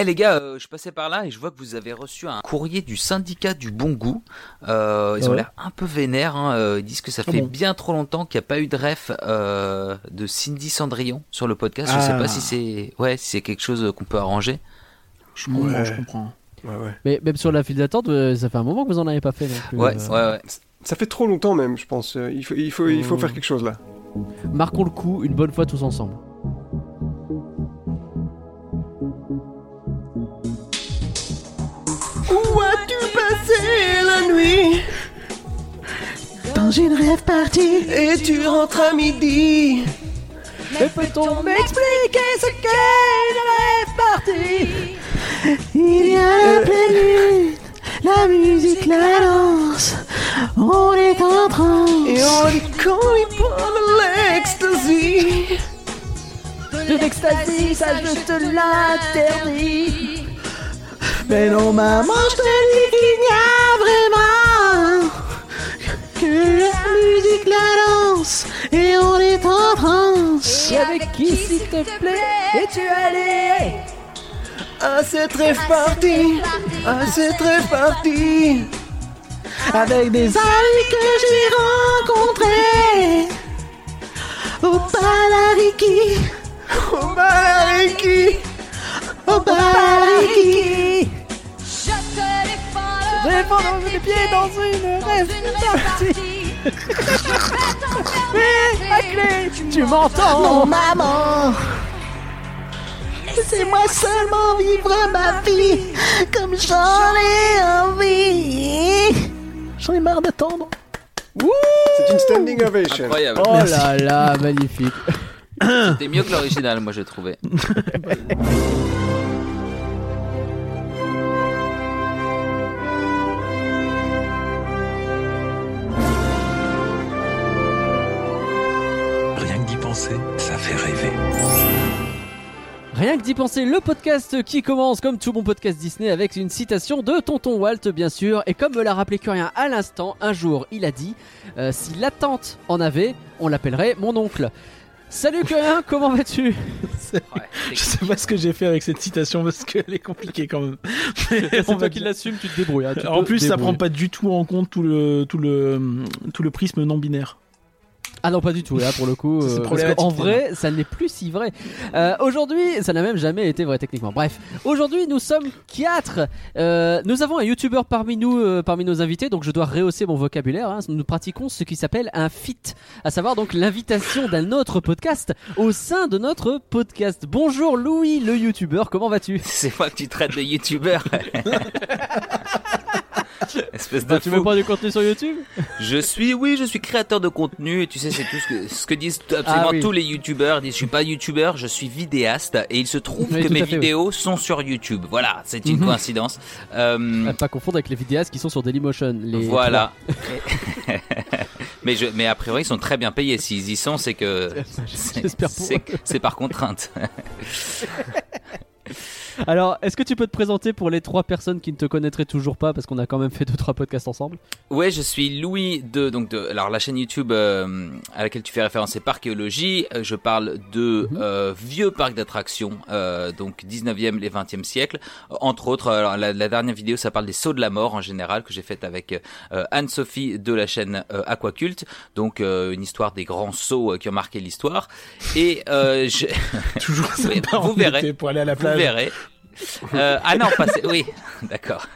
Eh les gars, euh, je passais par là et je vois que vous avez reçu un courrier du syndicat du bon goût. Euh, ils ont Ouais. l'air un peu vénères. Hein. euh, Ils disent que ça Ah fait bon bien trop longtemps qu'il n'y a pas eu de ref euh, de Cindy Cendrillon sur le podcast. Je sais Ah. pas si c'est ouais, si c'est quelque chose qu'on peut arranger. Je comprends, Ouais. je comprends. Ouais, ouais. Mais même sur la file d'attente, ça fait un moment que vous en avez pas fait. Donc, euh, Ouais. Ça fait trop longtemps même, je pense. Il faut, il faut, il faut faire quelque chose là. Marquons le coup une bonne fois tous ensemble. Dans une rêve partie. Et tu rentres à midi. Mais peut-on m'expliquer ce qu'est une rêve partie? Il y a la pleine lune, la musique, la danse. On est en transe. Et on y prend de l'ecstasy. De l'ecstasy, ça je te l'interdis. Mais non, maman, je te dis qu'il n'y a vraiment musique, la danse, et on est en transe. Et avec qui, s'il te plaît, es-tu allé? À cette rêve party, à cette rêve party, avec des amis que j'ai rencontrés. Au Balariki, au Balariki, au Balariki. Défendre les pieds dans une rêve partie. Mais à clé, tu m'entends Non, maman. Laissez-moi seulement vivre ma vie comme j'en ai envie. J'en ai marre d'attendre. C'est une standing ovation. Incroyable. Oh là là, magnifique. C'était mieux que l'original, moi j'ai trouvé. Rien que d'y penser, le podcast qui commence comme tout bon podcast Disney avec une citation de Tonton Walt bien sûr. Et comme me l'a rappelé Curien à l'instant, un jour il a dit euh, Si l'attente en avait, on l'appellerait mon oncle. Salut Curien, comment vas-tu? Ouais, Je sais pas ce que j'ai fait avec cette citation parce qu'elle est compliquée quand même. Mais C'est on va toi qui l'assume, tu te débrouilles. hein, tu En plus, ça prend pas du tout en compte tout le tout le tout le prisme non binaire. Ah non, pas du tout, là pour le coup. Euh, parce qu'en vrai, ça n'est plus si vrai. Euh, aujourd'hui, ça n'a même jamais été vrai techniquement. Bref, aujourd'hui, nous sommes quatre. Euh, nous avons un youtubeur parmi nous, euh, parmi nos invités, donc je dois rehausser mon vocabulaire. hein. Nous pratiquons ce qui s'appelle un fit, à savoir donc l'invitation d'un autre podcast au sein de notre podcast. Bonjour Louis, le youtubeur, comment vas-tu? C'est moi que tu traites de youtubeur. Espèce de Bah, Tu fou. veux pas du contenu sur YouTube? Je suis, oui, je suis créateur de contenu. Et tu sais, c'est tout ce que, ce que disent absolument Ah oui. tous les youtubeurs. Disent, je suis pas youtubeur, je suis vidéaste. Et il se trouve Oui, que mes oui. vidéos sont sur YouTube. Voilà, c'est une Mhm. coïncidence. Euh, À Pas confondre avec les vidéastes qui sont sur Dailymotion. Les voilà. mais je, mais a priori, ils sont très bien payés. S'ils y sont, c'est que c'est par contrainte. Alors, est-ce que tu peux te présenter pour les trois personnes qui ne te connaîtraient toujours pas, parce qu'on a quand même fait deux trois podcasts ensemble Ouais, je suis Louis de donc de alors la chaîne YouTube euh, à laquelle tu fais référence c'est Parchéologie. Euh, Je parle de Mhm. euh, vieux parcs d'attractions euh, donc 19e et 20e siècle. Entre autres, alors, la, la dernière vidéo ça parle des sauts de la mort en général que j'ai faite avec euh, Anne-Sophie de la chaîne euh, Aquaculte. Donc euh, une histoire des grands sauts euh, qui ont marqué l'histoire et euh, je- Toujours vous verrez. été pour aller à la vous verrez. Euh, ah non, pas oui, d'accord.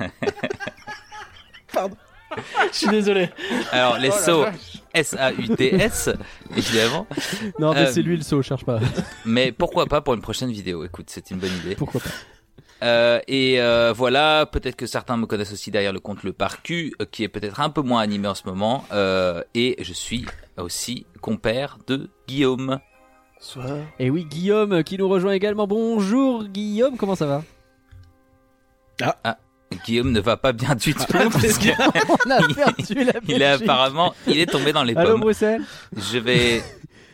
Je suis désolé. Alors Oh les sauts S-A-U-T-S, évidemment. Non, mais Euh, c'est lui le saut, cherche pas. Mais pourquoi pas pour une prochaine vidéo Écoute, c'est une bonne idée. Pourquoi pas Euh, et euh, voilà, peut-être que certains me connaissent aussi derrière le compte Le Parcu, euh, qui est peut-être un peu moins animé en ce moment. Euh, et je suis aussi compère de Guillaume. Et oui, Guillaume qui nous rejoint également. Bonjour Guillaume, comment ça va? Guillaume ne va pas bien du tout Ah, parce que On a perdu la il est apparemment, il est tombé dans les Allô pommes. Bruxelles? Je vais,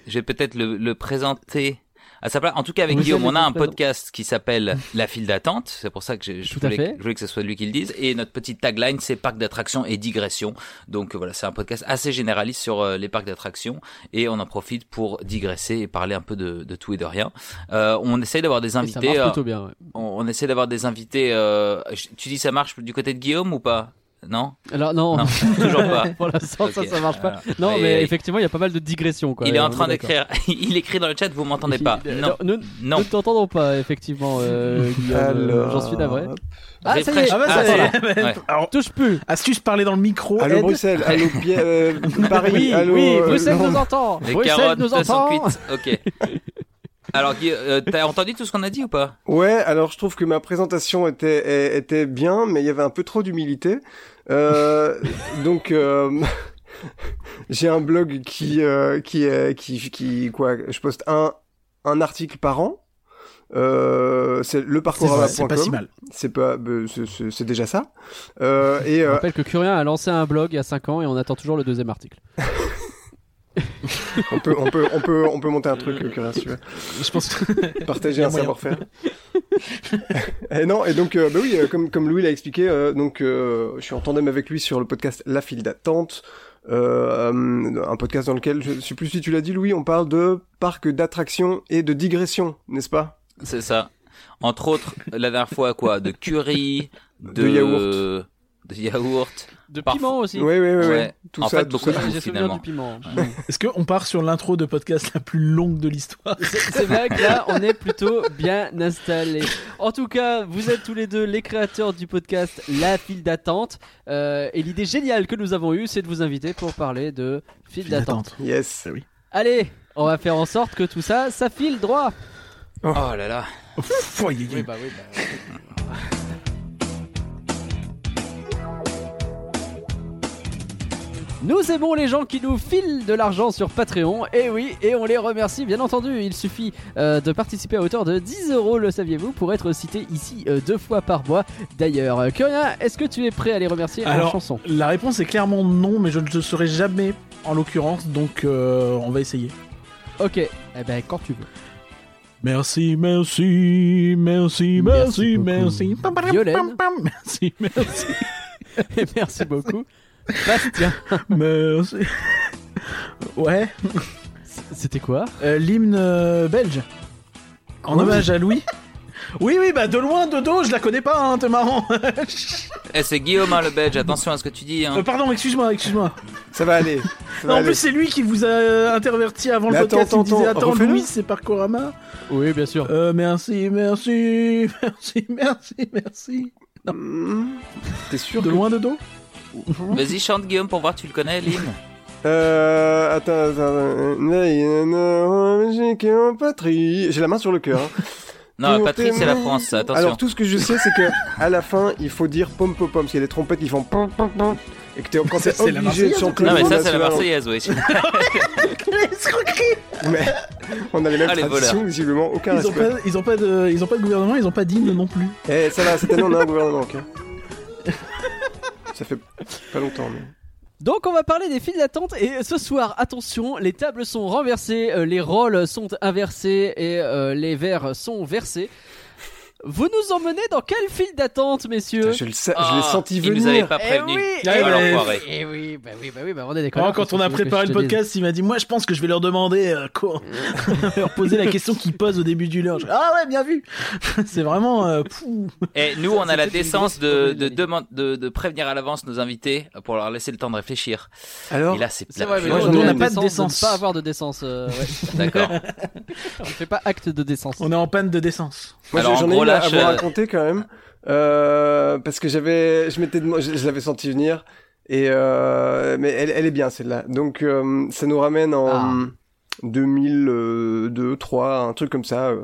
je vais peut-être le, le présenter à sa place. En tout cas, avec Guillaume, on a un podcast qui s'appelle La file d'attente. C'est pour ça que je voulais, je voulais que ce soit lui qui le dise. Et notre petite tagline, c'est parc d'attractions et digression. Donc voilà, c'est un podcast assez généraliste sur euh, les parcs d'attractions et on en profite pour digresser et parler un peu de, de tout et de rien. Euh, on essaye d'avoir des Et ça invités. marche euh, plutôt bien. ouais. on, on essaie d'avoir des invités. euh, tu dis ça marche du côté de Guillaume ou pas? Non, Alors non, non, toujours pas. pour l'instant ça ça marche pas. Non mais effectivement il y a pas mal de digressions quoi. il est en train d'écrire. Il écrit dans le chat. Vous m'entendez pas Il- Non, Nous, non. nous ne t'entendons pas effectivement euh, euh, Alors, J'en suis navré. Ah ça y est. Ah bah ça Ah, y voilà. est. Ouais. Alors, Touche plus. astuce parler dans le micro. Allô aide. Bruxelles, allô euh, Paris, Oui, allô. oui, euh, Bruxelles non. nous entend. Les Bruxelles carottes nous entend. Ok. Alors, euh, t'as entendu tout ce qu'on a dit ou pas? Ouais, alors je trouve que ma présentation était était bien, mais il y avait un peu trop d'humilité. Euh, donc euh, j'ai un blog qui euh, qui est qui qui quoi, je poste un un article par an. Euh, c'est le C'est vrai, c'est pas si parcours mal. C'est pas, bah, c'est- c'est c'est déjà ça. Euh, et Je rappelle que Curien a lancé un blog il y a 5 ans et on attend toujours le deuxième article. on peut on peut on peut on peut monter un truc, euh, Curien, si tu veux. Je pense que partager un savoir-faire. et non, et donc, euh, bah oui, euh, comme, comme Louis l'a expliqué, euh, donc, euh, je suis en tandem avec lui sur le podcast La file d'attente, euh, un podcast dans lequel, je sais plus si tu l'as dit, Louis, on parle de parc d'attractions et de digression, n'est-ce pas? C'est ça. Entre autres, la dernière fois, quoi? De curry, de, De yaourt. De yaourt. De Parfois- piment aussi. Oui, oui, oui, Ouais. tout En ça, fait, tout beaucoup ça. de- J'ai souvenir finalement. du piment. Est-ce qu'on part sur l'intro de podcast la plus longue de l'histoire? C'est vrai que là, on est plutôt bien installé. En tout cas, vous êtes tous les deux les créateurs du podcast La file d'attente. Euh, et l'idée géniale que nous avons eue, c'est de vous inviter pour parler de file d'attente. Yes. Allez, on va faire en sorte que tout ça, ça file droit. Oh là là. Aïe, aïe, aïe. bah oui, bah. Nous aimons les gens qui nous filent de l'argent sur Patreon, et oui, et on les remercie bien entendu. Il suffit euh, de participer à hauteur de 10 euros, le saviez-vous, pour être cité ici euh, deux fois par mois. D'ailleurs, Euh, est-ce que tu es prêt à les remercier en Alors, chanson? la réponse est clairement non, mais je ne le serai jamais en l'occurrence, donc euh, on va essayer. Ok, eh ben quand tu veux. Merci, merci, merci, merci, Merci merci. Violaine. Merci, merci, Et merci beaucoup. Bastien, merci. Ouais, c'était quoi? Euh, l'hymne euh, belge. En Quoi hommage à Louis. Oui, oui, bah de loin, de dos, je la connais pas, hein, t'es marrant. Eh, c'est Guillaume, hein, le belge. Attention à ce que tu dis. Hein. Euh, pardon, excuse-moi, excuse-moi. Ça va aller. Ça va Non, en aller. plus, c'est lui qui vous a euh, interverti avant Mais le attends, podcast. il me attends, disait attends, Attends. Louis, c'est Parcourama. Oui, bien sûr. Euh, merci, merci, merci, merci, merci. T'es sûr De que- loin, de dos? Vas-y, chante Guillaume pour voir, tu le connais, l'hymne Euh, attends, attends, patrie. J'ai la main sur le cœur. hein. Non, Patrick, c'est la France, attention. Alors tout ce que je sais, c'est que à la fin, il faut dire pom pom pom, parce qu'il y a des trompettes qui font pom pom pom, et que t'es, quand t'es obligé de chanter. non, mais ça, c'est la Marseillaise, oui. Mais on a les mêmes traditions, visiblement, aucun ils ont, pas, ils, ont pas de, ils ont pas de gouvernement, ils ont pas d'hymne non plus. Eh, ça va, cette année on a un gouvernement, ok. Ça fait pas longtemps. Donc on va parler des files d'attente et ce soir, attention, les tables sont renversées, euh, les rôles sont inversés et euh, les verres sont versés. Vous nous emmenez dans quelle file d'attente, messieurs Je, le sais, je Ah, l'ai senti Il nous avait venir. pas Eh prévenu. oui, Oh, eh oui. Eh oui, bah oui, bah oui, bah on est des Quand, on a préparé le podcast, il m'a dit Moi, je pense que je vais leur demander euh, quoi leur poser la question qu'ils posent au début du leur. Ah ouais, bien vu C'est vraiment. euh. Et nous, on a la décence de, de, de, de prévenir à l'avance nos invités pour leur laisser le temps de réfléchir. Alors, Et là, c'est nous, ai on la a pas de décence. ne pas avoir de décence. euh, ouais. D'accord. on fait pas acte de décence. On est en panne de décence. moi Alors, en j'en ai à vous euh, raconter quand même. Euh, parce que j'avais, je m'étais, je, je l'avais senti venir. Et euh, mais elle, elle est bien celle-là. Donc euh, ça nous ramène en Ah. 2002, 3, un truc comme ça. euh.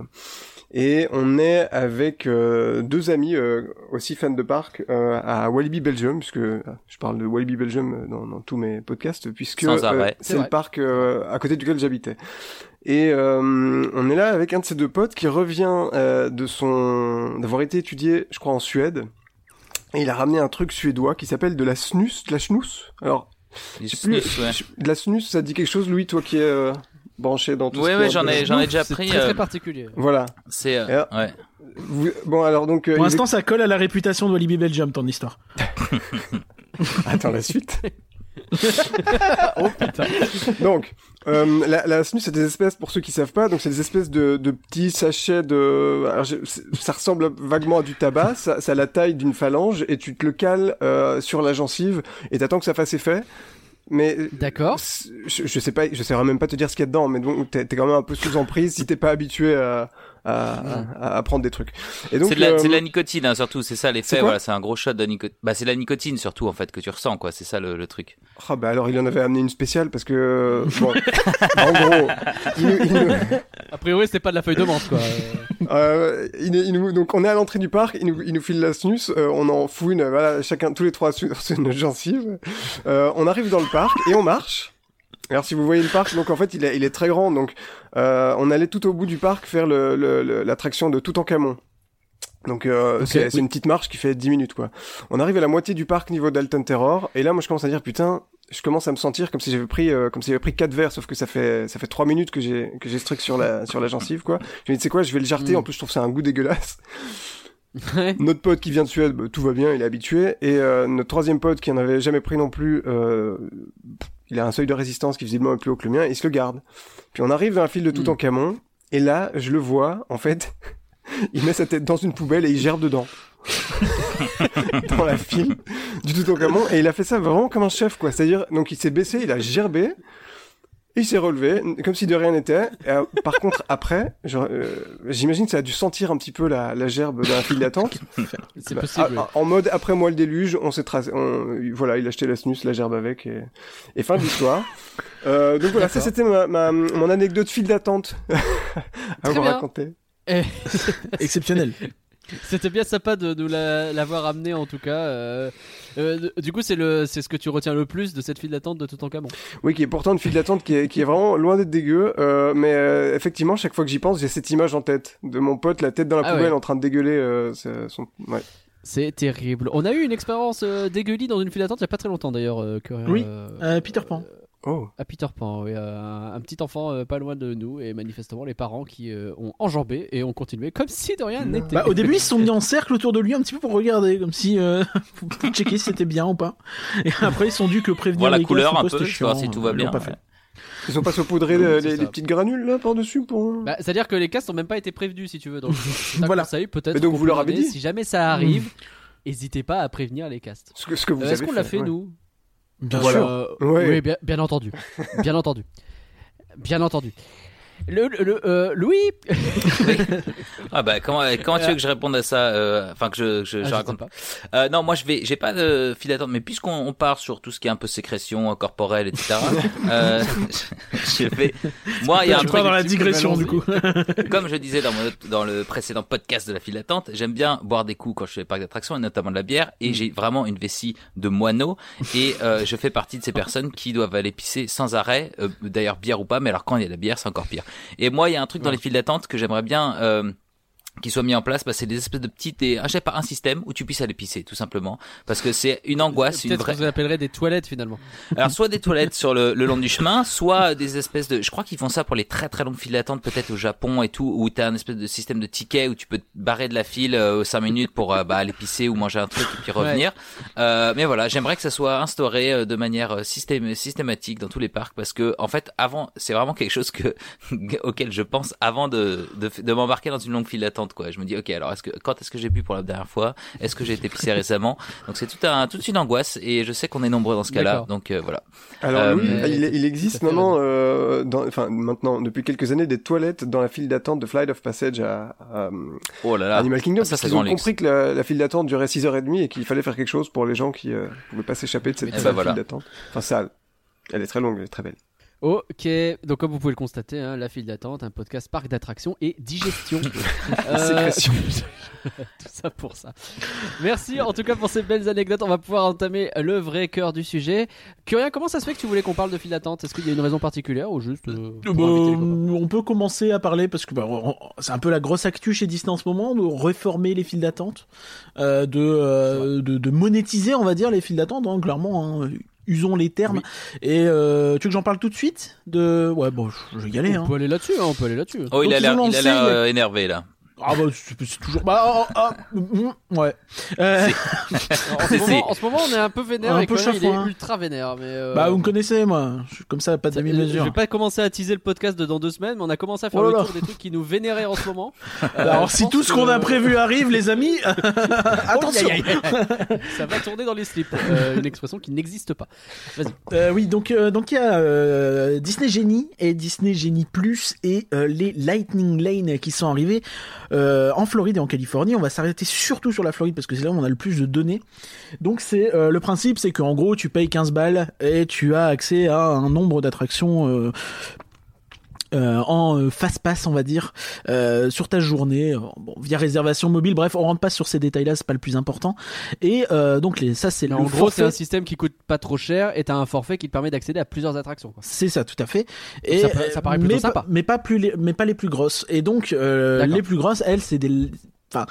Et on est avec euh, deux amis euh, aussi fans de parc euh, à Walibi Belgium, puisque je parle de Walibi Belgium dans, dans tous mes podcasts, puisque euh, c'est le parc euh, à côté duquel j'habitais. Et euh, on est là avec un de ses deux potes qui revient euh, de son d'avoir été étudié, je crois, en Suède. Et il a ramené un truc suédois qui s'appelle de la snus, de la schnus. Alors, sais plus, snus, ouais. de la snus, ça dit quelque chose, Louis, toi qui es euh, branché dans tout Ouais, ce qui ouais, est un j'en ai, j'en ai déjà C'est pris. très, euh, très particulier. Voilà. C'est, euh, ouais. Vous- Bon, alors donc. euh, Pour l'instant, ça colle à la réputation de Walibi Belgium, ton histoire. Attends la suite. Donc, euh, la, la snus, c'est des espèces, pour ceux qui savent pas, donc c'est des espèces de, de petits sachets de... alors, je- c'est- ça ressemble vaguement à du tabac, ça, ça a la taille d'une phalange, et tu te le cales euh, sur la gencive, et t'attends que ça fasse effet. Mais D'accord. je, je sais pas, je saurais même pas te dire ce qu'il y a dedans, mais donc t'es t'es quand même un peu sous emprise si t'es pas habitué à, à, à, à prendre des trucs. Et donc c'est de, la, euh, c'est de la nicotine, hein, surtout, c'est ça l'effet. Voilà, c'est un gros shot de nicotine. Bah, c'est la nicotine surtout en fait que tu ressens, quoi. C'est ça le, le truc. Ah bah alors il en avait amené une spéciale parce que bon, en gros il il A priori, c'est pas de la feuille de menthe, quoi. euh, il nous- il nous- donc on est à l'entrée du parc, il nous, il nous file la snus, euh, on en fout une, voilà, chacun tous les trois sur, sur une gencive. Euh, on arrive dans le parc et on marche. Alors si vous voyez le parc, donc en fait il est, il est très grand, donc euh, on allait tout au bout du parc faire le- le- le- l'attraction de Toutankhamon. Donc euh, Ok, c'est oui. une petite marche qui fait 10 minutes quoi. On arrive à la moitié du parc niveau Dalton Terror et là moi je commence à dire putain, je commence à me sentir comme si j'avais pris euh, comme si j'avais pris quatre verres sauf que ça fait ça fait 3 minutes que j'ai que j'ai ce truc sur la sur la gencive quoi. Je me dis c'est quoi, je vais le jarter Mm. en plus je trouve ça un goût dégueulasse. Notre pote qui vient de Suède, bah, tout va bien, il est habitué. Et euh, notre troisième pote qui en avait jamais pris non plus, euh, il a un seuil de résistance qui visiblement est plus haut que le mien, il se le garde. Puis on arrive dans la file de Toutankhamon, et là, je le vois, en fait, il met sa tête dans une poubelle et il gerbe dedans. dans la file du Toutankhamon, et il a fait ça vraiment comme un chef, quoi. C'est-à-dire, donc il s'est baissé, il a gerbé, il s'est relevé, comme si de rien n'était. Euh, par contre, après, euh, j'imagine que ça a dû sentir un petit peu la, la gerbe dans la file d'attente. C'est Bah, possible. ah, ah, en mode après moi le déluge, on s'est tracé, on- voilà, il a acheté la snus, la gerbe avec et, et fin de l'histoire. Euh, donc voilà, ça c'était ma, ma- mon anecdote file d'attente à vous raconter. Exceptionnel. C'était bien sympa de nous la- l'avoir amené en tout cas. euh, euh, du coup, c'est le, c'est ce que tu retiens le plus de cette file d'attente de Toutankhamon. Oui, qui est pourtant une file d'attente qui est, qui est vraiment loin d'être dégueu, euh, mais euh, effectivement, chaque fois que j'y pense, j'ai cette image en tête de mon pote, la tête dans la Ah poubelle, ouais. en train de dégueuler. euh, c'est- son... ouais. C'est terrible. On a eu une expérience euh, dégueulie dans une file d'attente il y a pas très longtemps d'ailleurs. euh, que, Oui. euh, Euh, Peter Pan. Oh. à Peter Pan, oui, euh, un, un petit enfant euh, pas loin de nous et manifestement les parents qui euh, ont enjambé et ont continué comme si de rien n'était. Bah, au début, ils se sont mis en cercle autour de lui un petit peu pour regarder, comme si euh, pour pour checker si c'était bien ou pas. Et après, ils sont dit que prévenir Voir la les couleur c'est un peu, voir si chiant, tout va bien. pas ouais. fait. Ils ont pas saupoudré les, c'est les- ça. les petites granules là par-dessus pour. Bah, C'est-à-dire que les castes n'ont même pas été prévenus si tu veux. Donc, c'est Voilà. peut-être. Donc, vous leur avez dit Si jamais ça arrive, n'hésitez pas à prévenir les castes. Ce que, ce que vous avez Est-ce qu'on l'a fait ouais. nous? Bien Voilà. sûr. Ouais. Oui, bien, bien entendu. Bien entendu. Bien entendu. Le, le- le- euh, Louis Ah bah comment comment tu veux que je réponde à ça euh, Enfin que je je, Ah, je raconte. pas. Euh, non, moi je vais, j'ai pas de fil d'attente, mais puisqu'on on part sur tout ce qui est un peu sécrétion corporelle, etc. euh, je vais. Moi, il y a un truc dans la digression, du coup. comme je disais dans, mon, autre- dans le précédent podcast de la file d'attente, j'aime bien boire des coups quand je fais les parcs d'attractions et notamment de la bière. Et j'ai vraiment une vessie de moineau et euh, je fais partie de ces personnes qui doivent aller pisser sans arrêt. euh, D'ailleurs, bière ou pas, mais alors quand il y a de la bière, c'est encore pire. Et moi, il y a un truc dans les files d'attente que j'aimerais bien. Qui soit mis en place, bah, c'est des espèces de petites, des, je sais pas, un système où tu puisses aller pisser, tout simplement, parce que c'est une angoisse, une Peut-être vraie. que vous appellerez des toilettes finalement. Alors soit des toilettes sur le, le long du chemin, soit des espèces de. Je crois qu'ils font ça pour les très très longues files d'attente, peut-être au Japon et tout, où t'as un espèce de système de ticket où tu peux te barrer de la file euh, aux 5 minutes pour euh, bah, aller pisser ou manger un truc et puis revenir. Euh, mais voilà, j'aimerais que ça soit instauré euh, de manière euh, systém- systématique dans tous les parcs parce que en fait, avant, c'est vraiment quelque chose que auquel je pense avant de de, de m'embarquer dans une longue file d'attente. Quoi, je me dis ok, alors est-ce que quand est-ce que j'ai bu pour la dernière fois? Est-ce que j'ai été pissé récemment? Donc c'est tout un toute une angoisse et je sais qu'on est nombreux dans ce cas-là. Donc euh, voilà. Alors Euh, Louis, mais- il, existe maintenant, euh, enfin maintenant depuis quelques années, des toilettes dans la file d'attente de Flight of Passage à, à, Oh là là. Animal Kingdom. Ah, ça, parce qu'ils ont luxe. compris que la, la file d'attente durait 6h30 et qu'il fallait faire quelque chose pour les gens qui euh, pouvaient pas s'échapper de cette Eh ben voilà. file d'attente. Enfin sale. Elle est très longue, elle est très belle. Ok, donc comme vous pouvez le constater, hein, la file d'attente, un podcast parc d'attractions et digestion. Euh, tout ça pour ça. Merci en tout cas pour ces belles anecdotes. On va pouvoir entamer le vrai cœur du sujet. Curien, comment ça se fait que tu voulais qu'on parle de file d'attente? Est-ce qu'il y a une raison particulière ou juste euh, pour Bah, on peut commencer à parler parce que bah, c'est un peu la grosse actu chez Disney en ce moment de réformer les files d'attente, euh, de, euh, de de monétiser on va dire les files d'attente. hein, clairement, hein. Usons les termes. Et euh, tu veux que j'en parle tout de suite? De ouais bon, je vais y aller. On Hein. peut aller là-dessus, hein, on peut aller là-dessus. Oh, il Donc, il a l'air euh, énervé là. Ah bah c'est toujours. Bah ah, ah, mm, ouais. Euh, en, ce moment, en ce moment, on est un peu vénère Un et peu Colin, il est chafouin. ultra vénère. Mais euh, bah vous me connaissez moi. Je suis comme ça, pas de ça- Je demi-mesure. vais pas commencer à teaser le podcast de dans deux semaines, mais on a commencé à faire Oh le tour des trucs qui nous vénéraient en ce moment. Euh, Alors je si tout ce qu'on a prévu arrive, les amis, attention. Aïe, aïe, aïe. Ça va tourner dans les slips. Euh, une expression qui n'existe pas. Vas-y. Euh, oui, donc euh, donc il y a euh, Disney Genie et Disney Genie Plus et euh, les Lightning Lane qui sont arrivés euh, en Floride et en Californie. On va s'arrêter surtout sur la Floride parce que c'est là où on a le plus de données. Donc c'est euh, le principe, c'est qu'en gros tu payes 15 balles et tu as accès à un nombre d'attractions. Euh, en euh, fast pass on va dire euh, sur ta journée euh, bon, via réservation mobile bref on rentre pas sur ces détails là c'est pas le plus important et donc les ça c'est le en gros, forfait c'est un système qui coûte pas trop cher et t'as un forfait qui te permet d'accéder à plusieurs attractions. C'est ça, tout à fait. Et ça ça paraît plutôt mais, sympa. mais pas plus, les, mais pas les plus grosses. Et donc les plus grosses, elles, c'est des, enfin.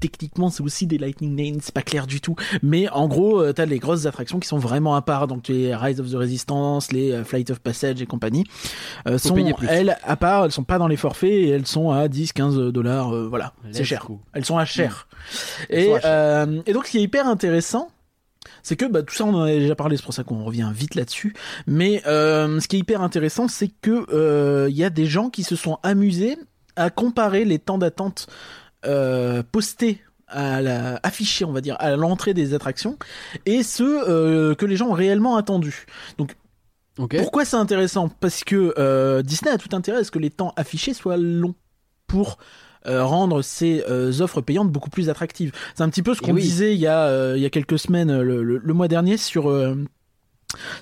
Techniquement, c'est aussi des Lightning Lanes, c'est pas clair du tout. Mais en gros, euh, t'as les grosses attractions qui sont vraiment à part. Donc les Rise of the Resistance, les euh, Flight of Passage et compagnie, euh, sont elles à part. Elles sont pas dans les forfaits et elles sont à 10, 15 dollars. euh, voilà, c'est cher. Elles sont à cher. Et, sont à cher. euh, et donc, ce qui est hyper intéressant, c'est que bah, tout ça, on en a déjà parlé, c'est pour ça qu'on revient vite là-dessus. Mais ce qui est hyper intéressant, c'est que il y a des gens qui se sont amusés à comparer les temps d'attente euh, postés à la affichés, on va dire, à l'entrée des attractions, et ceux euh, que les gens ont réellement attendus. Ok. Pourquoi c'est intéressant? Parce que euh, Disney a tout intérêt à ce que les temps affichés soient longs pour euh, rendre ces offres payantes beaucoup plus attractives. C'est un petit peu ce qu'on oui. disait il y a il y a quelques semaines, le, le- le mois dernier sur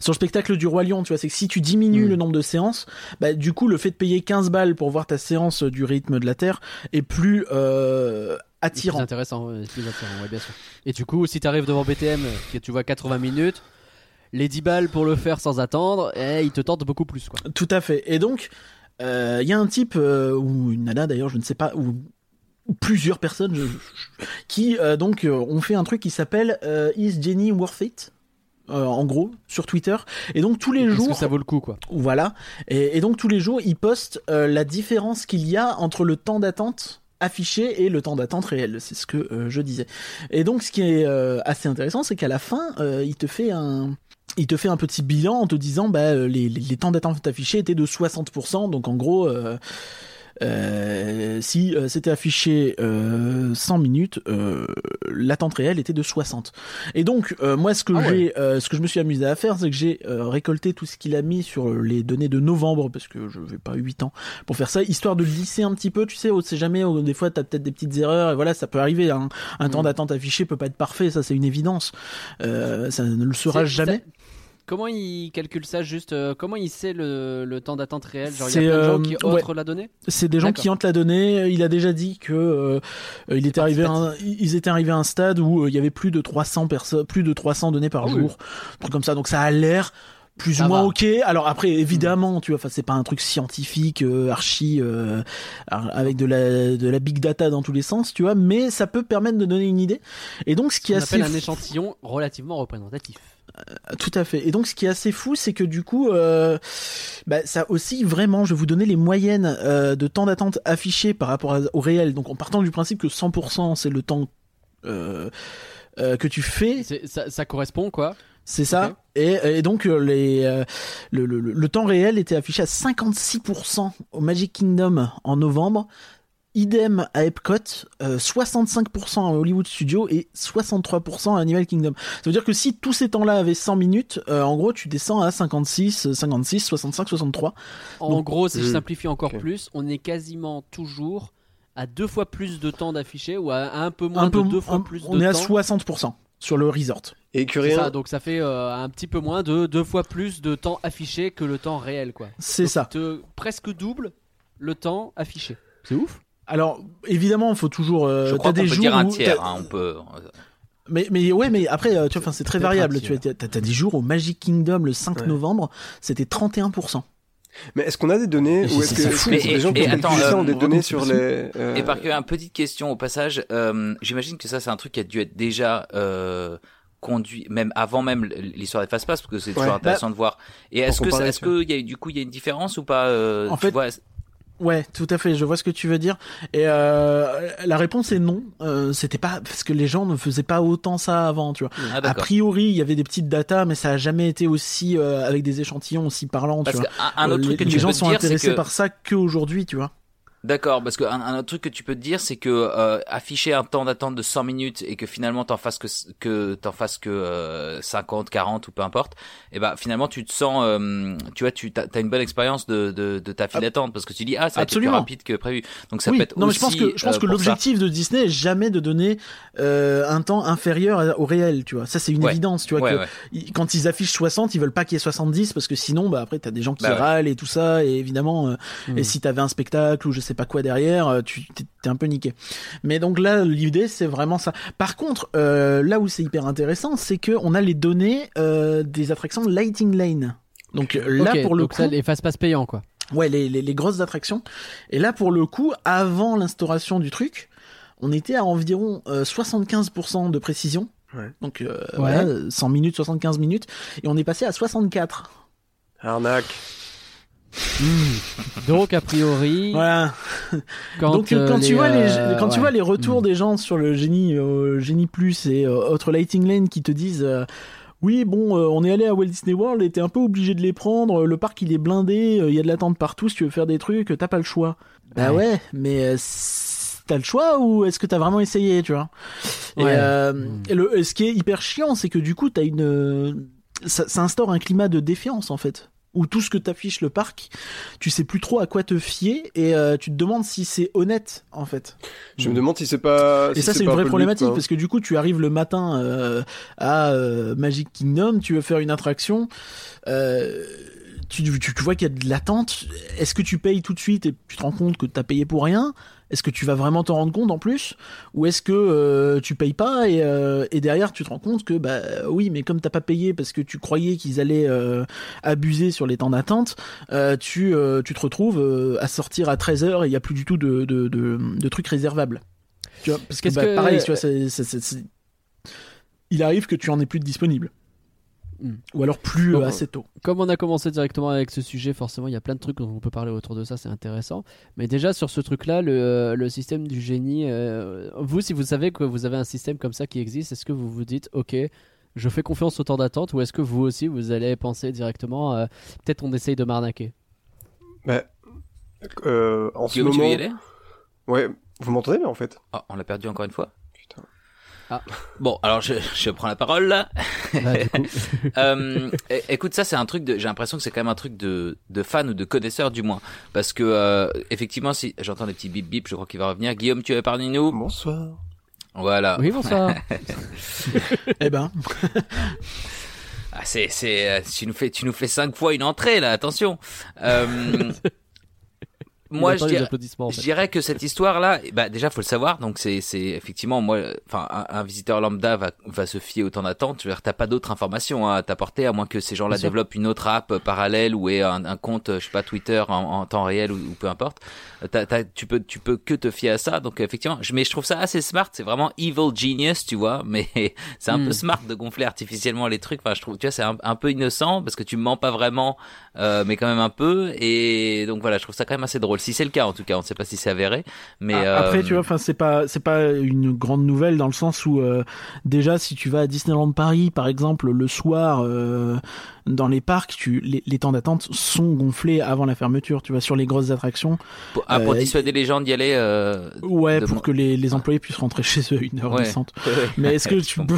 sur le spectacle du roi lion, tu vois, c'est que si tu diminues Mm. le nombre de séances, bah du coup le fait de payer 15 balles pour voir ta séance du rythme de la Terre est plus euh, C'est attirant. intéressant, c'est plus attirant, ouais, bien sûr. Et du coup, si t'arrives devant BTM, que tu vois 80 minutes, les 10 balles pour le faire sans attendre, eh, ils te tentent beaucoup plus, quoi. Tout à fait. Et donc, euh, il y a un type, euh, ou une nana d'ailleurs, je ne sais pas, ou, plusieurs personnes, je- je- qui euh, donc euh, ont fait un truc qui s'appelle euh, Is Jenny Worth It? Euh, en gros, sur Twitter. Et donc tous les Est-ce jours, que ça vaut le coup, quoi voilà. Et, et donc tous les jours, ils postent euh, la différence qu'il y a entre le temps d'attente affiché et le temps d'attente réel. C'est ce que euh, je disais. Et donc ce qui est assez intéressant, c'est qu'à la fin, il te fait un il te fait un petit bilan en te disant bah les, les, les temps d'attente affichés étaient de 60%. Donc en gros, euh, si euh, c'était affiché euh, 100 minutes, euh, l'attente réelle était de 60. Et donc euh, moi ce que Ah ouais. j'ai, euh, ce que je me suis amusé à faire, c'est que j'ai euh, récolté tout ce qu'il a mis sur les données de novembre parce que je vais pas 8 ans pour faire ça, histoire de lisser un petit peu. Tu sais, on sait jamais. Des fois, t'as peut-être des petites erreurs et voilà, ça peut arriver. hein. Un temps Mm. d'attente affiché peut pas être parfait, ça c'est une évidence. Euh, ça ne le sera jamais. ça- Comment il calcule ça juste euh, Comment il sait le, le temps d'attente réel? Genre, il y C'est, a plein de gens euh, qui ouais. autrent la donnée? C'est des gens qui hantent la donnée. Il a déjà dit que euh, il était arrivé, à un- ils étaient arrivés à un stade où euh, il y avait plus de 300 personnes, plus de 300 données par Ah oui. jour, un truc comme ça. Donc ça a l'air plus Ça ou moins va. ok. Alors après, évidemment, tu vois, enfin c'est pas un truc scientifique, euh, archi, euh, ar- avec de la de la big data dans tous les sens, tu vois. Mais ça peut permettre de donner une idée. Et donc ce qui est assez appelle un échantillon relativement représentatif. Tout à fait. Et donc, ce qui est assez fou, c'est que du coup, euh, bah, ça aussi vraiment, je vais vous donner les moyennes euh, de temps d'attente affichées par rapport à- au réel. Donc, en partant du principe que 100% c'est le temps euh, que tu fais, Ça, ça correspond, quoi. c'est ça. Et, et donc, les, le, le- le- le temps réel était affiché à 56% au Magic Kingdom en novembre. Idem à Epcot, euh, 65% à Hollywood Studios et 63% à Animal Kingdom. Ça veut dire que si tous ces temps-là avaient 100 minutes, euh, en gros, tu descends à 56, 56, 65, 63. En Donc- gros, si je Hmm. simplifie encore plus, on est quasiment toujours à deux fois plus de temps d'affiché ou à un peu moins Un peu, de deux fois un- plus on de est à temps. 60% sur le resort. Et ça, donc ça fait euh, un petit peu moins de deux fois plus de temps affiché que le temps réel, quoi. C'est ça. te- presque double le temps affiché. C'est ouf. Alors, évidemment, il faut toujours. euh, Je crois qu'on peut jours dire un tiers. hein, on peut. Mais, mais ouais, mais après, euh, tu vois, enfin, c'est très variable. Tu vois, tiers. t'as, t'as des jours au Magic Kingdom le 5 Ouais. novembre, c'était 31%. mais est-ce qu'on a des données ou est-ce que fou. Mais- des gens qui et ont attends, calculé ça ont des euh, données on sur les euh, Et par que, une petite question au passage, euh, j'imagine que ça c'est un truc qui a dû être déjà euh, conduit même avant même l'histoire des fast-pass parce que c'est Ouais. toujours intéressant de voir. Et est-ce que est-ce que il y a du coup il y a une différence ou pas euh, En tu fait, vois, Ouais, tout à fait. Je vois ce que tu veux dire. Et euh, la réponse est non. Euh, C'était pas parce que les gens ne faisaient pas autant ça avant, tu vois. ah, A priori, il y avait des petites datas, mais ça a jamais été aussi euh, avec des échantillons aussi parlants, tu Parce vois. qu'un un autre Euh, truc que les, tu gens sont dire, intéressés que par ça qu'aujourd'hui, tu vois. D'accord, parce que un, un autre truc que tu peux te dire, c'est que euh, afficher un temps d'attente de 100 minutes et que finalement t'en fasses que que t'en fasses que euh, 50, 40 ou peu importe, et ben finalement tu te sens, euh, tu vois, tu as, une bonne expérience de, de, de ta file d'attente parce que tu dis ah ça a été plus rapide que prévu. Donc ça oui, peut être non, mais je pense que je pense euh, que l'objectif de Disney est jamais de donner euh, un temps inférieur au réel, tu vois. Ça c'est une Ouais. évidence, tu vois. Ouais, que ouais. quand ils affichent 60, ils veulent pas qu'il y ait 70 parce que sinon, bah après t'as des gens qui Bah râlent et tout ça. Et évidemment, euh, Hmm. et si t'avais un spectacle ou je sais pas quoi derrière, euh, tu t'es un peu niqué. Mais donc là, l'idée c'est vraiment ça. Par contre, euh, là où c'est hyper intéressant, c'est que on a les données euh, des attractions Lighting Lane. Donc là pour le donc coup, ça, les fast-pass payants, quoi. Ouais, les, les, les grosses attractions. Et là, pour le coup, avant l'instauration du truc, on était à environ euh, 75% de précision. Ouais. Donc, euh, Ouais. voilà, 100 minutes, 75 minutes. Et on est passé à 64. Arnaque. Donc, a priori, Voilà. quand, Donc, euh, euh, quand, les, tu vois les, euh, quand tu vois les retours Hmm. des gens sur le génie, euh, génie plus et autres lighting lane qui te disent, oui, bon, euh, on est allé à Walt Disney World et t'es un peu obligé de les prendre. Le parc il est blindé, euh, il y a de l'attente partout. Si tu veux faire des trucs, t'as pas le choix. Bah Ouais. ouais, mais euh, t'as le choix ou est-ce que t'as vraiment essayé, tu vois? Et, Ouais. Mm. et le, et ce qui est hyper chiant, c'est que du coup, t'as une, ça, ça instaure un climat de défiance en fait. Où tout ce que t'affiche le parc, tu sais plus trop à quoi te fier et euh, tu te demandes si c'est honnête en fait. Je me demande si c'est pas. Et ça, c'est une un vraie problématique parce que du coup, tu arrives le matin euh, à euh, Magic Kingdom, tu veux faire une attraction, tu, tu, tu vois qu'il y a de l'attente. Est-ce que tu payes tout de suite et tu te rends compte que t'as payé pour rien? Est-ce que tu vas vraiment t'en rendre compte en plus Ou est-ce que euh, tu payes pas et, euh, et derrière tu te rends compte que bah oui, mais comme t'as pas payé parce que tu croyais qu'ils allaient euh, abuser sur les temps d'attente, euh, tu, euh, tu te retrouves euh, à sortir à 13h et il y a plus du tout de, de, de, de trucs réservables. Tu vois, parce que, bah, que- pareil, tu vois, il arrive que tu en aies plus de disponible. Hmm. Ou alors plus euh, assez tôt. Comme on a commencé directement avec ce sujet, forcément, il y a plein de trucs dont on peut parler autour de ça, c'est intéressant. Mais déjà, sur ce truc-là, le, le système du génie, euh, vous, si vous savez que vous avez un système comme ça qui existe, est-ce que vous vous dites, ok, je fais confiance au temps d'attente, ou est-ce que vous aussi, vous allez penser directement, euh, peut-être on essaye de m'arnaquer? Bah, euh, en ce Guillaume, tu veux moment. y aller? Ouais, vous m'entendez là en fait? Ah, on l'a perdu encore une fois. Ah. Bon, alors je, je prends la parole là. Bah, du coup. Euh, écoute, ça c'est un truc de. J'ai l'impression que c'est quand même un truc de de fan ou de connaisseur du moins, parce que euh, effectivement, si j'entends des petits bip bip, je crois qu'il va revenir. Guillaume, tu parler de nous? Bonsoir. Voilà. Oui, bonsoir. Eh ben, Ah, c'est c'est euh, tu nous fais tu nous fais cinq fois une entrée là. Attention. Euh, moi, je dirais, Je dirais que cette histoire-là, bah déjà faut le savoir. Donc c'est c'est effectivement moi, enfin un, un visiteur lambda va va se fier au temps d'attente. Dire, t'as pas d'autres informations à t'apporter à moins que ces gens-là Bien sûr. développent une autre app parallèle ou aient un, un compte, je sais pas Twitter en, en temps réel ou, ou peu importe. Euh, T'as, t'as- tu peux tu peux que te fier à ça. Donc effectivement, je, mais je trouve ça assez smart. C'est vraiment evil genius, tu vois. Mais c'est un Hmm. peu smart de gonfler artificiellement les trucs. Enfin, je trouve, tu vois, c'est un, un peu innocent parce que tu mens pas vraiment, euh, mais quand même un peu. Et donc voilà, je trouve ça quand même assez drôle. Si c'est le cas, en tout cas, on ne sait pas si c'est avéré. Mais a- après, euh, tu vois, enfin, c'est pas, c'est pas une grande nouvelle dans le sens où euh, déjà, si tu vas à Disneyland Paris, par exemple, le soir, euh, dans les parcs, tu, les, les temps d'attente sont gonflés avant la fermeture. Tu vois, sur les grosses attractions. pour, ah, pour euh, dissuader les gens d'y aller. Euh... Ouais, pour mon- que les, les employés puissent rentrer chez eux une heure Ouais. décente. Mais est-ce que tu peux,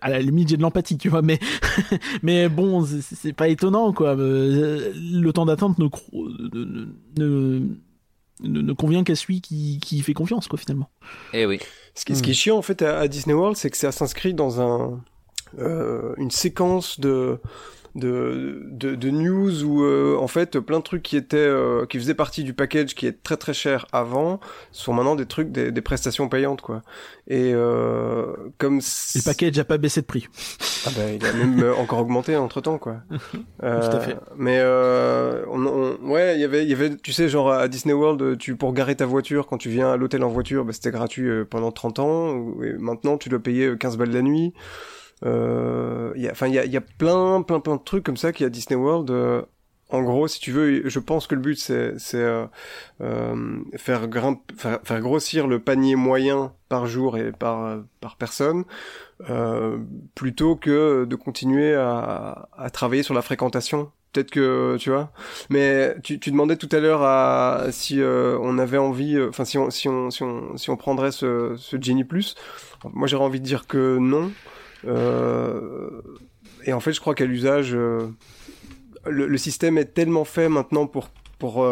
à la limite, j'ai de l'empathie, tu vois, mais, mais bon, c'est- pas étonnant, quoi. Le temps d'attente ne, ne, ne, ne, ne convient qu'à celui qui, qui fait confiance, quoi, finalement. Eh oui. Ce qui, ce qui Hmm. est chiant en fait à, à Disney World, c'est que ça s'inscrit dans un euh, une séquence de de, de, de news où euh, en fait plein de trucs qui étaient euh, qui faisaient partie du package qui est très très cher avant sont maintenant des trucs des, des prestations payantes quoi et euh, comme le package a pas baissé de prix. ah bah, il a même euh, encore augmenté entre temps quoi. Euh, Tout à fait. Mais euh, on, on- ouais, il y avait, il y avait, tu sais, genre à Disney World, tu pour garer ta voiture quand tu viens à l'hôtel en voiture, bah, c'était gratuit euh, pendant 30 ans. Et maintenant, tu dois payer euh, 15 balles la nuit. Euh, il y a, enfin, il y a, y a plein, plein, plein de trucs comme ça qu'il y a à Disney World. euh, en gros, si tu veux, je pense que le but c'est, euh, euh, faire, faire, faire grossir le panier moyen par jour et par euh, par personne, euh, plutôt que de continuer à, à travailler sur la fréquentation. Peut-être que tu vois, mais tu, tu demandais tout à l'heure à si on avait envie, enfin si on si on si on si on prendrait ce ce Genie Plus. Moi j'aurais envie de dire que non. Euh, et en fait, je crois qu'à l'usage, euh, le, système est tellement fait maintenant pour pour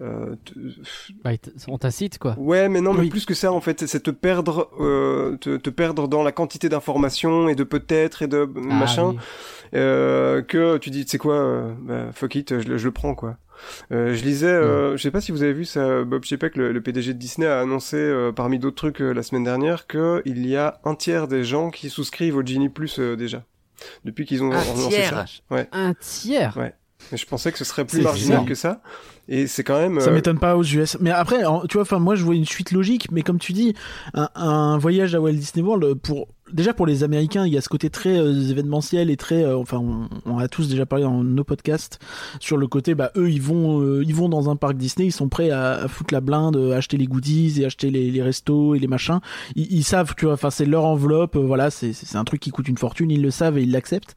euh, euh, te- Bah, on t'incite quoi. Ouais, mais non, mais Oui. plus que ça, en fait, c'est te perdre, euh, te, te perdre dans la quantité d'informations et de peut-être et de machin, Ah, oui. euh, que tu dis, tu sais quoi, euh, bah, fuck it, je, le- je le prends, quoi. Euh, je lisais, euh, je sais pas si vous avez vu ça, Bob Chapek, le, le PDG de Disney, a annoncé, euh, parmi d'autres trucs euh, la semaine dernière, que il y a un tiers des gens qui souscrivent au Genie Plus euh, déjà. Depuis qu'ils ont Un lancé tiers ça. Un tiers. Ouais. Mais je pensais que ce serait plus C'est marginal énorme. que ça. Et c'est quand même. Ça euh, m'étonne pas aux US. Mais après, tu vois, enfin, moi, je vois une suite logique. Mais comme tu dis, un, un voyage à Walt Disney World, pour déjà pour les Américains, il y a ce côté très euh, événementiel et très, euh, enfin, on, on a tous déjà parlé dans nos podcasts sur le côté, bah, eux, ils vont, euh, ils vont dans un parc Disney, ils sont prêts à, à foutre la blinde, euh, acheter les goodies et acheter les, les restos et les machins. Ils, ils savent, tu vois, enfin, c'est leur enveloppe. euh, voilà, c'est c'est un truc qui coûte une fortune, ils le savent et ils l'acceptent.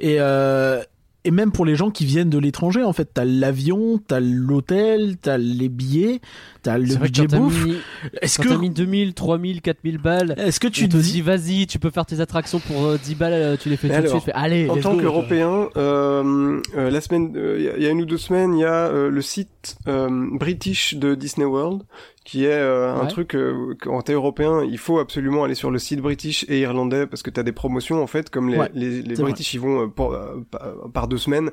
Et euh, et même pour les gens qui viennent de l'étranger, en fait, t'as l'avion, t'as l'hôtel, t'as les billets, t'as le que budget bouffe. mis, Est-ce quand t'as que, mis 2000, 3000, 4000 balles, est-ce que tu tu te dis, dis vas-y, tu peux faire tes attractions pour euh, 10 balles, euh, tu les fais Mais tout de alors, suite. Fais, Allez, En tant qu'Européen, euh, euh, la semaine, euh, il y a- il y a une ou deux semaines, il y a euh, le site euh, British de Disney World, qui est euh, un Ouais. truc euh, quand t'es européen, il faut absolument aller sur le site British et irlandais parce que t'as des promotions en fait, comme les Ouais, les, les British ils vont euh, pour- euh, par, deux semaines,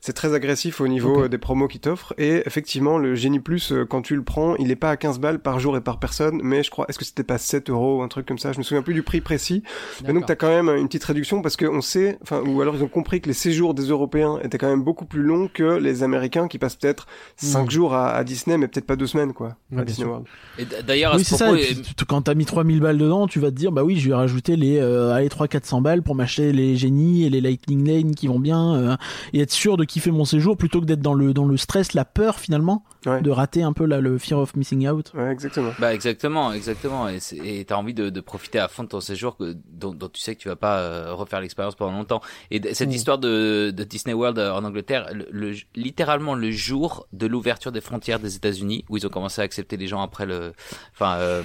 c'est très agressif au niveau euh, des promos qu'ils t'offrent et effectivement le Genie Plus euh, quand tu le prends, il est pas à 15 balles par jour et par personne, mais je crois est-ce que c'était pas 7 euros ou un truc comme ça, je me souviens plus du prix précis. Mais donc t'as quand même une petite réduction parce qu'on sait, enfin ou alors ils ont compris que les séjours des Européens étaient quand même beaucoup plus longs que les Américains qui passent peut-être cinq Mhm. jours à, à Disney mais peut-être pas deux semaines quoi. Ouais, à bien Disney Et D'ailleurs, à oui, ce c'est ça. et puis, quand t'as mis 3000 balles dedans, tu vas te dire, bah oui, je vais rajouter les, euh, allez, 300-400 balles pour m'acheter les génies et les lightning lane qui vont bien, euh, et être sûr de kiffer mon séjour plutôt que d'être dans le, dans le stress, la peur finalement, Ouais. de rater un peu là, le fear of missing out. Ouais exactement. Bah exactement, exactement. Et t'as envie de, de profiter à fond de ton séjour que, dont, dont tu sais que tu vas pas euh, refaire l'expérience pendant longtemps. Et cette Mm. histoire de, de Disney World euh, en Angleterre, le, le- littéralement le jour de l'ouverture des frontières des États-Unis, où ils ont commencé à accepter les gens après le, enfin, euh,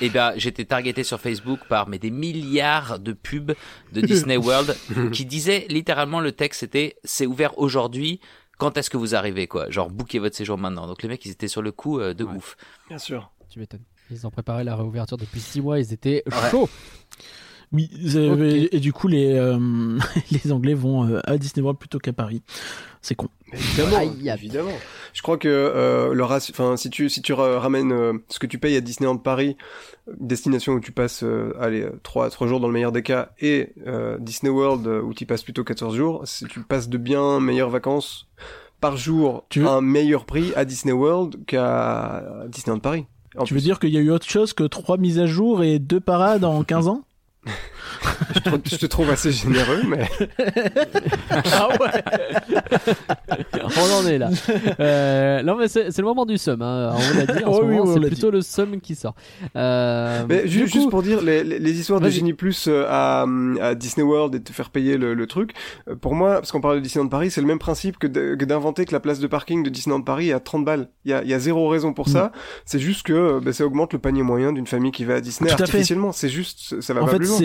et ben j'étais targeté sur Facebook par mais des milliards de pubs de Disney World qui disaient littéralement le texte c'était c'est ouvert aujourd'hui. Quand est-ce que vous arrivez quoi? Genre bookez votre séjour maintenant. Donc les mecs ils étaient sur le coup euh, de Ouais. ouf. Bien sûr. Tu m'étonnes. Ils ont préparé la réouverture depuis 6 mois, ils étaient Ouais. chauds. Oui, et, et du coup, les, euh, les Anglais vont euh, à Disney World plutôt qu'à Paris. C'est con. Évidemment, Aïe, évidemment. Je crois que euh, le enfin si tu si tu ra- ramènes euh, ce que tu payes à Disneyland Paris, destination où tu passes euh, allez euh, trois trois jours dans le meilleur des cas et euh, Disney World où tu passes plutôt 14 jours, si tu passes de bien meilleures vacances par jour Tu veux- à un meilleur prix à Disney World qu'à Disneyland Paris. En tu plus, veux dire qu'il y a eu autre chose que trois mises à jour et deux parades en 15 ans? Je, te, je te trouve assez généreux, mais Ah ouais on en est là. Euh, non mais c'est le moment du sum, hein. on l'a dit. En Oh ce oui, moment, c'est plutôt le sum qui sort. Euh, Mais ju- juste pour dire, les, les, les histoires de. Genie Plus euh, à, à Disney World et te faire payer le, le truc, pour moi, parce qu'on parle de Disneyland Paris, c'est le même principe que de- que d'inventer que la place de parking de Disneyland Paris est à 30 balles. Il y a, il y a zéro raison pour ça. C'est juste que bah, ça augmente le panier moyen d'une famille qui va à Disney Tout à fait. artificiellement. C'est juste, ça va En pas fait, plus loin.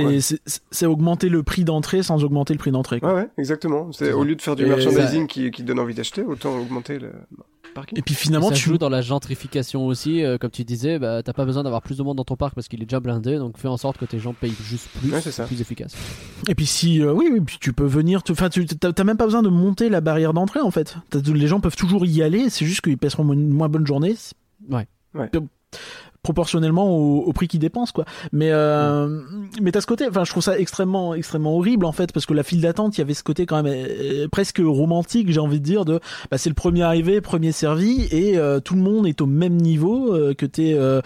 C'est- augmenter le prix d'entrée sans augmenter le prix d'entrée. Ouais, ouais, exactement. C'est au lieu de faire du Et merchandising qui, qui donne envie d'acheter, autant augmenter le parking. Et puis finalement, ça tu joue dans la gentrification aussi, euh, comme tu disais, bah, t'as pas besoin d'avoir plus de monde dans ton parc parce qu'il est déjà blindé, donc fais en sorte que tes gens payent juste plus, Ouais, c'est ça. plus efficace. Et puis si, euh, oui, oui, puis tu peux venir, enfin, tu t'as même pas besoin de monter la barrière d'entrée en fait. Les gens peuvent toujours y aller, c'est juste qu'ils passeront une moins bonne journée. Ouais. Ouais. Proportionnellement au, au prix qu'ils dépensent quoi. Mais euh, mais t'as ce côté enfin je trouve ça extrêmement extrêmement horrible en fait parce que la file d'attente il y avait ce côté quand même euh, presque romantique j'ai envie de dire de bah, c'est le premier arrivé premier servi et euh, tout le monde est au même niveau euh, que t'es euh,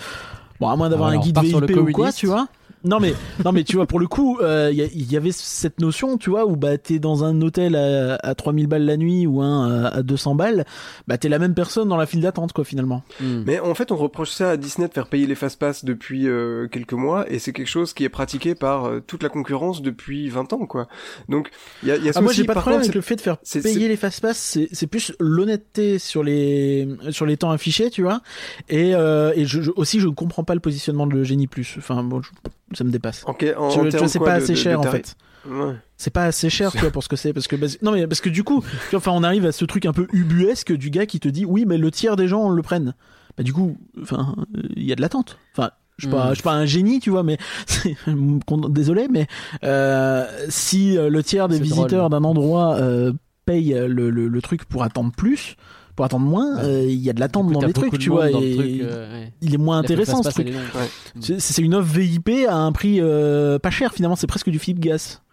bon à moins d'avoir un guide VIP ou quoi tu vois Non mais non mais tu vois pour le coup euh, il y, y avait cette notion tu vois où bah t'es dans un hôtel à, à 3000 balles la nuit ou un à, à 200 balles bah t'es la même personne dans la file d'attente quoi finalement. Hmm. Mais en fait, on reproche ça à Disney de faire payer les fast-pass depuis euh, quelques mois, et c'est quelque chose qui est pratiqué par euh, toute la concurrence depuis 20 ans, quoi. Donc, il y a, il y a ça Ah, moi j'ai pas de problème avec le fait de faire payer les fast-pass c'est c'est plus l'honnêteté sur les sur les temps affichés tu vois et euh, et je, je- aussi je comprends pas le positionnement de Génie Plus enfin bon je- ça me dépasse. En, en, Tu, en tu vois, termes c'est quoi, pas assez de- cher de en fait. Ouais. C'est pas assez cher, tu vois, pour ce que c'est, parce que non mais parce que du coup, tu vois, enfin, on arrive à ce truc un peu ubuesque du gars qui te dit oui, mais le tiers des gens le prennent. Bah du coup, enfin, euh, il y a de l'attente. Enfin, je suis pas, Mm. je suis pas un génie, tu vois, mais désolé, mais euh, si euh, le tiers des C'est visiteurs drôle. d'un endroit euh, paye le, le, le truc pour attendre plus, pour attendre moins, euh, il y a de l'attente dans les trucs, tu vois, et truc, euh, ouais. il est moins intéressant ce truc. Ouais. C'est une offre VIP à un prix euh, pas cher finalement, c'est presque du flip gas.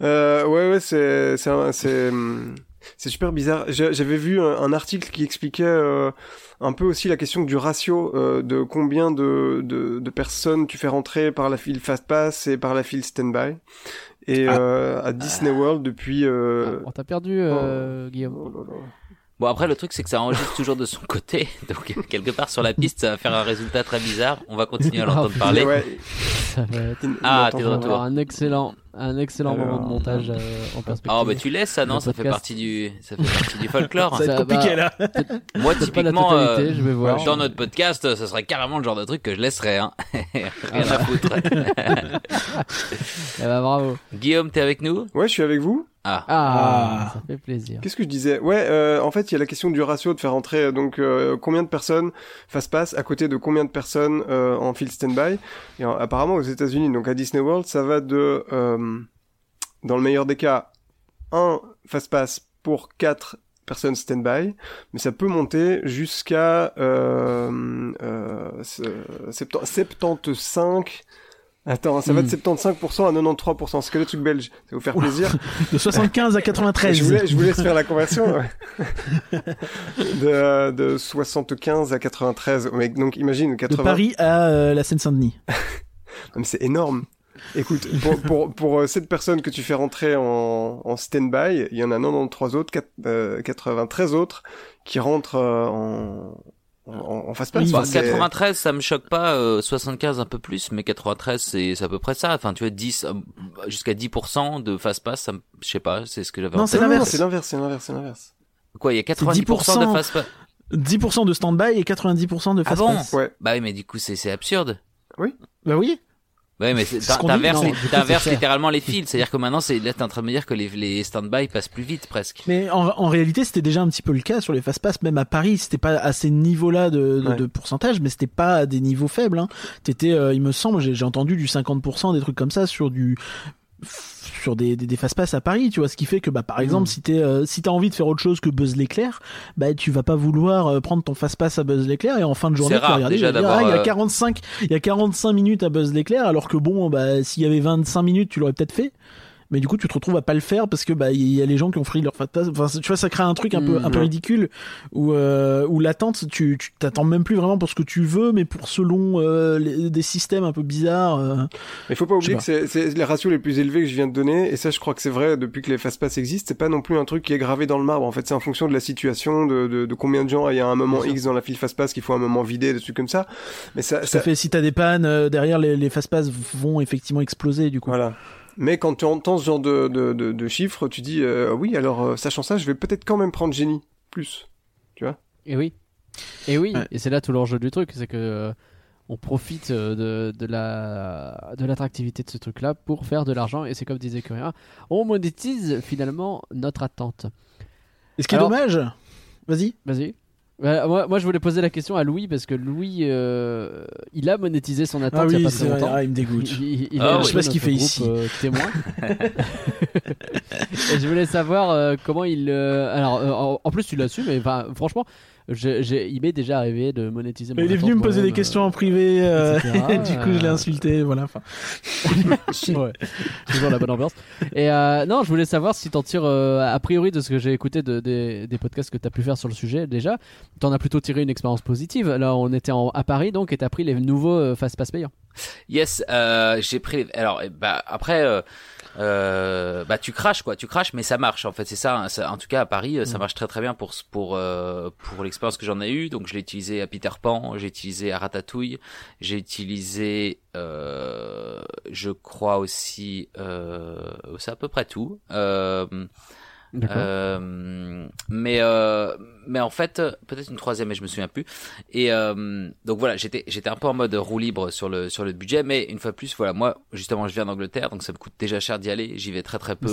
Euh, ouais, ouais, c'est, hum, super bizarre. J'avais vu un, un article qui expliquait euh, un peu aussi la question du ratio euh, de combien de, de, de personnes tu fais rentrer par la file Fast Pass et par la file Standby. Et Ah. euh, à Disney World depuis. Euh... On t'a perdu, euh, Guillaume. oh là là. Bon après le truc c'est que ça enregistre toujours de son côté, donc quelque part sur la piste ça va faire un résultat très bizarre. On va continuer à l'entendre Oh, parler. Ouais, Ça va être Ah, t'es de on va vraiment. retour. avoir un excellent, un excellent Alors, moment de montage euh, en perspective. Ah bah tu laisses ça non ça fait partie du ça fait partie du folklore. Ça va être Ça compliqué là. Moi typiquement totalité, euh, je vais voir. dans notre podcast ça serait carrément le genre de truc que je laisserais hein. Rien à foutre. Eh bah, bravo. Guillaume t'es avec nous? Ouais, je suis avec vous. Ah. Ah, Ah. ça fait plaisir. Qu'est-ce que je disais? Ouais, euh, en fait, il y a la question du ratio de faire entrer euh, donc euh, combien de personnes fast pass à côté de combien de personnes euh, en field standby? Et apparemment aux États-Unis, donc à Disney World, ça va de euh, dans le meilleur des cas un fast pass pour quatre personnes standby, mais ça peut monter jusqu'à euh, euh, sept- 75 Attends, ça va de 75% à 93%. C'est que le truc belge. Ça va vous faire plaisir. De 75 à 93. Je voulais, je vous laisse faire la conversion. ouais. de, de 75 à 93. Mais donc imagine De 80. Paris à euh, la Seine-Saint-Denis. C'est énorme. Écoute, pour, pour, pour euh, cette personne que tu fais rentrer en, en stand-by, il y en a 93 autres, quatre- euh, 93 autres qui rentrent euh, en, Oui, Bah, Enfin, c'est- 93 ça me choque pas, euh, 75 un peu plus, mais 93 c'est c'est à peu près ça. Enfin tu vois 10 euh, jusqu'à 10% de fast pass, ça me- je sais pas, c'est ce que j'avais. Non, c'est l'inverse. C'est l'inverse, c'est l'inverse, c'est l'inverse. Quoi, il y a 90% de 10%. fast pass. 10% de stand-by et 90% de Ah fast bon pass. Ouais. Bah oui, mais du coup c'est c'est absurde. Bah oui. Ouais, mais t'inverses les- littéralement les fils. C'est-à-dire que maintenant, c'est là, t'es en train de me dire que les, les stand-by passent plus vite presque. Mais en, en réalité, c'était déjà un petit peu le cas sur les fast pass, même à Paris. C'était pas à ces niveaux-là de, de, Ouais. de pourcentage, mais c'était pas à des niveaux faibles. Hein. T'étais, euh, il me semble, j'ai j'ai entendu du 50%, des trucs comme ça sur du sur des, des, des fast pass à Paris, tu vois, ce qui fait que bah par exemple si t'es euh, si t'as envie de faire autre chose que Buzz l'éclair, bah tu vas pas vouloir euh, prendre ton fast pass à Buzz l'éclair et en fin de journée tu vas regarder, déjà, tu vas dire, d'avoir, ah, il y a euh, 45 il y a 45 minutes à Buzz l'éclair alors que bon bah s'il y avait 25 minutes tu l'aurais peut-être fait. Mais du coup, tu te retrouves à pas le faire parce que bah il y a les gens qui ont free leur fast pass. Enfin, tu vois, ça crée un truc un peu un peu ridicule où euh, où l'attente, tu tu t'attends même plus vraiment pour ce que tu veux, mais pour selon euh, les- des systèmes un peu bizarres. euh. Mais faut pas oublier que c'est c'est les ratios les plus élevés que je viens de donner, et ça je crois que c'est vrai depuis que les fast-pass existent, c'est pas non plus un truc qui est gravé dans le marbre, en fait c'est en fonction de la situation, de, de, de combien de gens il y a un moment. X dans la file fast-pass qu'il faut un moment vidé, des trucs comme ça. Mais ça, Ça ça fait si t'as des pannes euh, derrière, les, les fast pass vont effectivement exploser du coup. voilà. Mais quand tu entends ce genre de, de, de, de chiffres, tu dis euh, oui alors euh, sachant ça, je vais peut-être quand même prendre génie plus. Et oui. Et oui. Ouais. Et c'est là tout l'enjeu du truc, c'est que euh, on profite de, de la de l'attractivité de ce truc-là pour faire de l'argent. Et c'est comme disait Curia, on monétise finalement notre attente. Et ce qui est dommage, vas-y. Vas-y. Bah, moi, moi, je voulais poser la question à Louis parce que Louis, euh, il a monétisé son attente Ah il y a oui, pas c'est très longtemps. ah, il me dégoûte. Il, il Ah est oui. un Je sais pas ce qu'il fait groupe, ici. euh, témoin. Et je voulais savoir euh, comment il. euh, alors, euh, en, en plus, tu l'as su, mais franchement, je- j'ai- il m'est déjà arrivé de monétiser mon Il est venu me poser des questions en privé, euh, et du coup je l'ai euh, insulté, voilà. Enfin, ouais, toujours la bonne ambiance. Et euh, non, je voulais savoir si t'en tires, euh, a priori de ce que j'ai écouté de, des- des podcasts que t'as pu faire sur le sujet déjà, t'en as plutôt tiré une expérience positive. Là, on était en- à Paris donc et t'as pris les nouveaux euh, Fast Pass payants. Yes, euh, j'ai pris. Alors, eh, bah après, euh, bah tu craches quoi, tu craches, mais ça marche en fait. C'est ça, hein, ça- En tout cas, à Paris, euh, ça Mm. marche très très bien pour pour euh, pour l'expérience que j'en ai eue. Donc, je l'ai utilisé à Peter Pan, j'ai utilisé à Ratatouille, j'ai utilisé, euh, je crois aussi, euh, c'est à peu près tout. Euh. Euh, mais euh, mais en fait peut-être une troisième mais je me souviens plus. Et euh, donc voilà j'étais j'étais un peu en mode roue libre sur le sur le budget mais une fois de plus voilà moi justement je viens d'Angleterre donc ça me coûte déjà cher d'y aller. J'y vais très très peu.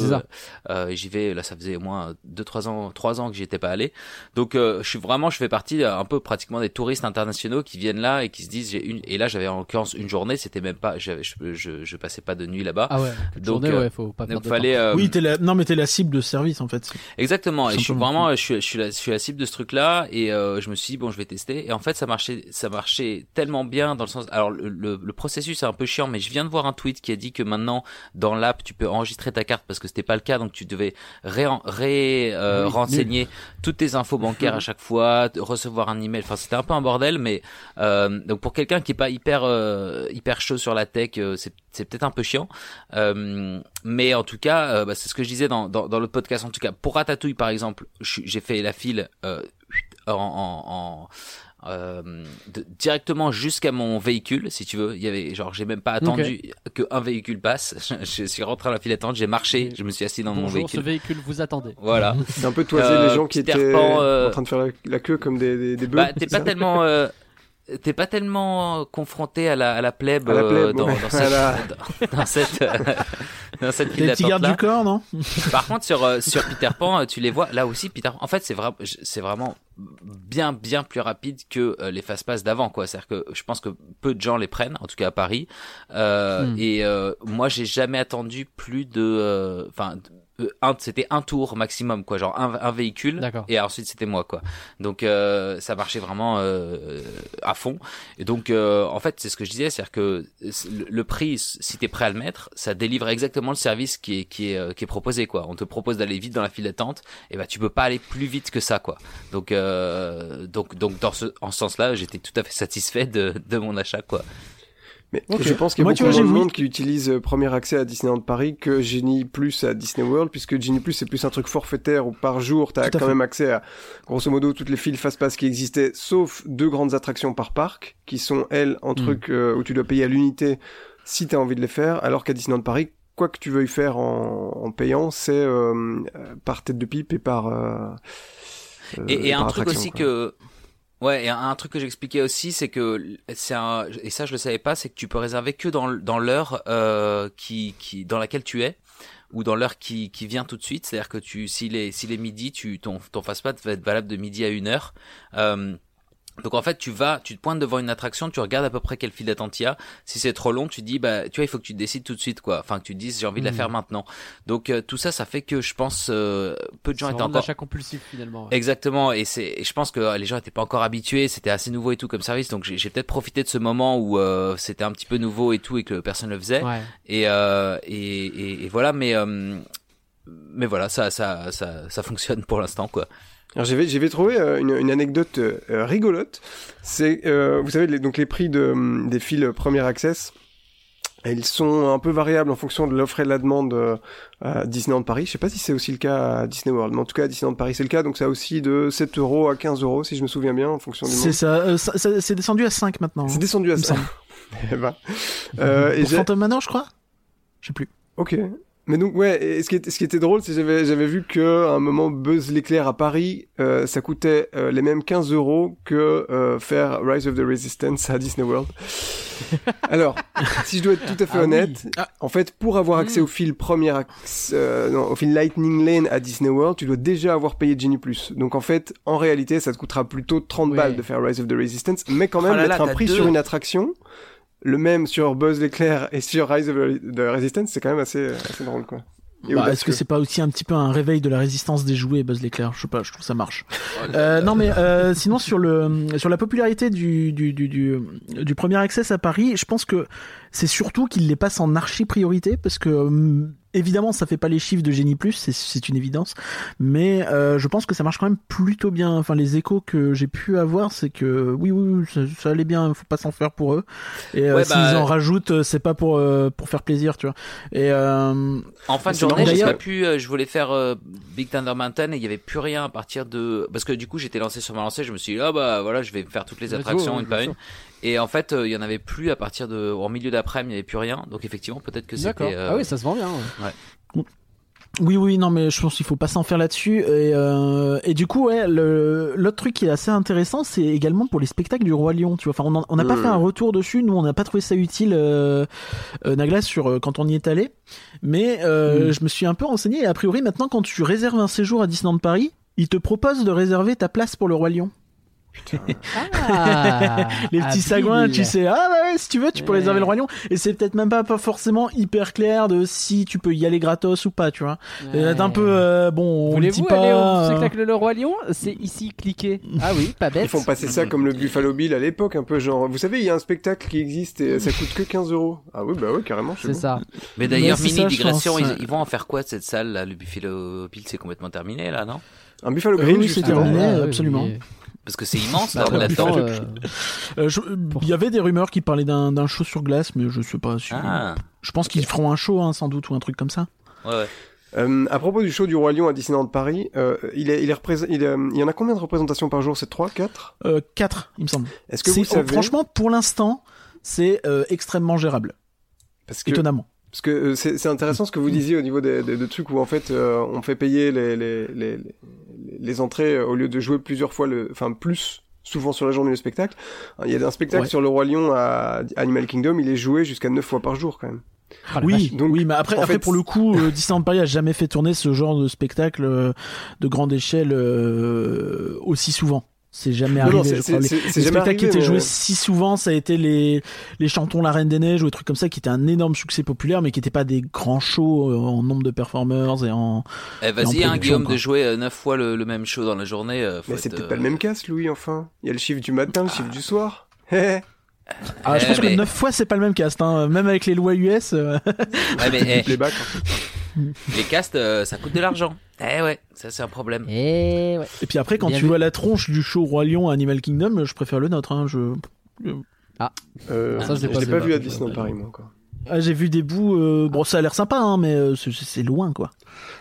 Euh, j'y vais là ça faisait au moins deux trois ans trois ans que j'y étais pas allé. Donc euh, je suis vraiment je fais partie un peu pratiquement des touristes internationaux qui viennent là et qui se disent j'ai une et là j'avais en l'occurrence une journée c'était même pas j'avais je, je, je passais pas de nuit là-bas. Ah ouais. donc, journée, euh, ouais, faut pas donc fallait euh, oui, t'es la... non mais t'es la cible de service en fait. Exactement. Et je suis vraiment, je suis, je suis la, je suis la cible de ce truc-là. Et euh, je me suis dit bon, je vais tester. Et en fait, ça marchait, ça marchait tellement bien dans le sens. Alors le, le, le processus est un peu chiant, mais je viens de voir un tweet qui a dit que maintenant dans l'app, tu peux enregistrer ta carte parce que c'était pas le cas, donc tu devais ré, ré euh, Oui, renseigner toutes tes infos bancaires à chaque fois, recevoir un email. Enfin, c'était un peu un bordel, mais euh, donc pour quelqu'un qui est pas hyper euh, hyper chaud sur la tech, euh, c'est c'est peut-être un peu chiant. Euh, mais en tout cas, bah, c'est ce que je disais dans, dans, dans l'autre podcast. En tout cas, pour Ratatouille, par exemple, j'ai fait la file euh, en, en, en- euh, de- directement jusqu'à mon véhicule, si tu veux. Il y avait genre, j'ai même pas attendu que un véhicule passe. Je, je suis rentré dans la file d'attente, j'ai marché, je me suis assis dans mon Bonjour, ce véhicule. véhicule vous attendez. Voilà. C'est un peu toiser Euh, les gens qui étaient euh, en train de faire la, la queue comme des, des, des bœufs. Bah, t'es pas tellement. T'es pas tellement confronté à la, à la plèbe, À la euh, dans, ouais. dans cette, Voilà. dans, dans cette, euh, dans cette file Les petits gardes là. du corps, non? Par contre, sur euh, sur Peter Pan, euh, tu les vois là aussi. Peter, en fait, c'est vraiment c'est vraiment bien bien plus rapide que euh, les fast pass d'avant, quoi. C'est-à-dire que je pense que peu de gens les prennent, en tout cas à Paris. Euh, Hmm. Et euh, moi, j'ai jamais attendu plus de, euh, enfin. Euh, c'était un tour maximum quoi genre un, un véhicule et ensuite c'était moi quoi. Donc euh, ça marchait vraiment euh, à fond. Et donc euh, en fait c'est ce que je disais c'est à dire que le, prix si t'es prêt à le mettre ça délivre exactement le service qui est qui est euh, qui est proposé quoi. On te propose d'aller vite dans la file d'attente et bah tu peux pas aller plus vite que ça quoi. Donc euh, donc donc dans ce en ce sens là j'étais tout à fait satisfait de de mon achat quoi Mais je pense qu'il y a Moi, tu beaucoup vois, moins de monde qui utilise euh, premier accès à Disneyland Paris que Genie Plus à Disney World, puisque Genie Plus c'est plus un truc forfaitaire où par jour t'as Tout à quand fait. même accès à grosso modo toutes les files fast-pass qui existaient, sauf deux grandes attractions par parc, qui sont elles un truc euh, où tu dois payer à l'unité si t'as envie de les faire, alors qu'à Disneyland Paris, quoi que tu veuilles faire en, en payant, c'est euh, par tête de pipe et par euh, euh, Et, et un par truc aussi quoi. que ouais, et un, truc que j'expliquais aussi, c'est que c'est un et ça je le savais pas, c'est que tu peux réserver que dans l'heure euh, qui qui dans laquelle tu es ou dans l'heure qui qui vient tout de suite, c'est-à-dire que tu s'il est s'il est midi, tu ton ton fast pass va être valable de midi à une heure. Euh, donc en fait, tu vas, tu te pointes devant une attraction, tu regardes à peu près quelle file d'attente il y a. Si c'est trop long, tu dis bah tu vois, il faut que tu décides tout de suite quoi. Enfin que tu te dises j'ai envie de la Mhm. faire maintenant. Donc euh, tout ça ça fait que je pense euh, peu de gens étaient encore l'achat compulsif finalement. ouais. Exactement, et c'est, et je pense que euh, les gens étaient pas encore habitués, c'était assez nouveau et tout comme service, donc j'ai, j'ai peut-être profité de ce moment où euh, c'était un petit peu nouveau et tout et que personne le faisait, Ouais. et, euh, et, et, et voilà, mais euh, mais voilà, ça, ça, ça, ça fonctionne pour l'instant quoi. J'avais j'avais trouvé euh, une, une anecdote euh, rigolote. C'est euh, vous savez les, donc les prix de hum, des fils premier access. Ils sont un peu variables en fonction de l'offre et de la demande à Disneyland Paris. Je sais pas si c'est aussi le cas à Disney World, mais en tout cas à Disneyland Paris c'est le cas. Donc ça a aussi de 7 euros à 15 euros si je me souviens bien en fonction du C'est ça, euh, ça- ça- c'est descendu à 5 maintenant. C'est descendu à Il me ça. semble. Eh ben, euh, Pour Phantom Manor, je crois? Je sais plus. Ok. Mais donc ouais, et ce qui, était, ce qui était drôle, c'est que j'avais j'avais vu que à un moment Buzz l'éclair à Paris, euh, ça coûtait euh, les mêmes 15 euros que euh, faire Rise of the Resistance à Disney World. Alors, si je dois être tout à fait Ah oui. honnête, Ah. en fait, pour avoir accès au fil euh, non, au fil Lightning Lane à Disney World, tu dois déjà avoir payé Genie Plus. Donc en fait, en réalité, ça te coûtera plutôt 30 Ouais. balles de faire Rise of the Resistance, mais quand Oh même là là, mettre un prix deux. sur une attraction. Le même sur Buzz l'éclair et sur Rise of the Resistance, c'est quand même assez, assez drôle, quoi. Bah. Est-ce que c'est pas aussi un petit peu un réveil de la résistance des jouets, Buzz l'éclair? Je sais pas, je trouve ça marche. Euh, non mais euh, sinon sur le sur la popularité du du du du, du premier access à Paris, je pense que c'est surtout qu'il les passe en archi priorité parce que hum, évidemment ça fait pas les chiffres de Genie Plus, c'est c'est une évidence, mais euh, je pense que ça marche quand même plutôt bien. Enfin les échos que j'ai pu avoir, c'est que oui oui, oui, ça, ça allait bien, faut pas s'en faire pour eux. Et euh, Ouais, s'ils bah, en rajoutent, euh, c'est pas pour euh, pour faire plaisir, tu vois. Et euh, En fin de journée, j'ai pas pu. euh, je voulais faire euh, Big Thunder Mountain et il y avait plus rien à partir de parce que du coup j'étais lancé sur ma lancée. Je me suis dit ah bah voilà, je vais faire toutes les attractions une par une. Et en fait, euh, il y en avait plus à partir de en milieu d'après-midi, il y avait plus rien. Donc effectivement, peut-être que c'était. euh, Ah oui, ça se vend bien. ouais. Oui, oui, non, mais je pense qu'il faut pas s'en faire là-dessus. Et, euh, et du coup, ouais, le l'autre truc qui est assez intéressant, c'est également pour les spectacles du roi Lion. Tu vois, enfin, on n'a pas Mm. fait un retour dessus. Nous, on n'a pas trouvé ça utile, euh, euh, Naglas, sur euh, quand on y est allé. Mais euh, Mm. je me suis un peu renseigné. Et a priori, maintenant, quand tu réserves un séjour à Disneyland Paris, ils te proposent de réserver ta place pour le roi Lion. Ah, Les petits sagouins, tu sais, ah bah ouais, si tu veux, tu peux Ouais. réserver le roi Lion. Et c'est peut-être même pas, pas forcément hyper clair de si tu peux y aller gratos ou pas, tu vois. C'est Ouais. un peu, euh, bon, on le dit pas. aller au euh, spectacle Le Roi Lion C'est ici, cliquez. Ah oui, pas bête. Ils font passer ça comme le Buffalo Bill à l'époque, un peu genre. Vous savez, il y a un spectacle qui existe et ça coûte que 15 euros. Ah oui, bah ouais, carrément. C'est ça. Mais d'ailleurs, mini ça, digression, ils, vont en faire quoi de cette salle là? Le Buffalo Bill, c'est complètement terminé là, non? Un Buffalo Oui, Grill, oui, c'est terminé. Ah, absolument. Parce que c'est immense Bah, dans en la même tente. temps, euh, Euh, je- Il y avait des rumeurs qui parlaient d'un show sur glace, mais je sais pas. Si... Ah, Je pense qu'ils feront un show, hein, sans doute, ou un truc comme ça. ouais, ouais. Euh, à propos du show du Roi Lion à Disneyland Paris, euh, il, est, il, est représent- il, est- il y en a combien de représentations par jour? C'est 3, 4 Euh, 4, il me semble. Est-ce que C'est- vous savez? Franchement, pour l'instant, c'est euh, extrêmement gérable, parce que, étonnamment. parce que euh, c'est intéressant ce que vous disiez au niveau des, des, des trucs où en fait euh, on fait payer les, les, les, les, entrées euh, au lieu de jouer plusieurs fois, le, enfin plus souvent sur la journée le spectacle. Il y a un spectacle Ouais. sur le Roi Lion à Animal Kingdom, il est joué jusqu'à 9 fois par jour quand même. Ah, Oui. Donc, oui, mais après, en après fait, pour le coup, euh, Disneyland Paris a jamais fait tourner ce genre de spectacle euh, de grande échelle euh, aussi souvent. C'est jamais Non, arrivé. je crois. c'est- Les, les jamais spectacles qui étaient joués si souvent, ça a été les les chantons La Reine des Neiges ou des trucs comme ça, qui étaient un énorme succès populaire, mais qui n'étaient pas des grands shows euh, en nombre de performers et en. Eh, Vas-y, hein, Guillaume, quoi. de jouer 9 fois le, le même show dans la journée. euh, faut Mais c'est être, peut-être euh, pas le même casse, Louis, enfin. Il y a le chiffre du matin, le chiffre du soir. Hé, hé. Ah, je Eh, pense mais- que 9 fois, c'est pas le même cast, hein. même avec les lois US. euh, Ouais, mais eh, Playback, en fait. les castes, euh, ça coûte de l'argent. Eh ouais, ça c'est un problème. Eh ouais. Et puis après, quand Bien tu vu. vois la tronche du show Roi Lion à Animal Kingdom, je préfère le nôtre. Hein. Je... Euh, Ça, je l'ai pas vu, pas par vu à. Disneyland Paris, moi, encore. Ah, j'ai vu des bouts. euh, Bon, ça a l'air sympa, hein, mais euh, c'est- loin, quoi.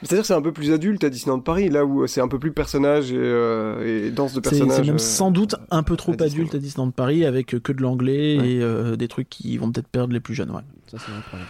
C'est-à-dire que c'est un peu plus adulte à Disneyland Paris, là où c'est un peu plus personnage et, euh, et danse de C'est personnages. c'est même sans doute un peu trop à adulte à Disneyland Paris avec que de l'anglais Ouais. et euh, des trucs qui vont peut-être perdre les plus jeunes. Ouais. Ça, c'est un problème.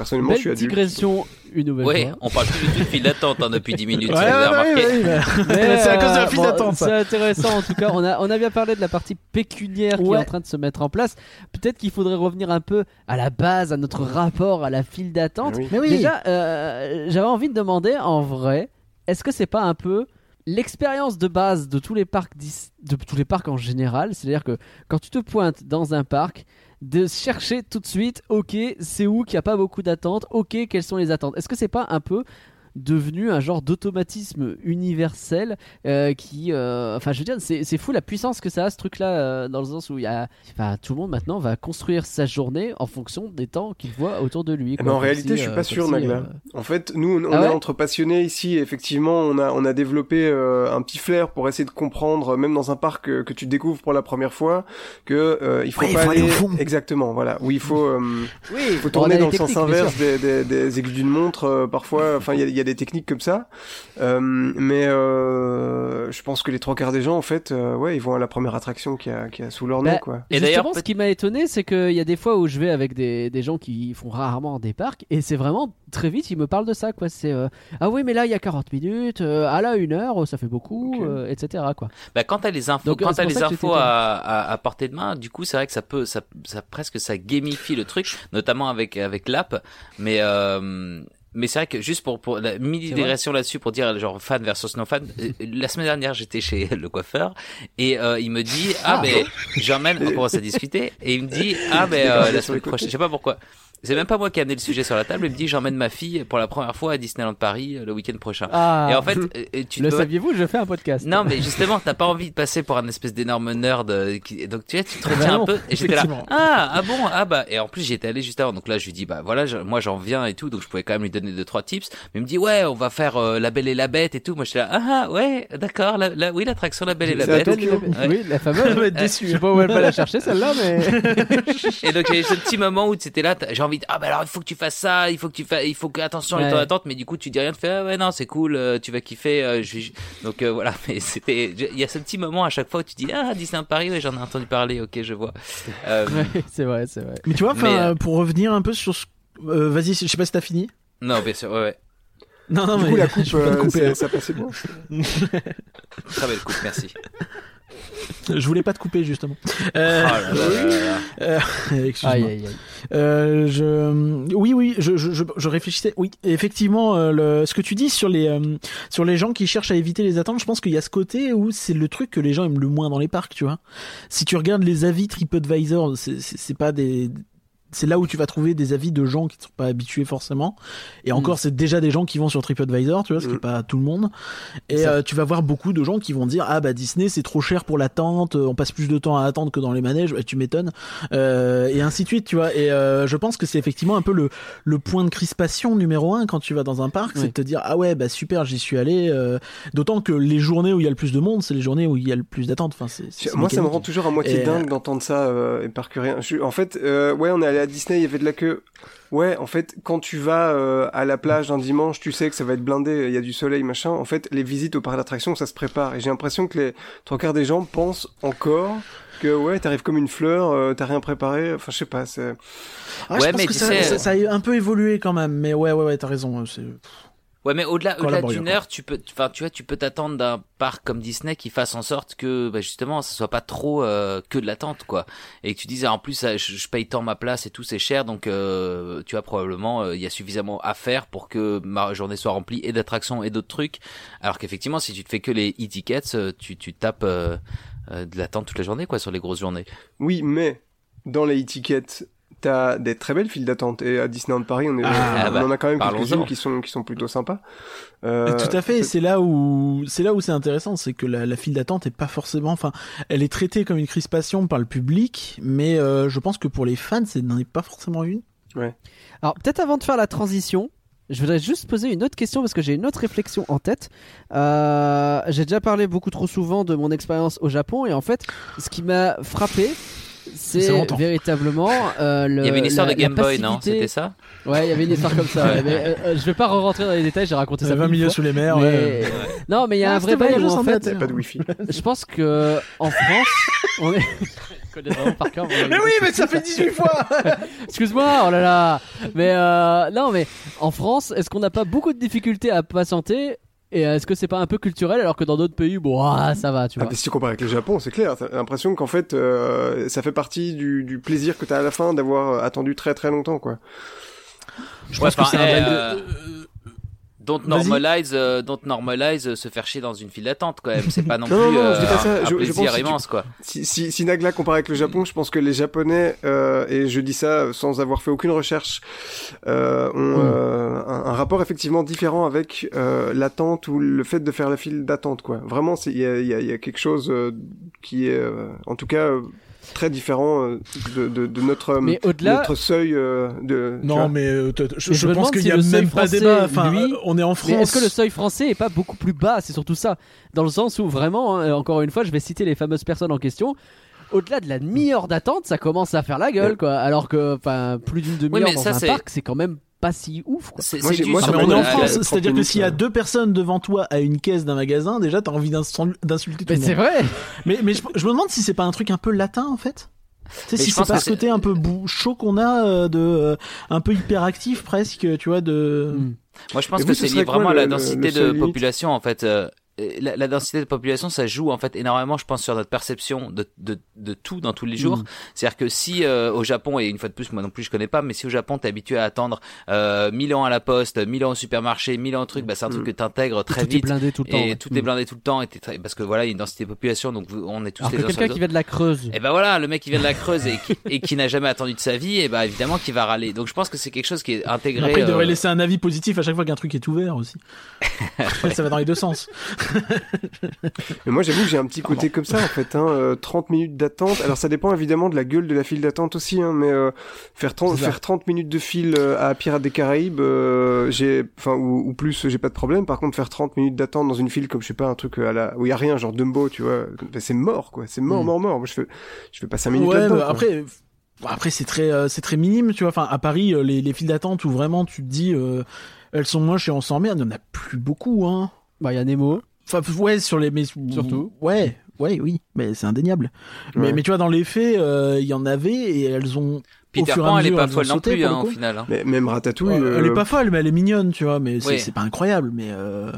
Personnellement, je suis Belle adulte. digression, une nouvelle Ouais, fois. on parle plus du tout de file d'attente hein, depuis 10 minutes, Ouais, ouais, ouais, c'est à cause de la file bon, d'attente. C'est intéressant en tout cas. On a, on a bien parlé de la partie pécuniaire qui est en train de se mettre en place. Peut-être qu'il faudrait revenir un peu à la base, à notre rapport à la file d'attente. Oui. Mais oui. Déjà, euh, j'avais envie de demander en vrai, est-ce que c'est pas un peu l'expérience de base de tous les parcs de tous les parcs en général, c'est-à-dire que quand tu te pointes dans un parc, de chercher tout de suite, ok, c'est où qu'il n'y a pas beaucoup d'attentes, ok, quelles sont les attentes. Est-ce que c'est pas un peu devenu un genre d'automatisme universel euh, qui euh, enfin je veux dire c'est c'est fou la puissance que ça a ce truc là dans le sens où il y a enfin, tout le monde maintenant va construire sa journée en fonction des temps qu'il voit autour de lui Eh quoi. ben, en réalité, si, je suis euh, pas sûr, si, Nagla. euh, En fait, nous, on, on Ah est entre passionnés ici. Effectivement, on a, on a développé euh, un petit flair pour essayer de comprendre, même dans un parc que, que tu découvres pour la première fois, que euh, il faut Ouais, il pas faut aller au fond. exactement, voilà, où il faut, euh, oui faut tourner dans le sens inverse des, des, des aiguilles d'une montre. euh, parfois, enfin, il y a, il y a des techniques comme ça. Euh, mais euh, je pense que les trois quarts des gens, en fait, euh, ouais, ils vont à la première attraction qui a, qui a sous leur Bah, nez, quoi. Et d'ailleurs, ce qui m'a étonné, c'est qu'il y a des fois où je vais avec des, des gens qui font rarement des parcs, et c'est vraiment très vite, ils me parlent de ça, quoi. C'est euh, ah oui, mais là il y a 40 minutes, euh, ah là une heure, ça fait beaucoup, euh, etc. Quoi. Bah, quand t'as les infos, Donc, quand t'as les infos à, à, à portée de main, du coup, c'est vrai que ça peut, ça, ça presque ça gamifie le truc, notamment avec avec l'app. Mais euh, mais c'est vrai que juste pour pour la mini digression là-dessus pour dire genre fan versus non fan. euh, La semaine dernière, j'étais chez le coiffeur et euh, il me dit ah mais j'emmène, on commence à discuter et il me dit ah mais D'accord, euh, la semaine prochaine, je sais pas pourquoi. C'est même pas moi qui ai amené le sujet sur la table. Il me dit j'emmène ma fille pour la première fois à Disneyland Paris euh, le week-end prochain. Ah, Et en fait, euh, tu le dois- saviez-vous Je fais un podcast. Non, mais justement, t'as pas envie de passer pour un espèce d'énorme nerd. euh, qui... Donc tu vois, tu te Bah retiens un peu. Et j'étais là. Ah, ah bon, ah bah. Et en plus, j'y étais allé juste avant. Donc là, je lui dis bah voilà, je- moi j'en viens et tout. Donc je pouvais quand même lui donner deux trois tips. Mais il me dit ouais, on va faire euh, la Belle et la Bête et tout. Moi j'étais là. Ah ah, ouais, d'accord. La, la- oui, l'attraction la Belle et la Bête. Ouais. Oui, la fameuse. Je sais pas où elle va la chercher celle-là, mais. Et donc il y avait ce petit moment où c'était là, envie de, ah bah alors il faut que tu fasses ça, il faut que tu fasses, il faut que attention les Ouais. temps d'attente, mais du coup tu dis rien, tu fais ah ouais non c'est cool, euh, tu vas kiffer, euh, je donc euh, voilà, mais c'était, il y a ce petit moment à chaque fois où tu dis ah Disneyland Paris, ouais j'en ai entendu parler, ok je vois. Euh, Ouais, c'est vrai, c'est vrai. Mais tu vois, Mais, euh, pour revenir un peu sur ce... euh, Vas-y, je sais pas si t'as fini. non bien sûr, ouais, ouais, Non, non, Du mais coup, la coupe, euh, ça passait bien. très belle coupe, merci. Je voulais pas te couper justement. Euh, là là là là là. euh, Excuse-moi. Aïe, aïe, aïe. Euh, je, oui, oui, je, je, je, je réfléchissais. Oui, effectivement, euh, le, ce que tu dis sur les, euh, sur les gens qui cherchent à éviter les attentes, je pense qu'il y a ce côté où c'est le truc que les gens aiment le moins dans les parcs, tu vois. Si tu regardes les avis TripAdvisor, c'est pas des, c'est là où tu vas trouver des avis de gens qui ne sont pas habitués forcément. Et encore, c'est déjà des gens qui vont sur TripAdvisor, tu vois, ce qui est Mm. pas tout le monde. Et euh, tu vas voir beaucoup de gens qui vont dire ah bah Disney c'est trop cher pour l'attente, euh, on passe plus de temps à attendre que dans les manèges, Bah, tu m'étonnes. Euh, et ainsi de suite, tu vois. Et euh, je pense que c'est effectivement un peu le, le point de crispation numéro un quand tu vas dans un parc, c'est de te dire ah ouais bah super j'y suis allé. D'autant que les journées où il y a le plus de monde, c'est les journées où il y a le plus d'attente. Enfin c'est. Moi, ça me rend toujours à moitié Et, dingue d'entendre ça et par que rien. Je- en fait, ouais, on est allé à Disney, il y avait de la queue. Ouais, en fait, quand tu vas euh, à la plage un dimanche, tu sais que ça va être blindé, il y a du soleil, machin. En fait, les visites au parc d'attractions, ça se prépare. Et j'ai l'impression que les trois quarts des gens pensent encore que ouais, t'arrives comme une fleur, euh, t'as rien préparé. Enfin, je sais pas. C'est Ah, Ouais, je pense mais que tu ça, sais- ça, ça a un peu évolué quand même. Mais ouais ouais ouais t'as raison. C'est. Ouais, mais au-delà, d'une heure, tu peux, enfin, tu vois, tu peux t'attendre d'un parc comme Disney qui fasse en sorte que, bah, justement, ça soit pas trop euh, que de l'attente, quoi. Et que tu dises, ah, en plus, je, je paye tant ma place et tout, c'est cher, donc, euh, tu vois, probablement, euh, il y a suffisamment à faire pour que ma journée soit remplie et d'attractions et d'autres trucs. Alors qu'effectivement, si tu te fais que les e-tickets, tu, tu tapes euh, euh, de l'attente toute la journée, quoi, sur les grosses journées. oui, mais dans les étiquettes. T'as des très belles files d'attente et à Disneyland Paris on, est, Ah, on bah, en a quand même quelques-unes qui sont qui sont plutôt sympas. Euh, Tout à fait, c'est là où c'est là où c'est intéressant, c'est que la, la file d'attente est pas forcément, enfin, elle est traitée comme une crispation par le public, mais euh, je pense que pour les fans, c'est n'en est pas forcément une. Alors, peut-être avant de faire la transition, je voudrais juste poser une autre question parce que j'ai une autre réflexion en tête. Euh, j'ai déjà parlé beaucoup trop souvent de mon expérience au Japon et en fait, ce qui m'a frappé, C'est véritablement euh, le. Il y avait une histoire la- de Game Boy, non C'était ça Ouais, il y avait une histoire comme ça. Ouais. mais, euh, euh, je vais pas rentrer dans les détails, j'ai raconté ça 20 mille milieux sous les mers. Mais- ouais. Non, mais il y a Ah, un vrai bail en en fait, Angleterre. pas de wifi. je pense que en France, on est. Par cœur, Mais oui, mais ça fait 18 fois. Excuse-moi, oh là là. Mais euh, non, mais en France, est-ce qu'on n'a pas beaucoup de difficultés à patienter et est-ce que c'est pas un peu culturel alors que dans d'autres pays, bon, ah, ça va, tu Ah, vois. mais si tu compares avec le Japon, c'est clair. T'as l'impression qu'en fait, euh, ça fait partie du, du plaisir que t'as à la fin d'avoir attendu très très longtemps, quoi. Je Ouais, pense que c'est un eh, euh, Don't normalize, euh, don't normalize euh, se faire chier dans une file d'attente quand même. C'est pas non plus Non, euh, je dis pas ça. un, Je- je plaisir pense que tu- immense quoi. Si, si, si Nagla compare avec le Japon, je pense que les Japonais, euh, et je dis ça sans avoir fait aucune recherche, euh, ont Mm. euh, un, un rapport effectivement différent avec euh, l'attente ou le fait de faire la file d'attente, quoi. Vraiment, c'est- il y a, il y, a, il y a quelque chose euh, qui est, euh, en tout cas, euh, très différent euh, de, de, de notre, euh, Mais au-delà, notre seuil euh, de. Non, mais je, pense qu'il si y a même pas débat. Enfin, lui, on est en France. est-ce que le seuil français est pas beaucoup plus bas? C'est surtout ça. Dans le sens où vraiment, hein, encore une fois, je vais citer les fameuses personnes en question. Au-delà de la demi-heure d'attente, ça commence à faire la gueule, quoi. Alors que, enfin, plus d'une demi-heure mais dans ça, un c'est- parc, c'est quand même pas si ouf. C'est c'est c'est-à-dire que s'il y a euh. deux personnes devant toi à une caisse d'un magasin, déjà t'as envie d'insul- d'insulter tout Mais le c'est monde. vrai. Mais, mais je, je me demande si c'est pas un truc un peu latin en fait. Tu sais, si c'est pas ce c'est- côté un peu bou- chaud qu'on a euh, de euh, un peu hyperactif presque, tu vois, de. Mm. Moi, je pense que c'est lié vraiment à la le- densité le de population, en fait. euh, la, la densité de population, ça joue en fait énormément, je pense, sur notre perception de, de, de tout dans tous les jours. Mm. C'est-à-dire que si euh, au Japon, et une fois de plus, moi non plus je connais pas, mais si au Japon t'es habitué à attendre euh, 1000 ans à la poste, 1000 ans au supermarché, 1000 ans au truc, bah c'est un truc que t'intègres très tout est vite. blindé tout le temps. Et ouais. tout est Mm. blindé tout le temps, et très- parce que voilà, il y a une densité de population, donc on est tous Alors les que quelqu'un qui vient de la Creuse. et ben voilà, le mec qui vient de la Creuse et qui, et qui n'a jamais attendu de sa vie, et ben évidemment qu'il va râler. Donc je pense que c'est quelque chose qui est intégré. Après, il devrait euh, laisser un avis positif à chaque fois qu'un truc est ouvert aussi. ça va dans les deux sens. Mais moi, j'avoue que j'ai un petit côté comme ça, en fait. Hein, euh, 30 minutes d'attente. Alors, ça dépend évidemment de la gueule de la file d'attente aussi, hein, mais euh, faire, 30, C'est ça. faire 30 minutes de file euh, à Pirates des Caraïbes, euh, j'ai, enfin, ou, ou plus, j'ai pas de problème. Par contre, faire 30 minutes d'attente dans une file comme, je sais pas, un truc à la, où il y a rien, genre Dumbo, tu vois, ben, c'est mort, quoi. C'est mort, Mm. mort, mort. Moi, je fais, je fais pas 5 minutes ouais, bah, après, après c'est très, euh, c'est très minime, tu vois. Enfin, à Paris, euh, les, les files d'attente où vraiment tu te dis, euh, elles sont moches et on s'emmerde, il y en a plus beaucoup, hein. Bah, il y a Nemo. Enfin, ouais, sur les, mais Surtout. Ouais, ouais, oui, mais c'est indéniable. Mais, Ouais. mais tu vois, dans les faits, euh, il y en avait et elles ont. Peter au fur et à Pan, elle est pas folle non plus hein, au final. hein. Mais même Ratatouille. Euh, Elle euh, est pas folle, mais elle est mignonne, tu vois. Mais c'est pas incroyable, mais euh...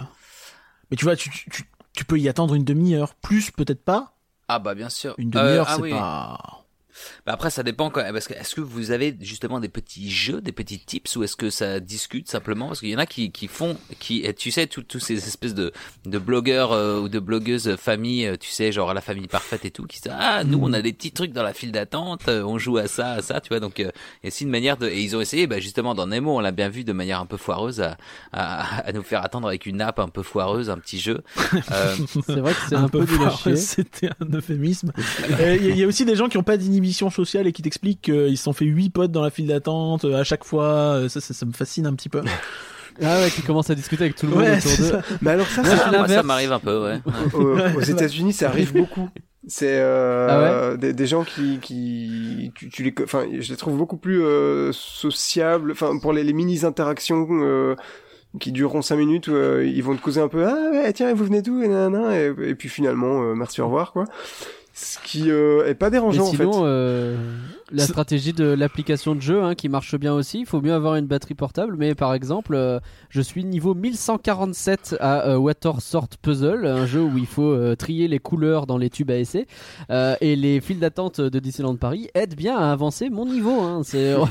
mais tu vois, tu, tu, tu- peux y attendre une demi-heure, plus peut-être pas. Ah bah bien sûr. Une Euh, demi-heure, ah c'est oui. pas. Bah après ça dépend quand parce que est-ce que vous avez justement des petits jeux, des petits tips ou est-ce que ça discute simplement? Parce qu'il y en a qui qui font qui tu sais tous tous ces espèces de de blogueurs euh, ou de blogueuses famille, euh, tu sais genre la famille parfaite et tout qui disent ah nous on a des petits trucs dans la file d'attente, euh, on joue à ça à ça, tu vois donc euh, et c'est une manière de et ils ont essayé bah justement dans Nemo, on l'a bien vu de manière un peu foireuse à, à à nous faire attendre avec une nappe un peu foireuse, un petit jeu. Euh, C'est vrai que c'est un, peu chier. C'était un euphémisme. Euh, Il y, y a aussi des gens qui ont pas d'inhibition sociale et qui t'expliquent qu'ils se sont fait huit potes dans la file d'attente euh, à chaque fois. Euh, Ça, ça, ça me fascine un petit peu. Ah ouais, qui commence à discuter avec tout le monde Ouais, autour d'eux. ça. Mais alors ça, ça, moi, m'arrive un peu ouais. aux, aux États-Unis, ça arrive beaucoup. C'est euh, Ah des, des gens qui, qui tu, tu les, enfin, je les trouve beaucoup plus euh, sociables. Enfin, pour les, les mini interactions euh, qui dureront cinq minutes, où, euh, ils vont te causer un peu. Ah ouais, tiens, vous venez d'où? Et, nanana, et, et puis finalement, euh, merci, au revoir, quoi. Ce qui euh, est pas dérangeant en fait. euh, la stratégie de l'application de jeu hein, qui marche bien aussi, il faut mieux avoir une batterie portable. Mais par exemple, euh, je suis niveau 1147 à euh, Water Sort Puzzle, un jeu où il faut euh, trier les couleurs dans les tubes à essai. Euh, et les files d'attente de Disneyland Paris aident bien à avancer mon niveau. Hein. Sinon,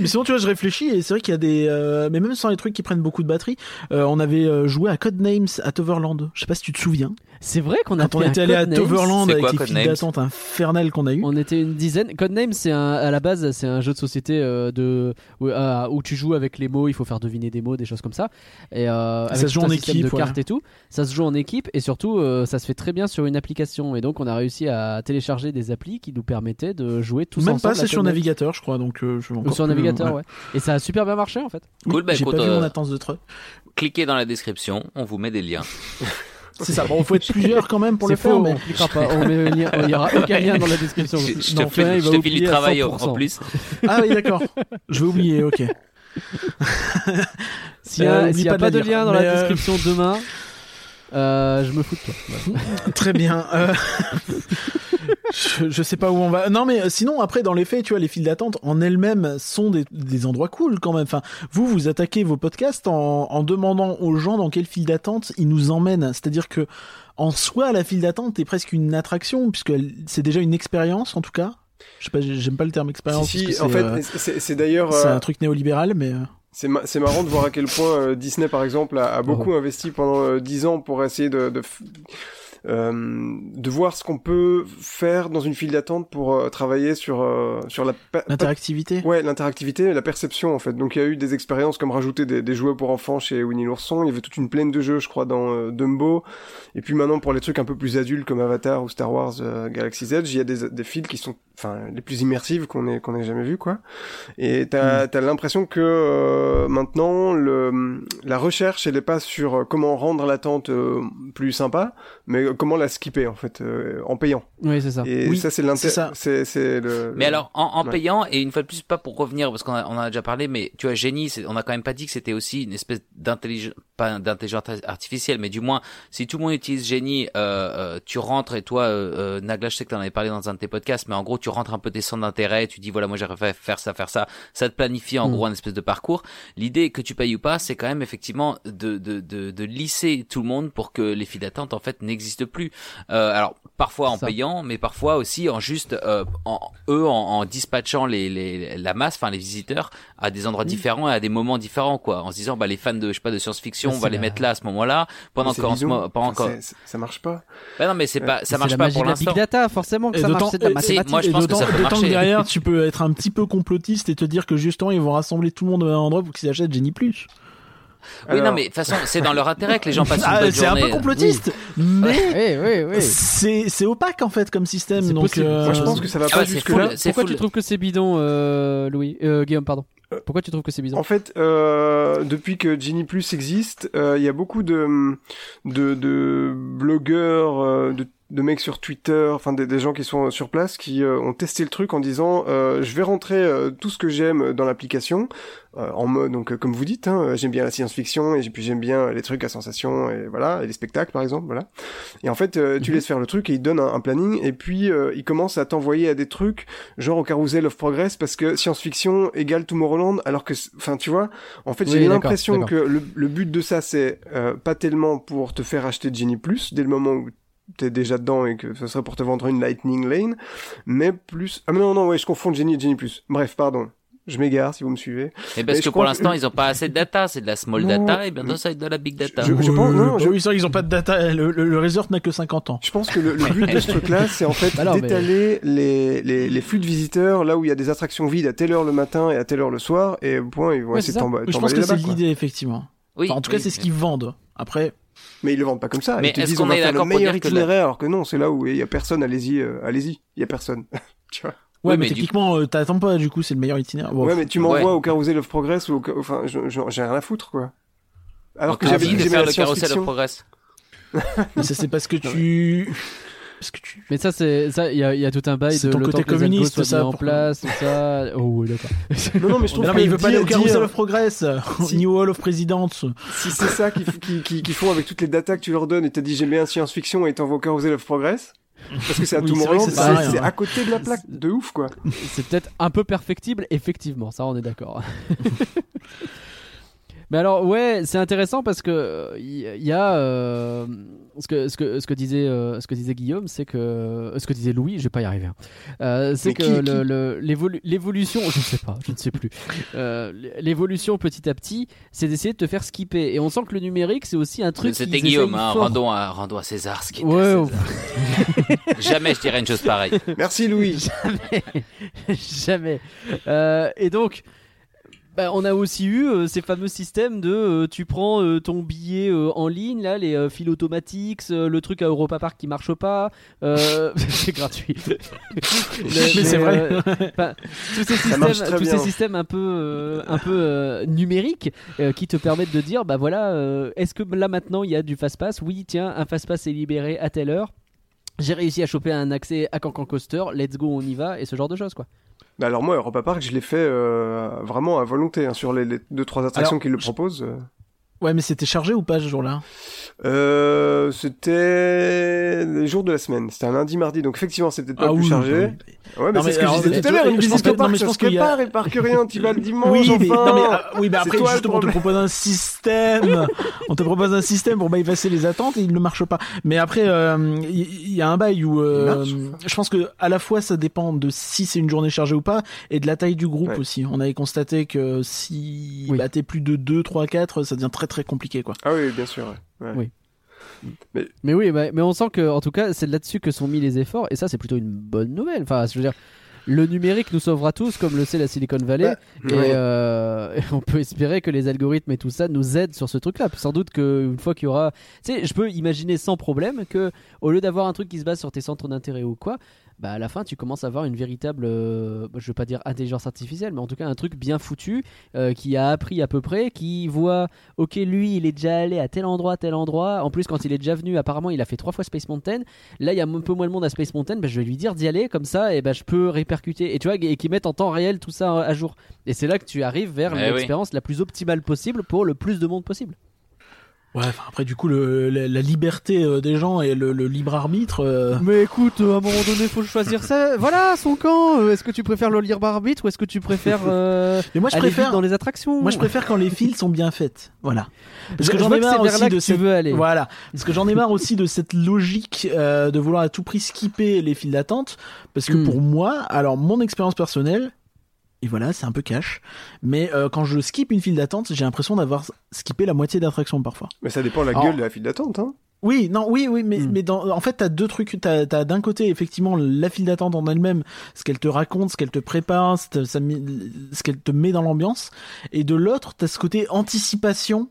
mais sinon, tu vois, je réfléchis et c'est vrai qu'il y a des, euh, mais même sans les trucs qui prennent beaucoup de batterie, euh, on avait euh, joué à Codenames à Toverland. Je sais pas si tu te souviens. C'est vrai qu'on a Quand on était allé à. Toverland C'est avec quoi, les files Codenames d'attente infernales qu'on a eu. On était une dizaine. Codenames, c'est à la base, c'est un jeu de société euh, de où, euh, où tu joues avec les mots, il faut faire deviner des mots, des choses comme ça. Et euh, avec se joue en équipe, de ouais. cartes et tout. Ça se joue en équipe et surtout, euh, ça se fait très bien sur une application. Et donc, on a réussi à télécharger des applis qui nous permettaient de jouer tous Même ensemble. pas, à c'est sur navigateur, je crois, donc euh, je Ou sur plus- navigateur, ouais. ouais. Et ça a super bien marché en fait. Cool, bah J'ai pas vu euh, mon attente de truc. cliquez dans la description, on vous met des liens. C'est ça. Bon, faut être plusieurs quand même pour le C'est faire, faux, mais on cliquera pas. On met le lien- il y aura aucun lien dans la description. Je, je Non, te il je te file du travail en, 100%. en plus. ah oui, d'accord. Je vais oublier, ok. S'il y a, Euh, s'il y oublie a pas de lien dans Mais, la euh, description demain, euh, je me fous de toi. Voilà. Très bien. euh, je, je sais pas où on va. Non, mais euh, sinon, après, dans les faits, tu vois, les files d'attente en elles-mêmes sont des, des endroits cool quand même. Enfin, vous, vous attaquez vos podcasts en, en demandant aux gens dans quelle file d'attente ils nous emmènent. C'est-à-dire que, en soi, la file d'attente est presque une attraction, puisque c'est déjà une expérience, en tout cas. Je sais pas, j'aime pas le terme expérience. Si, en fait, euh, c'est c'est d'ailleurs. c'est euh, un truc néolibéral, mais. C'est ma- c'est marrant de voir à quel point euh, Disney, par exemple, a, a beaucoup investi pendant euh, 10 ans pour essayer de, de, f- de voir ce qu'on peut faire dans une file d'attente pour euh, travailler sur, euh, sur la... L'interactivité. Ouais, l'interactivité et la perception en fait. Donc il y a eu des expériences comme rajouter des, des jouets pour enfants chez Winnie l'ourson. Il y avait toute une plaine de jeux, je crois, dans euh, Dumbo. Et puis maintenant pour les trucs un peu plus adultes comme Avatar ou Star Wars euh, Galaxy's Edge, il y a des, des files qui sont, enfin, les plus immersives qu'on ait qu'on ait jamais vu quoi. Et t'as as, l'impression que euh, maintenant le la recherche elle est pas sur euh, comment rendre l'attente euh, plus sympa, mais euh, comment la skipper en fait euh, en payant. Oui, c'est ça. Et Oui, ça c'est c'est l'intérêt. ça. C'est c'est le. Mais alors, en, en Ouais. payant, et une fois de plus, pas pour revenir, parce qu'on a, on a déjà parlé, mais tu vois, génie, c'est- on a quand même pas dit que c'était aussi une espèce d'intelligence, pas d'intelligence artificielle, mais du moins, si tout le monde utilise Genie, euh, euh, tu rentres et toi, euh, euh, Nagla, je sais que tu en avais parlé dans un de tes podcasts, mais en gros, tu rentres un peu tes centres d'intérêt, tu dis voilà, moi j'aimerais faire ça, faire ça, ça te planifie en Mm. gros un espèce de parcours. L'idée que tu payes ou pas, c'est quand même effectivement de, de, de, de lisser tout le monde pour que les files d'attente en fait n'existent plus. Euh, alors parfois en Ça. payant, mais parfois aussi en juste euh, en, eux en, en dispatchant les, les la masse, enfin les visiteurs à des endroits différents et à des moments différents quoi, en se disant bah les fans de je sais pas de science-fiction, on va les la- mettre là à ce moment-là pendant qu'en ce moment pendant Enfin, ça marche pas. Bah non mais c'est pas ça marche la pas magie pour la big l'instant. data, forcément que Et ça marche, d'autant- c'est de la mathématique. moi, je pense que d'autant- ça peut d'autant marcher. que derrière, tu peux être un petit peu complotiste et te dire que justement, ils vont rassembler tout le monde au même endroit pour qu'ils achètent Genie Plus. Oui non mais de toute façon c'est dans leur intérêt que les gens passent une Ah, bonne c'est un journée. peu complotiste, mais Oui, oui, oui. c'est c'est opaque en fait comme système. C'est Donc, possible. euh, Moi, je pense que ça va Ah pas ouais, c'est jusque full, là. c'est Pourquoi full. tu trouves que c'est bidon, euh, Louis euh, Guillaume, pardon? Pourquoi tu trouves que c'est bidon? En fait, euh, depuis que Genie Plus existe, euh, il y a beaucoup de de, de blogueurs, euh, de, de mecs sur Twitter, enfin des, des gens qui sont sur place, qui euh, ont testé le truc en disant euh, je vais rentrer euh, tout ce que j'aime dans l'application euh, en mode donc euh, comme vous dites, hein, j'aime bien la science-fiction et puis j'aime bien les trucs à sensation et voilà et les spectacles par exemple, voilà. Et en fait, euh, tu laisses faire le truc et il donne un, un planning et puis euh, il commence à t'envoyer à des trucs genre au Carousel of Progress parce que science-fiction égale Tomorrowland alors que, enfin tu vois, en fait Oui, j'ai l'impression que le, le but de ça c'est euh, pas tellement pour te faire acheter Genie Plus dès le moment où t'es déjà dedans et que ce serait pour te vendre une Lightning Lane, mais plus... Ah mais non, non, ouais, je confonds Genie et Genie Plus. Bref, pardon. Je m'égare si vous me suivez. Mais parce Mais que pour l'instant que- ils ont pas assez de data, c'est de la small Non, data et bientôt ça va être de la big data. Je- je pense- non, je- Oui, c'est vrai qu'ils ont pas de data. Le, le, le resort n'a que 50 ans. Je pense que le, le but de ce truc-là, c'est en fait Bah mais- d'étaler les, les, les flux de visiteurs là où il y a des attractions vides à telle heure le matin et à telle heure le soir, et au point, ils vont Ouais, essayer de Je pense que c'est l'idée effectivement. Oui, Enfin, en tout cas, oui, c'est ce qu'ils vendent. Après, Mais ils le vendent pas comme ça. Mais ils te est-ce disent qu'on on va est faire le meilleur itinéraire, alors que non, c'est là où il y a personne, allez-y, euh, allez-y, il y a personne. tu vois ouais, mais, mais du- techniquement, euh, t'attends pas. Du coup, c'est le meilleur itinéraire. Bon, ouais, mais tu m'envoies Ouais. au Carousel of Progress ou au, enfin, j'ai rien à foutre, quoi. Alors Donc, que j'avais dit j'aimais faire la le carrousel of science-fiction. progress. mais ça c'est parce que tu, parce que tu. Mais ça, c'est ça. Il y a, il y a tout un bail C'est de ton côté communiste, soient ça, en place, tout ça. Oh, ouais, d'accord. Non, non, mais je trouve non, que mais il veut pas aller au dire- Carousel dire- of Progress, Si. New Hall of Presidents. Si c'est ça qu'ils font avec toutes les datas que tu leur donnes et t'as dit j'aime bien science-fiction et ils t'envoient au Carousel of Progress, parce que c'est à Oui, tout moment, c'est c'est hein. à côté de la plaque, de ouf, quoi. c'est peut-être un peu perfectible, effectivement, ça on est d'accord. Mais alors ouais, c'est intéressant parce que il y, a euh, ce que ce que ce que disait euh, ce que disait Guillaume, c'est que ce que disait Louis, je vais pas y arriver. hein. Euh, c'est que le- le- l'évolution, je sais pas, je ne sais plus. Euh, l'évolution petit à petit, c'est d'essayer de te faire skipper. Et on sent que le numérique, c'est aussi un truc. C'était Guillaume, hein, rendons, à, rendons à César ce qui Ouais. César. Jamais je dirais une chose pareille. Merci Louis. Jamais. Euh, et donc, bah, on a aussi eu euh, ces fameux systèmes de euh, tu prends euh, ton billet en ligne, là, les fils automatiques, le truc à Europa Park qui marche pas, c'est gratuit. Mais c'est vrai. tous ces systèmes, tous ces systèmes un peu, un peu numériques qui te permettent de dire bah voilà, est-ce que là maintenant il y a du fast pass Oui, tiens, un fast pass est libéré à telle heure. J'ai réussi à choper un accès à Cancan Coaster, let's go, on y va, et ce genre de choses quoi. Bah alors moi, Europa Park, je l'ai fait euh, vraiment à volonté, hein, sur les, les deux trois attractions Alors, qui le proposent. Euh. Ouais, mais c'était chargé ou pas ce jour-là? Euh, c'était les jours de la semaine. C'était un lundi, mardi, donc effectivement, c'était pas Ah plus oui, chargé. oui. Ouais, mais c'est ce que alors, je disais tout à l'heure. Une visite que- au non, mais je pense se qu'il y a- et par que rien. Tu vas le dimanche, Oui, mais, enfin. non, mais, ah, oui, mais après, toi justement, on te propose un système. on te propose un système pour bypasser les attentes et il ne marche pas. Mais après, euh, il y, y a un bail où euh, je pense que à la fois ça dépend de si c'est une journée chargée ou pas et de la taille du groupe Ouais. aussi. On avait constaté que si bah, t'es plus de 2, 3, 4, ça devient très très compliqué quoi. Ah oui, bien sûr. ouais. Ouais. Oui. Mais oui, mais, mais on sent que, en tout cas, c'est là-dessus que sont mis les efforts, et ça, c'est plutôt une bonne nouvelle. Enfin, je veux dire, le numérique nous sauvera tous, comme le sait la Silicon Valley, Bah, et, ouais. euh, et on peut espérer que les algorithmes et tout ça nous aident sur ce truc-là. Sans doute qu'une fois qu'il y aura, tu sais, je peux imaginer sans problème que, au lieu d'avoir un truc qui se base sur tes centres d'intérêt ou quoi, bah à la fin, tu commences à avoir une véritable, euh, je veux pas dire intelligence artificielle, mais en tout cas un truc bien foutu euh, qui a appris à peu près, qui voit ok lui il est déjà allé à tel endroit tel endroit. En plus quand il est déjà venu apparemment il a fait trois fois Space Mountain. Là il y a un peu moins de monde à Space Mountain bah, je vais lui dire d'y aller comme ça et bah, je peux répercuter. Et tu vois et qui mettent en temps réel tout ça à jour. Et c'est là que tu arrives vers Eh oui. l'expérience la plus optimale possible pour le plus de monde possible Ouais, enfin, après, du coup, le, la, la liberté euh, des gens et le, le libre arbitre. euh, Mais écoute, à un moment donné, faut choisir ça. Voilà, son camp. Euh, Est-ce que tu préfères le libre arbitre ou est-ce que tu préfères euh, Mais moi, je aller préfère. dans les attractions Moi, je préfère quand les files sont bien faites. Voilà. Parce que je j'en ai marre aussi de cette... veux aller. Voilà. Parce que j'en ai marre aussi de cette logique euh, de vouloir à tout prix skipper les files d'attente. Parce que Hmm. pour moi, alors mon expérience personnelle, et voilà, c'est un peu cash, mais euh, quand je skip une file d'attente, j'ai l'impression d'avoir skippé la moitié d'attraction parfois. Mais ça dépend de la Alors- gueule de la file d'attente, hein. Oui, non, oui, oui, mais, Hmm. mais dans, en fait, t'as deux trucs. T'as, t'as d'un côté, effectivement, la file d'attente en elle-même, ce qu'elle te raconte, ce qu'elle te prépare, ce, te- ça met- ce qu'elle te met dans l'ambiance. Et de l'autre, t'as ce côté anticipation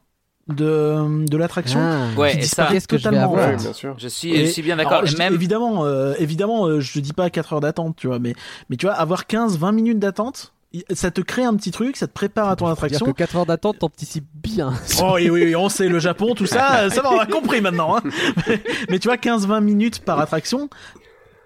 de, de l'attraction. Ah. Ouais, qui et ça, disparaît qu'est-ce que je vais totalement. avoir en Ouais, bien sûr. je suis, Et- je suis bien d'accord. Je même, évidemment, euh, évidemment, euh, je dis pas 4 heures d'attente, tu vois, mais, mais tu vois, avoir 15-20 minutes d'attente, ça te crée un petit truc, ça te prépare à ton Dire attraction. que 4 heures d'attente, t'anticipes bien. Oh oui, oui, oui, on sait le Japon, tout ça, ça va, on a compris maintenant. Hein. Mais tu vois, 15-20 minutes par attraction,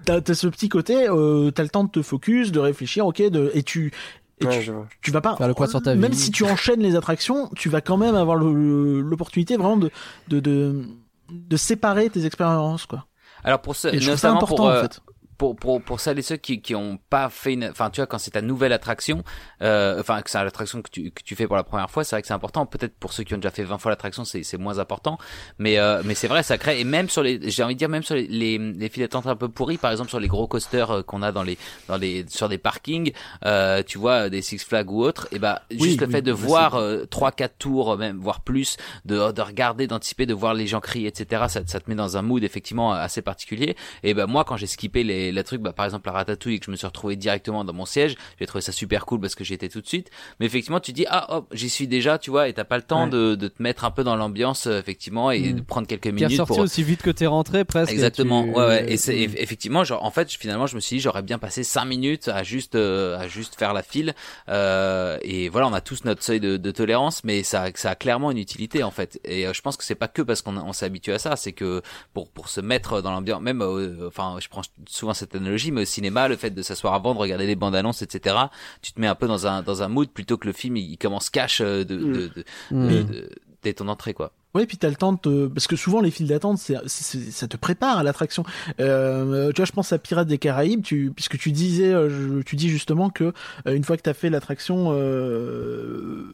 t'as t'as ce petit côté, euh, t'as le temps de te focus, de réfléchir, ok, de, et tu, et Ouais, tu, vas pas Faire le point sur ta même si tu enchaînes les attractions, tu vas quand même avoir l'opportunité vraiment de, de, de, de séparer tes expériences, quoi. alors pour ce, Et je trouve ça notamment important, pour, euh, en fait. Pour, pour, pour celles et ceux qui, qui ont pas fait une, enfin, tu vois, quand c'est ta nouvelle attraction, euh, enfin, que c'est l'attraction que tu, que tu fais pour la première fois, c'est vrai que c'est important. Peut-être pour ceux qui ont déjà fait 20 fois l'attraction, c'est, c'est moins important. Mais, euh, mais c'est vrai, ça crée, et même sur les, j'ai envie de dire, même sur les, les, les files d'attente un peu pourries, par exemple, sur les gros coasters euh, qu'on a dans les, dans les, sur des parkings, euh, tu vois, des Six Flags ou autres, et bah, juste le fait de voir, euh, trois, quatre tours, euh, même, voire plus, de, de regarder, d'anticiper, de voir les gens crier, etc., ça, ça te met dans un mood, effectivement, assez particulier. Et ben moi quand j'ai skippé les, les trucs, bah, par exemple la ratatouille que je me suis retrouvé directement dans mon siège, j'ai trouvé ça super cool parce que j'y étais tout de suite. Mais effectivement tu dis ah hop j'y suis déjà tu vois et t'as pas le temps Ouais. de, de te mettre un peu dans l'ambiance euh, effectivement et Mm. de prendre quelques minutes ressorti pour aussi vite que t'es rentré presque. Exactement, tu- ouais, ouais. Et c'est Mm. eff- effectivement, genre, en fait, finalement, je me suis dit, j'aurais bien passé cinq minutes à juste, euh, à juste faire la file. Euh, et voilà, on a tous notre seuil de, de tolérance, mais ça, ça a clairement une utilité en fait. Et euh, je pense que c'est pas que parce qu'on on s'est habitué à ça, c'est que pour pour se mettre dans l'ambiance, même, euh, enfin, je prends souvent cette analogie, mais au cinéma, le fait de s'asseoir avant, de regarder les bandes annonces, etc. Tu te mets un peu dans un dans un mood plutôt que le film il, commence cash euh, de, de, de, Mm. de- de- dès ton entrée quoi. Ouais, puis t'as le temps de te... parce que souvent les files d'attente, c'est, c'est- ça te prépare à l'attraction. Euh, tu vois, je pense à Pirates des Caraïbes, tu, puisque tu disais, euh, je- tu dis justement que euh, une fois que t'as fait l'attraction, euh,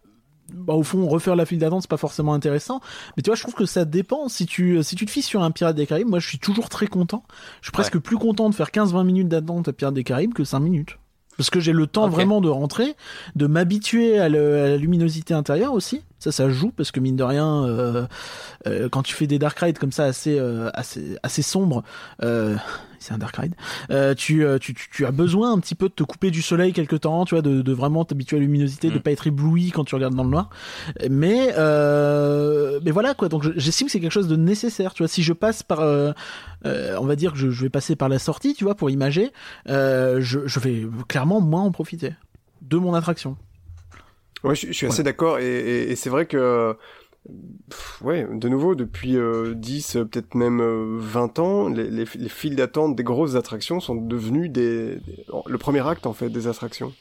bah, au fond, refaire la file d'attente, c'est pas forcément intéressant. Mais tu vois, je trouve que ça dépend. Si tu, si tu te fies sur un Pirates des Caraïbes, moi, je suis toujours très content. Je suis presque plus content de faire 15-20 minutes d'attente à Pirates des Caraïbes que 5 minutes. Parce que j'ai le temps vraiment de rentrer, de m'habituer à la luminosité intérieure aussi. Ça, ça joue parce que mine de rien, euh, euh, quand tu fais des dark rides comme ça assez euh, assez assez sombres, euh, c'est un dark ride. euh, tu, euh, tu, tu tu as besoin un petit peu de te couper du soleil quelque temps, tu vois, de, de vraiment t'habituer à la luminosité, de Mm. pas être ébloui quand tu regardes dans le noir. Mais euh, mais voilà quoi. Donc je- j'estime que c'est quelque chose de nécessaire. Tu vois, si je passe par, euh, euh, on va dire que je, je vais passer par la sortie, tu vois, pour imager, euh, je, je vais clairement moins en profiter de mon attraction. Ouais, je, je suis assez d'accord et, et- et c'est vrai que pff, ouais, de nouveau depuis euh, 10 euh, peut-être même euh, 20 ans, les, les, les files d'attente des grosses attractions sont devenues des, des- le premier acte en fait des attractions.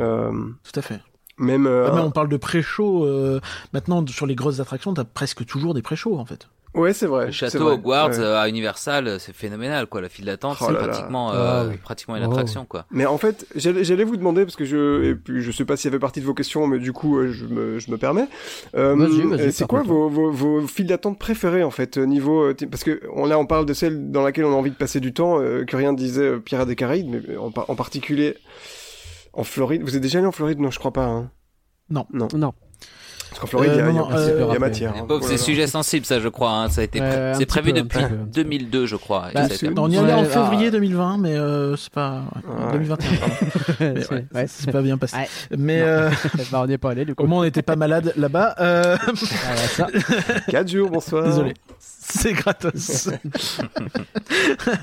Euh, Tout à fait. même euh, Ah, mais on parle de pré-show. euh, maintenant, sur les grosses attractions, t'as presque toujours des pré-shows en fait. Ouais, c'est vrai. Le château vrai, Hogwarts ouais. euh, à Universal, c'est phénoménal quoi. La file d'attente, Oh c'est pratiquement, Ah euh, oui. pratiquement une Oh. attraction quoi. Mais en fait, j'allais j'allais vous demander parce que je et puis je sais pas s'il y avait partie de vos questions, mais du coup euh, je me je me permets. Euh, euh, c'est quoi vos, vos vos files d'attente préférées en fait niveau parce que on là on parle de celles dans laquelle on a envie de passer du temps euh, que rien disait Pirates des Caraïbes, mais en, par- en particulier en Floride. Vous êtes déjà allé en Floride? Non, je crois pas. Hein. Non. Parce qu'en Floride, Euh, il y a, y y euh, y matière. hein. C'est là. sujet sensible ça je crois. Hein. Ça a été c'est prévu peu, depuis petit peu. 2002 je crois. Bah, été- On y allait en Ouais, février ah. 2020, mais euh, c'est pas ouais, Ouais. 2021. pardon. Mais C'est- ouais, c'est pas bien passé. Ouais. Mais euh, bah, on n'est pas allé du coup. au moins on n'était pas malade là-bas. Euh, Ah, ouais, ça. Quatre jours, bonsoir. Désolé, c'est gratos.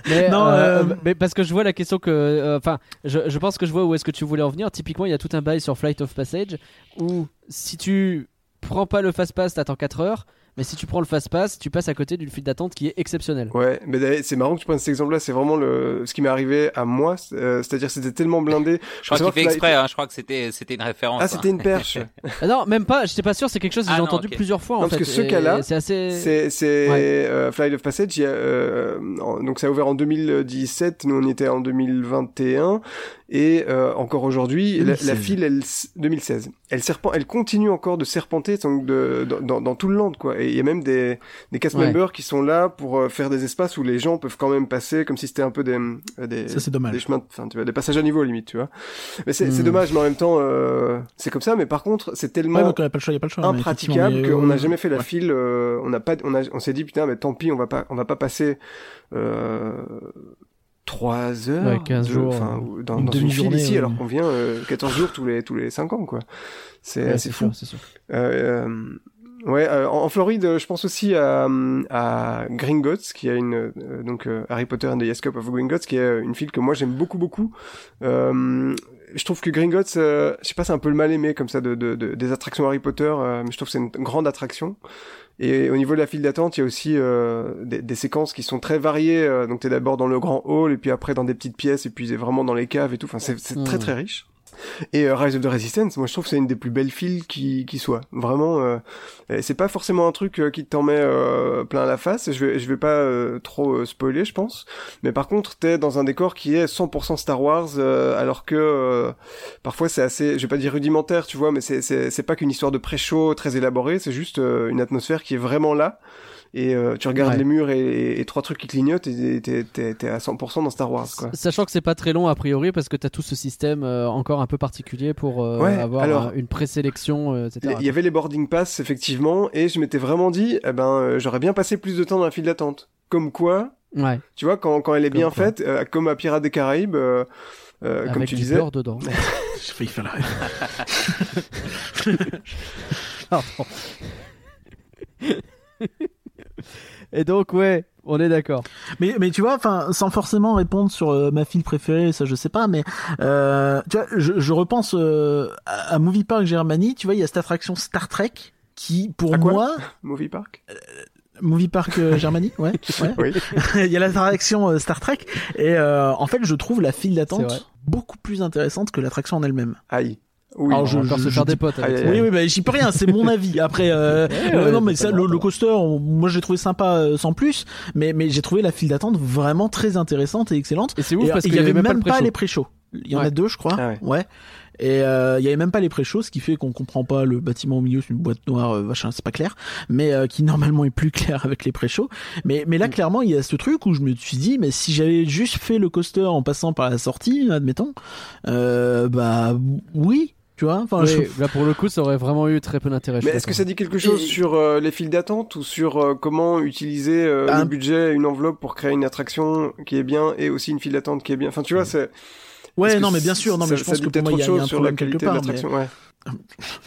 Mais, Non, euh, euh, mais parce que je vois la question que, euh, enfin, je, je pense que je vois où est-ce que tu voulais en venir. Typiquement, il y a tout un bail sur Flight of Passage où si tu prends pas le fast pass, t'attends 4 heures. Mais si tu prends le fast pass, tu passes à côté d'une file d'attente qui est exceptionnelle. Ouais, mais d'ailleurs, c'est marrant que tu prennes cet exemple-là. C'est vraiment le ce qui m'est arrivé à moi. euh, C'est-à-dire, c'était tellement blindé. Je crois qu'il fait que exprès, hein, je crois que c'était c'était une référence. Ah, hein. c'était une perche. Ah non, même pas. J'étais pas sûr. C'est quelque chose que Ah j'ai entendu plusieurs fois en Non, fait. parce que ce cas-là, c'est assez. C'est c'est Ouais. euh, Flight of Passage. il y a, euh, en- donc ça a ouvert en 2017. Nous on était en 2021 et euh, encore aujourd'hui la, la 2016. file elle s- 2016. Elle serpent, elle continue encore de serpenter donc de, dans, dans, dans tout le land quoi. Et il y a même des des cast Ouais. members qui sont là pour euh, faire des espaces où les gens peuvent quand même passer comme si c'était un peu des euh, des Ça, c'est dommage. des chemins, enfin tu vois, des passages à niveau limite tu vois. Mais c'est c'est Hmm. dommage mais en même temps euh, c'est comme ça. Mais par contre c'est tellement Ouais, donc, il y a pas le choix, il y a pas le choix. mais impraticable qu'on n'a jamais fait la ouais. file euh, on n'a pas on a on s'est dit putain mais tant pis on va pas on va pas passer euh, trois heures Ouais, 15 de- jours, enfin, dans, une dans une file ici ouais. alors qu'on vient euh, 14 jours tous les tous les 5 ans quoi c'est Ouais, c'est fou sûr, c'est sûr. euh, euh, Ouais, euh, en en Floride, je pense aussi à, à Gringotts, qui a une euh, donc euh, Harry Potter and the Yes Cup of Gringotts, qui est une file que moi j'aime beaucoup beaucoup. Euh, je trouve que Gringotts, euh, je sais pas, c'est un peu le mal aimé comme ça de, de, de- des attractions Harry Potter, euh, mais je trouve que c'est une grande attraction. Et au niveau de la file d'attente, il y a aussi euh, des, des séquences qui sont très variées. euh, donc t'es d'abord dans le grand hall, et puis après dans des petites pièces, et puis vraiment dans les caves et tout. Enfin, c'est très Mhm. très riche. Et euh, Rise of the Resistance, moi je trouve que c'est une des plus belles files qui, qui soit. Vraiment, euh, c'est pas forcément un truc euh, qui t'en met euh, plein la face. Je vais, je vais pas euh, trop spoiler, je pense. Mais par contre, t'es dans un décor qui est 100% Star Wars, alors que parfois c'est assez, je vais pas dire rudimentaire, tu vois, mais c'est pas qu'une histoire de pré-show très élaborée. C'est juste une atmosphère qui est vraiment là. Et euh, tu regardes Ouais. les murs et, et, et trois trucs qui clignotent et t'es t'es t'es à 100% dans Star Wars, quoi. Sachant que c'est pas très long a priori parce que t'as tout ce système euh, encore un peu particulier pour euh, Ouais, avoir alors- une présélection, euh, etc. Il y avait les boarding pass effectivement et je m'étais vraiment dit eh ben euh, j'aurais bien passé plus de temps dans la file d'attente. Comme quoi, Ouais, tu vois quand quand elle est Comme bien quoi. faite euh, comme à Pirates des Caraïbes euh, euh, comme tu du disais dedans. J'ai failli faire la rêve. Pardon. Et donc ouais, on est d'accord. Mais, mais tu vois, enfin, sans forcément répondre sur euh, ma file préférée, ça je sais pas, mais euh, tu vois, je, je repense euh, à, à Movie Park Germany. Tu vois, il y a cette attraction Star Trek qui, pour À quoi moi, Movie Park? Movie Park euh, Germany, ouais, ouais. Oui. il y a l'attraction euh, Star Trek et euh, en fait, je trouve la file d'attente beaucoup plus intéressante que l'attraction en elle-même. Aïe. Oui. Alors, On je- je- se faire des potes avec aïe, Oui, oui, bah, j'y peux rien, c'est mon avis. Après, euh, Ouais, euh, ouais, non, mais ça, le le, coaster, on- moi j'ai trouvé sympa euh, sans plus, mais, mais j'ai trouvé la file d'attente vraiment très intéressante et excellente. Et c'est ouf Et, parce il qu'il y avait même, le pas, les pré-shows. Il y en a deux, je crois. Ah ouais. Et euh, il y avait même pas les pré-shows, ce qui fait qu'on comprend pas le bâtiment au milieu, c'est une boîte noire, euh, machin, c'est pas clair, mais euh, qui normalement est plus clair avec les pré-shows. Mais mais là Mm. clairement il y a ce truc où je me suis dit, mais si j'avais juste fait le coaster en passant par la sortie, admettons, euh, bah oui, tu vois. Enfin, Oui, je- là pour le coup, ça aurait vraiment eu très peu d'intérêt. Mais est-ce que d'accord. ça dit quelque chose Et- sur euh, les files d'attente ou sur euh, comment utiliser euh, Bah, le budget, une enveloppe pour créer une attraction qui est bien et aussi une file d'attente qui est bien? Enfin, tu vois, c'est. Ouais, non, mais bien sûr, non, mais ça- je pense que pour peut-être moi, il y, a- il y a autre un chose sur la problème quelque part. mais- l'attraction. Ouais.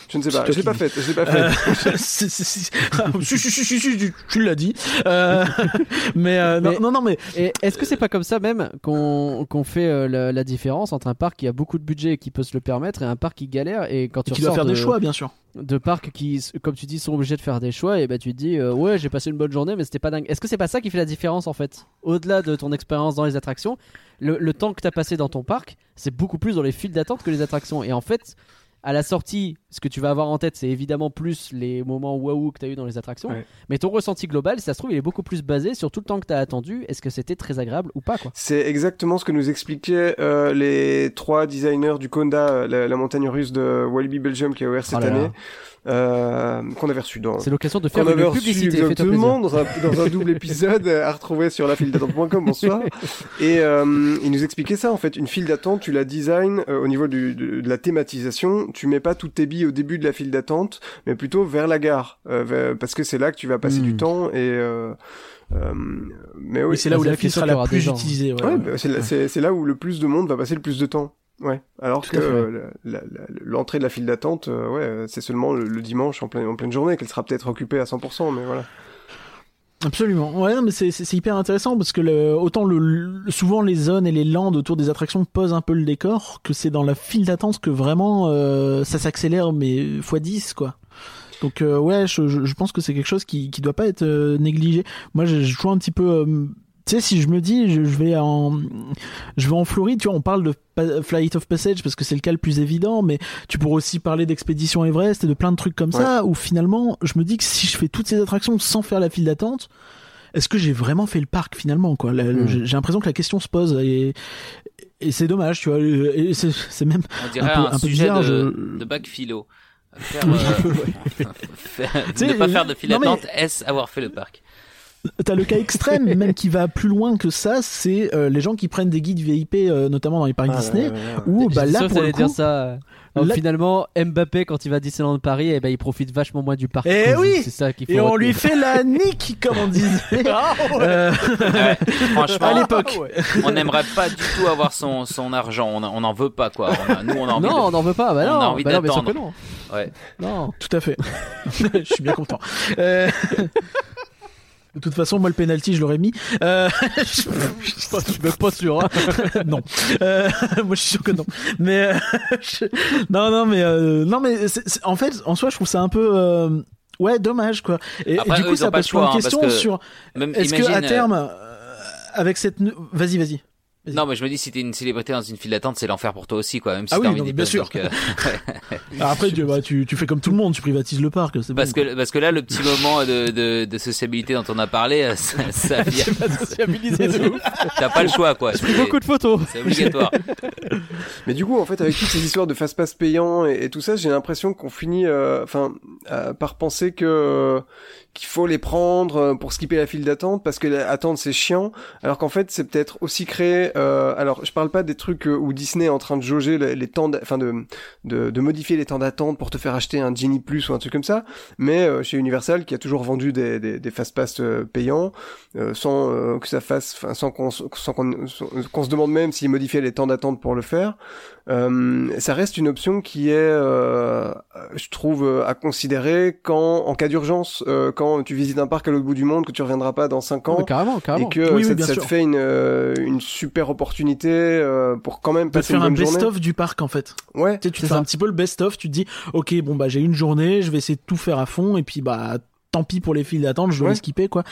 Je ne sais pas. Je l'ai pas faite. Je l'ai pas faite. Euh, si, tu- l'as dit. Euh, mais, euh, non, Mais- non, non, mais est-ce que c'est pas comme ça même qu'on qu'on fait euh, la, la différence entre un parc qui a beaucoup de budget et qui peut se le permettre et un parc qui galère et quand tu qui doit ressors faire des de- choix, bien sûr. de parcs qui, comme tu dis, sont obligés de faire des choix, et bah tu te dis, euh, ouais, j'ai passé une bonne journée, mais c'était pas dingue. Est-ce que c'est pas ça qui fait la différence en fait? Au-delà de ton expérience dans les attractions, le, temps que t'as passé dans ton parc, c'est beaucoup plus dans les files d'attente que les attractions. Et en fait, à la sortie, ce que tu vas avoir en tête, c'est évidemment plus les moments waouh que t'as eu dans les attractions. Ouais. Mais ton ressenti global, si ça se trouve, il est beaucoup plus basé sur tout le temps que t'as attendu. Est-ce que c'était très agréable ou pas C'est exactement ce que nous expliquaient euh, les trois designers du Conda, euh, la, la montagne russe de Walibi Belgium qui a ouvert cette Oh là là. année, euh, qu'on avait reçu dans. C'est l'occasion de faire avait publicité. Exactement dans un, dans un double épisode à retrouver sur la file d'attente.com, bonsoir. Et euh, il nous expliquait ça en fait, une file d'attente, tu la design euh, au niveau du, de, de la thématisation, tu mets pas toutes tes billes au début de la file d'attente, mais plutôt vers la gare, euh, vers- parce que c'est là que tu vas passer Hmm. du temps et euh, euh, mais oui, c'est là où la file sera la plus gens. utilisée. ouais, Ouais, ouais. bah, c'est là- où le plus de monde va passer le plus de temps. Ouais. Alors Tout que euh, l'entrée de la file d'attente, euh, ouais, c'est seulement le, le dimanche en, plein, en pleine journée qu'elle sera peut-être occupée à 100%, mais voilà. Absolument. Ouais, mais c'est hyper intéressant parce que le, autant le, souvent les zones et les landes autour des attractions posent un peu le décor, que c'est dans la file d'attente que vraiment euh, ça s'accélère mais x 10 quoi. Donc euh, ouais, je, je, pense que c'est quelque chose qui qui doit pas être euh, négligé. Moi, je, je joue un petit peu. Tu sais, si je me dis, je, je vais en, je vais en Floride, tu vois, on parle de Flight of Passage parce que c'est le cas le plus évident, mais tu pourrais aussi parler d'expédition Everest et de plein de trucs comme ça, où finalement, je me dis que si je fais toutes ces attractions sans faire la file d'attente, est-ce que j'ai vraiment fait le parc finalement, quoi? La- Mm. J'ai l'impression que la question se pose et, et c'est dommage, tu vois. Et c'est même On dirait peu- un, un peu sujet bizarre, de, je- de bac philo. Faire, euh, faire- ne pas faire de file non, mais- d'attente, est-ce avoir fait le parc? T'as le cas extrême, même qui va plus loin que ça, c'est euh, les gens qui prennent des guides VIP, euh, notamment dans les parcs Ah, Disney, ouais, ouais, ouais. où bah, là pour le coup, dire ça. Alors, là- Finalement, Mbappé, quand il va à Disneyland Paris, eh ben, il profite vachement moins du parc. Eh vous. oui C'est ça qu'il faut et on lui fait la nique, comme on disait. Euh, Ouais, Franchement, à l'époque. on n'aimerait pas du tout avoir son, son argent. On on n'en veut pas, quoi. On a- nous, on a envie Non, de- on n'en veut pas. Bah on non, a envie bah non, sûr que non. Ouais. Non. Tout à fait. je suis bien content. Euh, De toute façon, moi, le penalty, je l'aurais mis. Euh, Je suis même pas sûr. hein. non. Euh, moi, je suis sûr que non. Mais euh, je- non, non, mais euh, non, mais en fait, en soi, je trouve ça un peu. euh, Ouais, dommage quoi. Et, et Après, du coup, ça pose de hein, parce questions que sur est-ce que à euh, terme, avec cette, vas-y, vas-y. Non, mais je me dis, si t'es une célébrité dans une file d'attente, c'est l'enfer pour toi aussi, quoi. Même si Ah oui, envie non, d'y mais bien sûr. donc, euh, Alors après, tu, bah, tu, tu fais comme tout le monde, tu privatises le parc. parce bon, que, parce que là, le petit moment de, de, de sociabilité dont on a parlé, euh, ça, ça vient- Sociabilisé de ouf. t'as pas le choix, quoi. J'ai pris beaucoup de photos. C'est obligatoire. Mais du coup, en fait, avec toutes ces histoires de fast-pass payant et, et tout ça, j'ai l'impression qu'on finit, euh, enfin, euh, par penser que qu'il faut les prendre euh, pour skipper la file d'attente parce que attendre c'est chiant, alors qu'en fait c'est peut-être aussi créé. Euh, alors, je parle pas des trucs euh, où Disney est en train de jauger les, les temps, enfin de, de de modifier les temps d'attente pour te faire acheter un Genie Plus ou un truc comme ça, mais euh, chez Universal qui a toujours vendu des des, des fast-pass euh, payants euh, sans que ça fasse, enfin sans qu'on sans qu'on qu'on se demande même s'ils modifiaient les temps d'attente pour le faire. Ça reste une option qui est, je trouve, à considérer quand, en cas d'urgence, euh, quand tu visites un parc à l'autre bout du monde, que tu reviendras pas dans 5 ans, Mais carrément, carrément. et que Oui, ça, oui, bien ça te fait une, euh, une super opportunité euh, pour quand même de passer faire une un bonne best-of du parc en fait. Ouais. Tu sais, tu fais ça. un petit peu le best-of, tu te dis, ok, bon bah j'ai une journée, je vais essayer de tout faire à fond, et puis bah tant pis pour les files d'attente, je dois Ouais. les skipper quoi.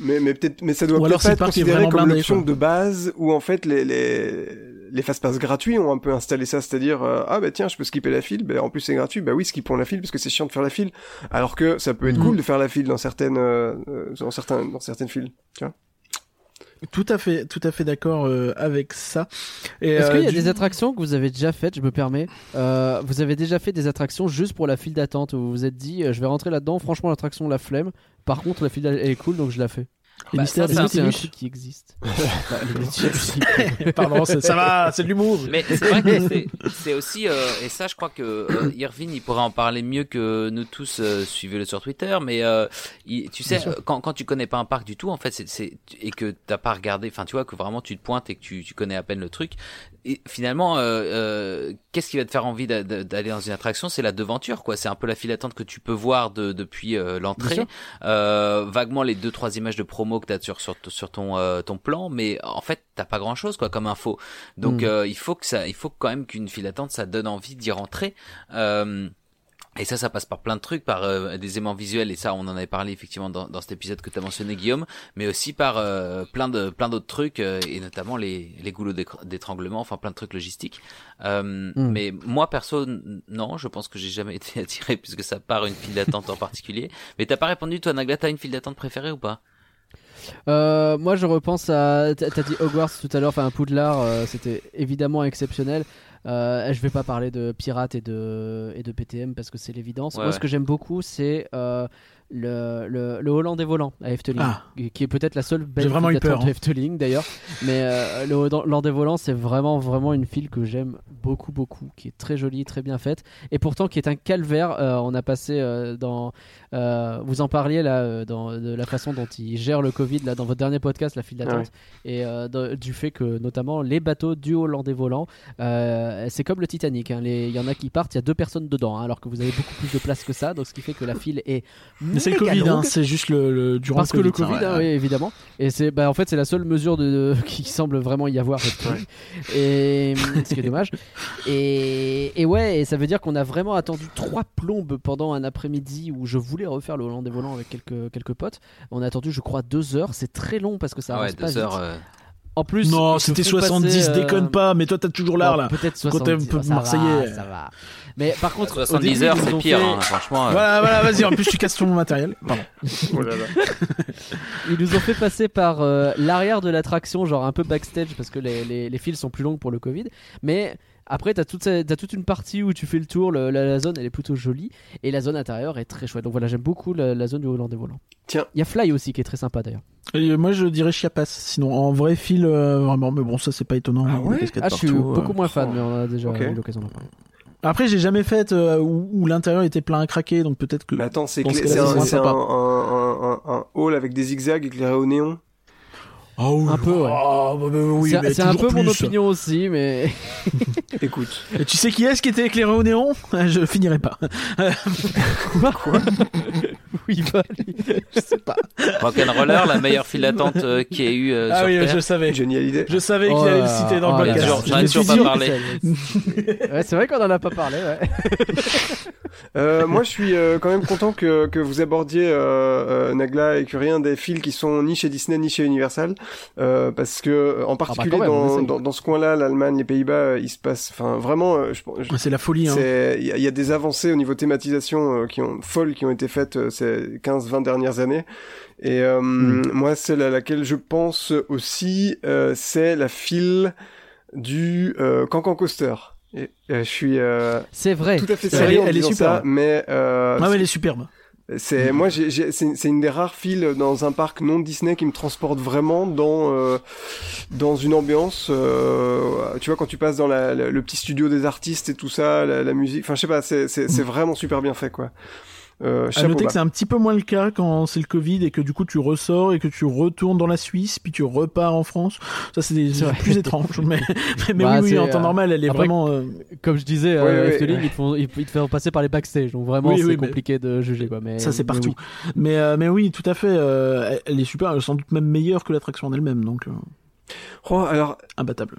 Mais, mais peut-être, mais ça doit peut-être pas être considéré comme l'option de base où en fait les les les fast-pass gratuits ont un peu installé ça, c'est-à-dire euh, ah bah tiens je peux skipper la file, bah en plus c'est gratuit, bah oui skippons la file parce que c'est chiant de faire la file, alors que ça peut être Mm. cool de faire la file dans certaines euh, dans certains dans certaines files, tu vois. Tout à fait, tout à fait d'accord euh, avec ça. Est-ce euh, qu'il y a du- des attractions que vous avez déjà faites Je me permets. Euh, vous avez déjà fait des attractions juste pour la file d'attente où vous vous êtes dit, euh, je vais rentrer là-dedans. Franchement, l'attraction la flemme. Par contre, la file elle est cool, donc je la fais. Les Bah, mystères ça, c'est un truc qui existe. Pardon, c'est- ça va, c'est de l'humour. Mais c'est vrai que c'est- c'est aussi, euh, et ça je crois que euh, Irvine il pourrait en parler mieux que nous tous, euh, suivez-le sur Twitter, mais euh, il- tu sais, quand, quand tu connais pas un parc du tout, en fait, c'est- c'est et que t'as pas regardé, enfin tu vois, que vraiment tu te pointes et que tu, tu connais à peine le truc, et finalement, euh, euh, qu'est-ce qui va te faire envie d'a- d'a- d'aller dans une attraction? C'est la devanture, quoi. C'est un peu la file d'attente que tu peux voir de, depuis euh, l'entrée, euh, vaguement les deux trois images de promo que t'as sur sur, sur ton euh, ton plan, mais en fait t'as pas grand chose quoi comme info. Donc Mm. euh, il faut que ça, il faut quand même qu'une file d'attente ça donne envie d'y rentrer. Euh, et ça, ça passe par plein de trucs, par euh, des aimants visuels, et ça, on en avait parlé effectivement dans, dans cet épisode que tu as mentionné, Guillaume, mais aussi par euh, plein de plein d'autres trucs, euh, et notamment les, les goulots d'étranglement, enfin plein de trucs logistiques. Mm. Mais moi, perso, non, je pense que j'ai jamais été attiré puisque ça part une file d'attente en particulier. Mais t'as pas répondu, toi, Nagla, t'as une file d'attente préférée ou pas? Euh, moi, je repense à. T'as dit Hogwarts tout à l'heure, enfin Poudlard, euh, c'était évidemment exceptionnel. Euh, je vais pas parler de pirates et de et de PTM parce que c'est l'évidence. Ouais, Moi, ouais. ce que j'aime beaucoup, c'est euh, le, le le Hollandais volant à Efteling, Ah. qui est peut-être la seule belle vraiment file eu peur, de hein. Efteling d'ailleurs. Mais euh, le Hollandais volant, c'est vraiment vraiment une file que j'aime beaucoup beaucoup, qui est très jolie, très bien faite, et pourtant qui est un calvaire. Euh, on a passé euh, dans euh, vous en parliez là euh, dans, de la façon dont ils gèrent le Covid là dans votre dernier podcast, la file d'attente, et euh, de- du fait que notamment les bateaux du Hollandais volant, euh, c'est comme le Titanic. hein, Il y en a qui partent, il y a deux personnes dedans, hein, alors que vous avez beaucoup plus de place que ça, donc ce qui fait que la file est c'est le Covid, hein, c'est juste le, le durant Parce que le ça, Covid, ouais, hein, oui, évidemment. Et c'est, bah, en fait, c'est la seule mesure de, de- qui semble vraiment y avoir. Et ce qui est dommage. Et, et ouais, et ça veut dire qu'on a vraiment attendu trois plombes pendant un après-midi où je voulais refaire le Hollandais volant avec quelques quelques potes. On a attendu, je crois, deux heures. C'est très long parce que ça Ah ouais, avance pas deux vite. heures. euh, En plus, Non, c'était font 70, passer, euh, déconne pas, mais toi t'as toujours l'art bon, là. Peut-être Quand t'es un 70. peu oh, ça marseillais. Va, ça va. Mais par contre, au 70 début, heures, c'est pire, fait- hein, franchement. euh. Voilà, voilà, vas-y, en plus tu casses ton matériel. Pardon. Oh là là. Ils nous ont fait passer par euh, l'arrière de l'attraction, genre un peu backstage parce que les, les, les files sont plus longues pour le Covid. Mais après, t'as toute, toute une partie où tu fais le tour, le- la, la zone elle est plutôt jolie et la zone intérieure est très chouette. Donc voilà, j'aime beaucoup la, la zone du Hollandais volant. Tiens. Il y a Fly aussi qui est très sympa d'ailleurs. Et moi je dirais Chiapas, sinon en vrai fil, euh, vraiment, mais bon, ça c'est pas étonnant. Ah ouais Ah, je suis euh. beaucoup moins fan, oh. mais on a déjà eu l'occasion d'en parler. Après, j'ai jamais fait euh, où, où l'intérieur était plein à craquer, donc peut-être que. Mais attends, c'est ce un, un, sympa. un, un, un hall avec des zigzags éclairés au néon? Oh, Un peu, ouais. oh, bah, bah, oui, c'est mais c'est un peu mon opinion aussi, mais Écoute, Et tu sais qui est-ce qui était éclairé au néon? Je finirai pas. oui, bah. Je sais pas. Rock'n'Roller, la meilleure file d'attente euh, qu'il y ait eu euh, ah sur oui, Terre. je savais. Johnny Hallyday. Je savais qu'il Oh allait le citer dans là. le Oh, podcast. j'en- Je j'en ai toujours pas parlé. ouais, c'est vrai qu'on en a pas parlé. Ouais. Euh, moi, je suis euh, quand même content que, que vous abordiez euh, euh, Nagla et Curien des fils qui sont ni chez Disney ni chez Universal, euh, parce que en particulier quand même, on dans, essaye. dans, dans ce coin-là, l'Allemagne, les Pays-Bas, euh, il se passe, enfin vraiment, euh, je, je- C'est la folie, hein. il y, a- il y a des avancées au niveau thématisation euh, qui ont folles qui ont été faites euh, ces 15-20 dernières années. Et euh, moi, celle à laquelle je pense aussi, euh, c'est la file du euh, Cancan Coaster. Et, euh, je suis euh, C'est vrai. tout à fait sérieux est- en elle est disant super. ça, mais euh, Ah ouais, elle est superbe. C'est moi, j'ai, j'ai- c'est, c'est une des rares files dans un parc non Disney qui me transporte vraiment dans euh, dans une ambiance. euh, tu vois, quand tu passes dans la, la- le petit studio des artistes et tout ça, la, la musique. Enfin, je sais pas, c'est, c'est, c'est vraiment super bien fait, quoi. Euh, À noter bas. que c'est un petit peu moins le cas quand c'est le Covid et que du coup tu ressors et que tu retournes dans la Suisse puis tu repars en France. Ça c'est plus étrange. Mais, mais, mais Bah, oui, en temps euh, normal, elle est après, vraiment. euh, Comme je disais, Ouais, euh, ouais, Efteling, ouais. ils, te font, ils, ils te font passer par les backstage, donc vraiment Oui, c'est oui, mais- compliqué de juger quoi. Mais Ça c'est mais partout. oui. Mais, euh, mais oui, tout à fait. euh, elle- est super, elle est sans doute même meilleure que l'attraction en elle-même, donc euh, Oh, alors imbattable.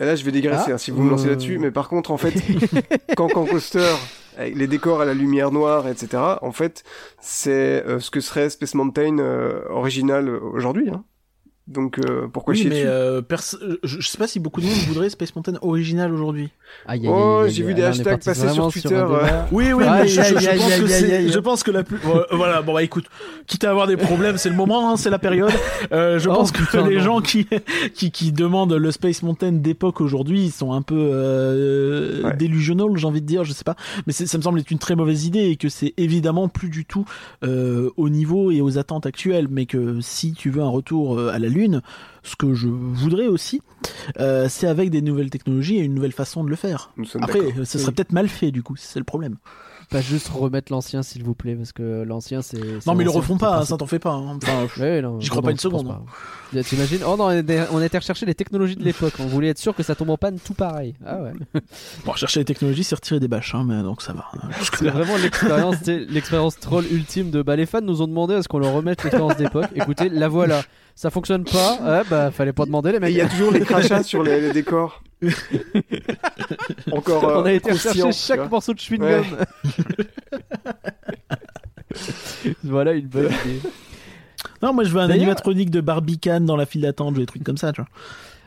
Mais là, je vais dégraisser Ah, hein, si vous me lancez là-dessus. Mais par contre, en fait, Cancan Coaster, les décors à la lumière noire, etc., en fait, c'est euh, ce que serait Space Mountain euh, original euh, aujourd'hui. Hein. Donc, euh, pourquoi Oui, chier mais dessus euh, je, sais pas si beaucoup de monde voudrait Space Mountain original aujourd'hui. Oh, j'ai vu des hashtags passer sur Twitter, débat. Oui, oui, mais je, pense que la plus, Voilà, voilà, bon bah écoute, quitte à avoir des problèmes, c'est le moment, hein, c'est la période. Euh, je Oh, pense que putain, les non. gens qui, qui qui demandent le Space Mountain d'époque aujourd'hui, ils sont un peu euh, Ouais. delusional, j'ai envie de dire, je sais pas. Mais ça me semble être une très mauvaise idée et que c'est évidemment plus du tout euh, au niveau et aux attentes actuelles, mais que si tu veux un retour euh, à la Lune, ce que je voudrais aussi, euh, c'est avec des nouvelles technologies et une nouvelle façon de le faire. Après, ce serait peut-être mal fait du coup, c'est le problème. Pas juste remettre l'ancien s'il vous plaît, parce que l'ancien c'est. Non mais ils le refont pas, hein, pas ça t'en fait pas. hein. Enfin, Ouais, non, J'y non, crois pas une seconde. pas. T'imagines Oh non, on été rechercher les technologies de l'époque. On voulait être sûr que ça tombe en panne tout pareil. Ah ouais. bon, chercher les technologies, c'est retirer des bâches, hein, mais donc ça va. C'est vraiment l'expérience troll ultime de. Bah les fans nous ont demandé à ce qu'on leur remette l'expérience d'époque. Écoutez, la voilà. Ça fonctionne pas. Ouais, bah fallait pas demander les mecs. il y a toujours les crachats sur les, les décors. Encore. euh, on a été rechercher chaque vois. morceau de chewing-gum. voilà une bonne idée. Non, moi je veux un animatronique de Barbicane dans la file d'attente, je veux des trucs comme ça, tu vois.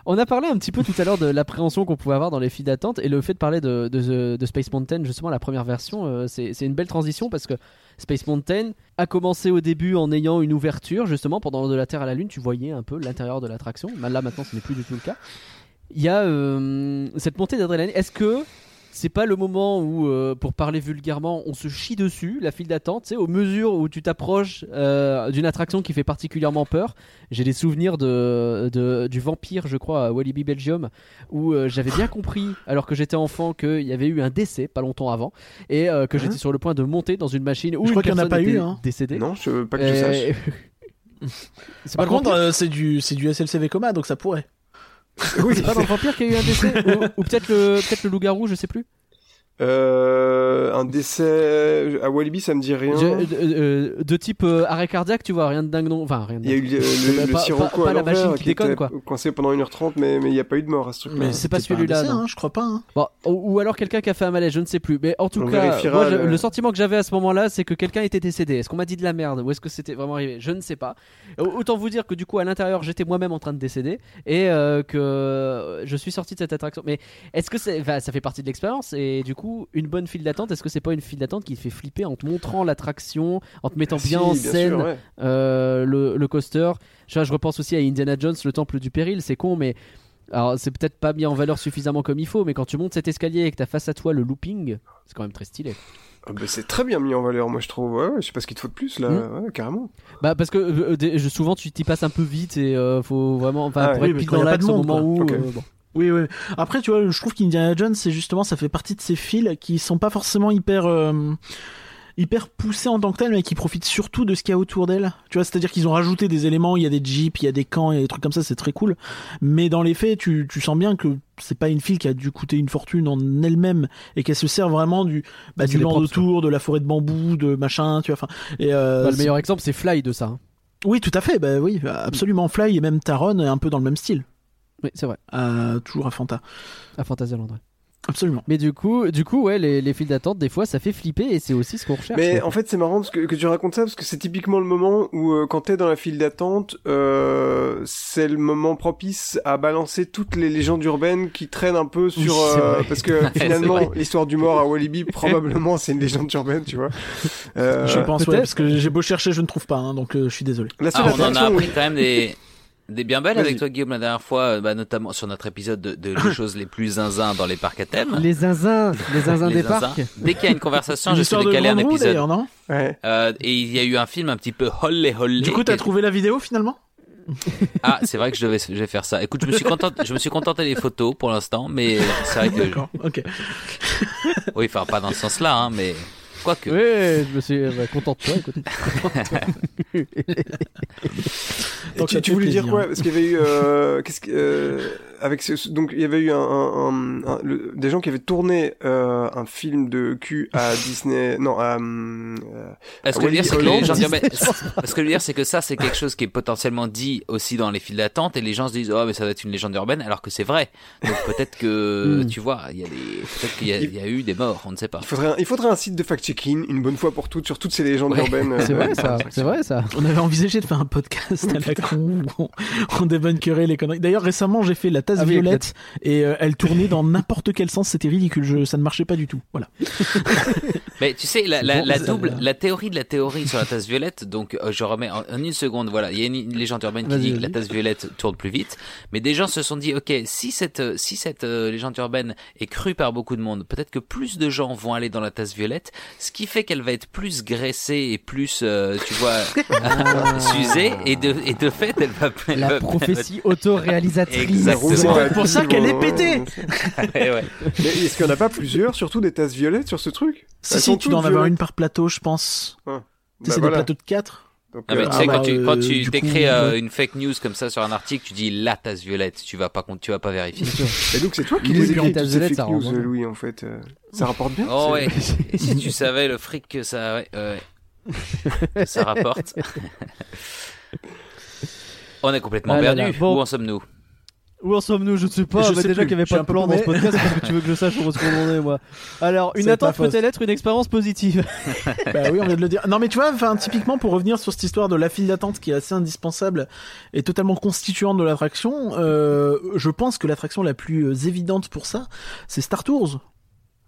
On a parlé un petit peu tout à l'heure de l'appréhension qu'on pouvait avoir dans les files d'attente et le fait de parler de, de- de Space Mountain, justement la première version, euh, c'est c'est une belle transition parce que Space Mountain a commencé au début en ayant une ouverture, justement pendant de la Terre à la Lune, tu voyais un peu l'intérieur de l'attraction. Là maintenant, ce n'est plus du tout le cas. Il y a euh, cette montée d'adrénaline. Est-ce que c'est pas le moment où, euh, pour parler vulgairement, on se chie dessus, la file d'attente, tu sais, aux mesures où tu t'approches euh, d'une attraction qui fait particulièrement peur J'ai des souvenirs de, de- du vampire, je crois, à Walibi Belgium, où euh, j'avais bien compris, alors que j'étais enfant, qu'il y avait eu un décès pas longtemps avant, et euh, que j'étais sur le point de monter dans une machine où Je une crois qu'il y en a pas eu, hein. décédée. Non, je, pas que je sache. Et- c'est pas Par contre, euh, c'est du, c'est du SLCV coma, donc ça pourrait. Oui. c'est pas dans le vampire qu'il y a eu un décès ou, ou peut-être le peut-être le loup-garou je sais plus Euh, un décès à Walibi, ça me dit rien. Je- euh, euh, de type euh, arrêt cardiaque, tu vois, rien de dingue non. Enfin, rien de Il y a eu le, le, Pas- le pas- Sirocco pas à la machine qui qui déconne, était quoi. coincé pendant 1h30, mais mais il n'y a pas eu de mort à ce truc-là. Mais c'est pas celui-là, hein, je crois pas. hein. Bon, ou, ou alors quelqu'un qui a fait un malaise, je ne sais plus. Mais en tout On cas, moi, le- le sentiment que j'avais à ce moment-là, c'est que quelqu'un était décédé. Est-ce qu'on m'a dit de la merde ou est-ce que c'était vraiment arrivé? Je ne sais pas. Euh, Autant vous dire que du coup, à l'intérieur, j'étais moi-même en train de décéder et euh, que je suis sorti de cette attraction. Mais est-ce que c'est, enfin, ça fait partie de l'expérience et du coup, une bonne file d'attente, est-ce que c'est pas une file d'attente qui te fait flipper en te montrant l'attraction, en te mettant Si, bien en bien scène sûr, ouais. euh, le, le coaster? Je, je repense aussi à Indiana Jones, le temple du péril, c'est con, mais alors c'est peut-être pas mis en valeur suffisamment comme il faut, mais quand tu montes cet escalier et que t'as face à toi le looping, c'est quand même très stylé. Ah bah, c'est très bien mis en valeur, moi je trouve. Ouais, ouais, je sais pas ce qu'il te faut de plus là. Mm. Ouais, carrément. Bah parce que euh, euh, souvent tu t'y passes un peu vite et euh, faut vraiment, enfin Ah pour oui, être pile dans l'axe de au moment où. euh, bon. Oui, oui. Après, tu vois, je trouve qu'Indiana Jones, c'est justement, ça fait partie de ces fils qui sont pas forcément hyper, euh, hyper poussés en tant que tels, mais qui profitent surtout de ce qu'il y a autour d'elle. Tu vois, c'est-à-dire qu'ils ont rajouté des éléments, il y a des jeeps, il y a des camps, il y a des trucs comme ça, c'est très cool. Mais dans les faits, tu, tu sens bien que c'est pas une file qui a dû coûter une fortune en elle-même et qu'elle se sert vraiment du, bah, C'est du land autour, de la forêt de bambou, de machin, tu vois, enfin. Et, euh, Bah, le c'est- meilleur exemple c'est Fly de ça. hein. Oui, tout à fait, bah oui, absolument. Fly et même Taron est un peu dans le même style. Oui c'est vrai, Euh, toujours à Fanta. à Fantasyland. ouais. Absolument. Mais du coup, du coup ouais, les, les files d'attente des fois ça fait flipper et c'est aussi ce qu'on recherche. Mais ouais. en fait, c'est marrant parce que, que tu racontes ça parce que c'est typiquement le moment où, euh, quand t'es dans la file d'attente, euh, c'est le moment propice à balancer toutes les légendes urbaines qui traînent un peu sur. Euh, parce que finalement, l'histoire du mort à Walibi, probablement, c'est une légende urbaine, tu vois. Euh, je pense, ouais, parce que j'ai beau chercher, je ne trouve pas, hein, donc euh, je suis désolé. La seule Ah, on en a appris quand même des, des bien belles avec toi, Guillaume, la dernière fois, euh, bah, notamment sur notre épisode de, de les choses les plus zinzin dans les parcs à thème. Les zinzins, les zinzins Les des zinzins. parcs. Dès qu'il y a une conversation, de de caler un épisode. non Ouais. Euh, et il y a eu un film un petit peu hollé hollé. Du coup, t'as trouvé la vidéo finalement? Ah, c'est vrai que je devais, je vais faire ça. Écoute, je me suis content, je me suis contenté des photos pour l'instant, mais c'est vrai que, D'accord, ok. oui, enfin, pas dans ce sens-là, hein, mais quoique. Oui, je me suis bah, content de toi, écoute. Donc, tu, voulais dire quoi? Parce qu'il y avait eu, euh, qu'est-ce que, euh, avec ce, donc il y avait eu un, un- un- un- le- des gens qui avaient tourné euh, un film de cul à Disney, non, à, Parce Ah que oui, le dire, c'est que Hollande, les gens disent, Disney, mais- parce que le dire, c'est que ça, c'est quelque chose qui est potentiellement dit aussi dans les files d'attente, et les gens se disent, oh, mais ça doit être une légende urbaine, alors que c'est vrai. Donc peut-être que, Hmm. tu vois, il y a des, peut-être qu'il y, a- il y a eu des morts, on ne sait pas. il faudrait, un, il faudrait un site de une bonne fois pour toutes sur toutes ces légendes Ouais. urbaines. C'est euh, vrai ça, c'est vrai ça. On avait envisagé de faire un podcast à la con où on, on débunkerait les conneries. D'ailleurs, récemment, j'ai fait la tasse Ah oui, violette et euh, elle tournait dans n'importe quel sens. C'était ridicule. Je, ça ne marchait pas du tout. Voilà. Mais tu sais, la, C'est la, bon, la ça, double, la théorie de la théorie sur la tasse violette, donc euh, je remets en, en une seconde, voilà, il y a une, une légende urbaine qui dit que la tasse violette tourne plus vite, mais des gens se sont dit, ok, si cette, si cette euh, légende urbaine est crue par beaucoup de monde, peut-être que plus de gens vont aller dans la tasse violette, ce qui fait qu'elle va être plus graissée et plus, euh, tu vois, s'user, et de, et de fait, elle va... elle La va- prophétie auto-réalisatrice. Exactement. C'est pour ça qu'elle est pétée. Ouais. Mais est-ce qu'il n'y en a pas plusieurs, surtout des tasses violettes sur ce truc? Si, Elles si, tu dois en avoir une par plateau, je pense. Tu sais, Bah c'est voilà. des plateaux de 4. Donc, Ah, mais euh, tu sais, bah, quand tu, quand euh, tu coup, euh, une fake news comme ça sur un article, tu dis la tasse violette, tu vas pas, tu vas pas vérifier. Et donc c'est toi qui les écris tasse toutes ces violette, fake ça news, rend bon. Louis, en fait. Ça rapporte bien Oh ouais. Et si tu savais le fric que ça, ouais, ouais. que ça rapporte. On est complètement Ah là perdu. là, bon. Où en sommes-nous? Où en sommes-nous? Je ne sais pas. Je sais déjà qu'il n'y avait pas un de plan dans ce podcast parce que tu veux que je sache où en est, moi. Alors, une attente peut-elle être une expérience positive? Bah oui, on vient de le dire. Non, mais tu vois, enfin, typiquement, pour revenir sur cette histoire de la file d'attente qui est assez indispensable et totalement constituante de l'attraction, euh, je pense que l'attraction la plus euh, évidente pour ça, c'est Star Tours.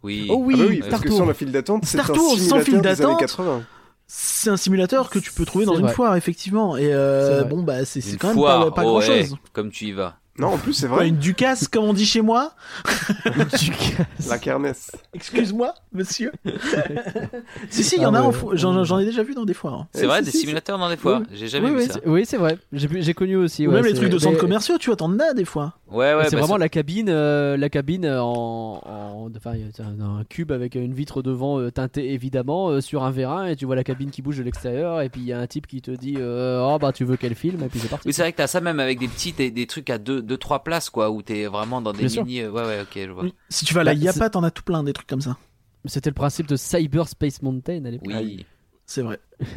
Oui. Oh oui, Ah bah oui, Star parce que Tours. sans la file d'attente, c'est Star un Tours, sans simulateur file d'attente. 80. C'est un simulateur que tu peux trouver dans une vrai. foire, effectivement. Et euh, bon, bah, c'est quand même pas, pas oh grand ouais, chose. comme tu y vas. Non, en plus, c'est vrai. une Ducasse, comme on dit chez moi. La kermesse. Excuse-moi, monsieur. si, si, il y en Ah a, en ouais. fo- j'en j'en ai déjà vu dans des foires. hein. C'est Eh, vrai, si, des si, simulateurs dans des foires. Oui. J'ai jamais Oui, vu oui, ça. Oui, c'est vrai. J'ai j'ai connu aussi. Ou ouais, même les trucs de centres mais- commerciaux, tu vois, t'en as des fois. Ouais, ouais. c'est bah, vraiment ça- la cabine, euh, la cabine en, en enfin, il y a un, un cube avec une vitre devant euh, teintée évidemment euh, sur un vérin et tu vois la cabine qui bouge de l'extérieur et puis il y a un type qui te dit euh, oh bah tu veux quel film? et puis c'est parti. Oui, c'est vrai que t'as ça même avec des petits, des, des trucs à deux, deux, trois places, quoi, où t'es vraiment dans des Bien sûr. mini. euh, Ouais, ouais, ok, je vois. Oui. Si tu vas à la Bah, Yapa, t'en as tout plein des trucs comme ça. C'était le principe de Cyber Space Mountain à l'époque. Oui. C'est vrai.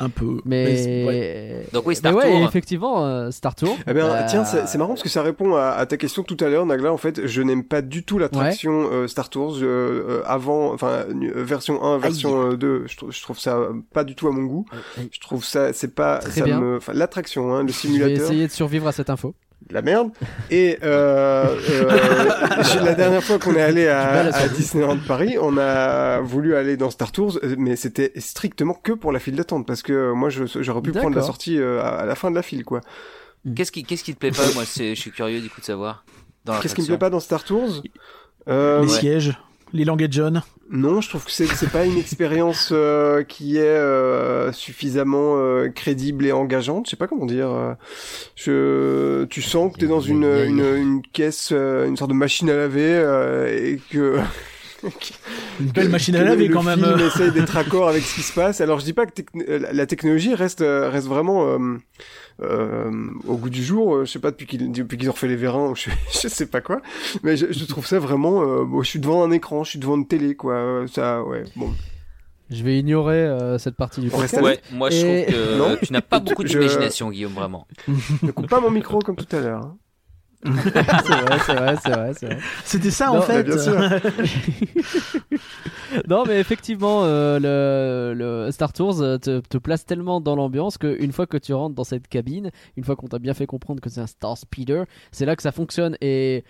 Un peu. Mais, c'est- ouais. Donc oui, Mais Star ouais, Tour. effectivement, euh, Star Tour. Eh bien, Euh, tiens, c'est marrant parce que ça répond à, à ta question tout à l'heure, Nagla. En fait, je n'aime pas du tout l'attraction euh, Star Tours euh, avant, enfin, euh, version 1, version euh, 2. Je, trouve- je trouve ça pas du tout à mon goût. Aïe. Je trouve ça, c'est pas, ça me, l'attraction, hein, le Je vais simulateur. essayer de survivre à cette info. La merde. Et euh, euh, la dernière fois qu'on est allé à. Disneyland Paris, on a voulu aller dans Star Tours, euh, mais c'était strictement que pour la file d'attente, parce que euh, moi, j'aurais pu prendre la sortie euh, à, la fin de la file, quoi. Qu'est-ce qui, qu'est-ce qui te plaît pas Moi, je suis curieux du coup de savoir. Dans Qu'est-ce qui me plaît pas dans Star Tours? Euh, Les ouais. sièges, les langues John. Non, je trouve que c'est c'est pas une expérience euh, qui est euh, suffisamment euh, crédible et engageante. Je sais pas comment dire. euh, Je, tu sens que t'es dans une, une, une caisse, euh, une sorte de machine à laver euh, et que Une belle machine à laver le quand même. film essaye d'être accord avec ce qui se passe. Alors je dis pas que la- technologie reste reste vraiment au goût du jour. euh, Je sais pas depuis qu'ils depuis qu'ils ont refait les vérins, ou je, je sais pas quoi. Mais je, je trouve ça vraiment. euh, bon, je suis devant un écran, je suis devant une télé, quoi. Euh, Ça, ouais. Bon. Je vais ignorer euh, cette partie du podcast. Ouais, moi je Et- trouve que Non. tu n'as pas beaucoup Je- d'imagination, Guillaume, vraiment. Ne coupe pas mon micro comme tout à l'heure. hein. C'est vrai, c'est vrai, c'est vrai. C'était ça Non, en fait. bien sûr. Non, mais effectivement, euh, le, le Star Tours euh, te, te place tellement dans l'ambiance qu'une fois que tu rentres dans cette cabine, une fois qu'on t'a bien fait comprendre que c'est un Star Speeder, c'est là que ça fonctionne. Et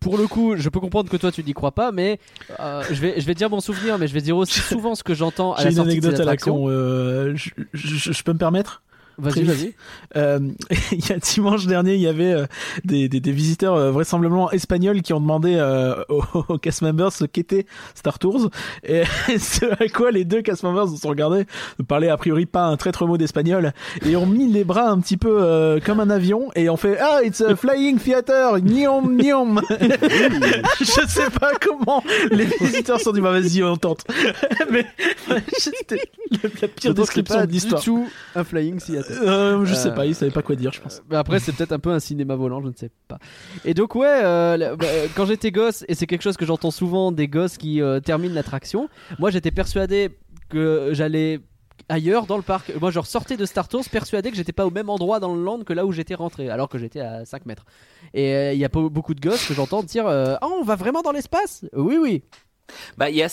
pour le coup, je peux comprendre que toi tu n'y crois pas, mais euh, je, vais, je vais dire mon souvenir, mais je vais dire aussi souvent ce que j'entends à la une sortie de anecdote cette à la attraction. con. euh, je, je- je peux me permettre? Vas-y, vas-y. Euh, il y a dimanche dernier, il y avait euh, des, des, des visiteurs euh, vraisemblablement espagnols qui ont demandé euh, aux, aux cast members ce qu'était Star Tours. Et ce à quoi les deux cast members se sont regardés, ne parlaient a priori pas un traître mot d'espagnol et ont mis les bras un petit peu euh, comme un avion et ont fait ah it's a flying theater niom niom je sais pas comment les visiteurs sont dit bah vas-y on tente. Mais c'était la, la pire description de l'histoire. Du tout un Flying Theater. Euh, je sais Euh, pas, ils savaient pas quoi dire, je pense. Mais après, c'est peut-être un peu un cinéma volant, je ne sais pas. Et donc, ouais, euh, bah, euh, quand j'étais gosse, et c'est quelque chose que j'entends souvent des gosses qui euh, terminent l'attraction, moi j'étais persuadé que j'allais ailleurs dans le parc. Moi, je ressortais de Star Tours persuadé que j'étais pas au même endroit dans le land que là où j'étais rentré, alors que j'étais à 5 mètres. Et euh, il y a beaucoup de gosses que j'entends dire euh, Ah, on va vraiment dans l'espace Oui, oui. Bah, il y a,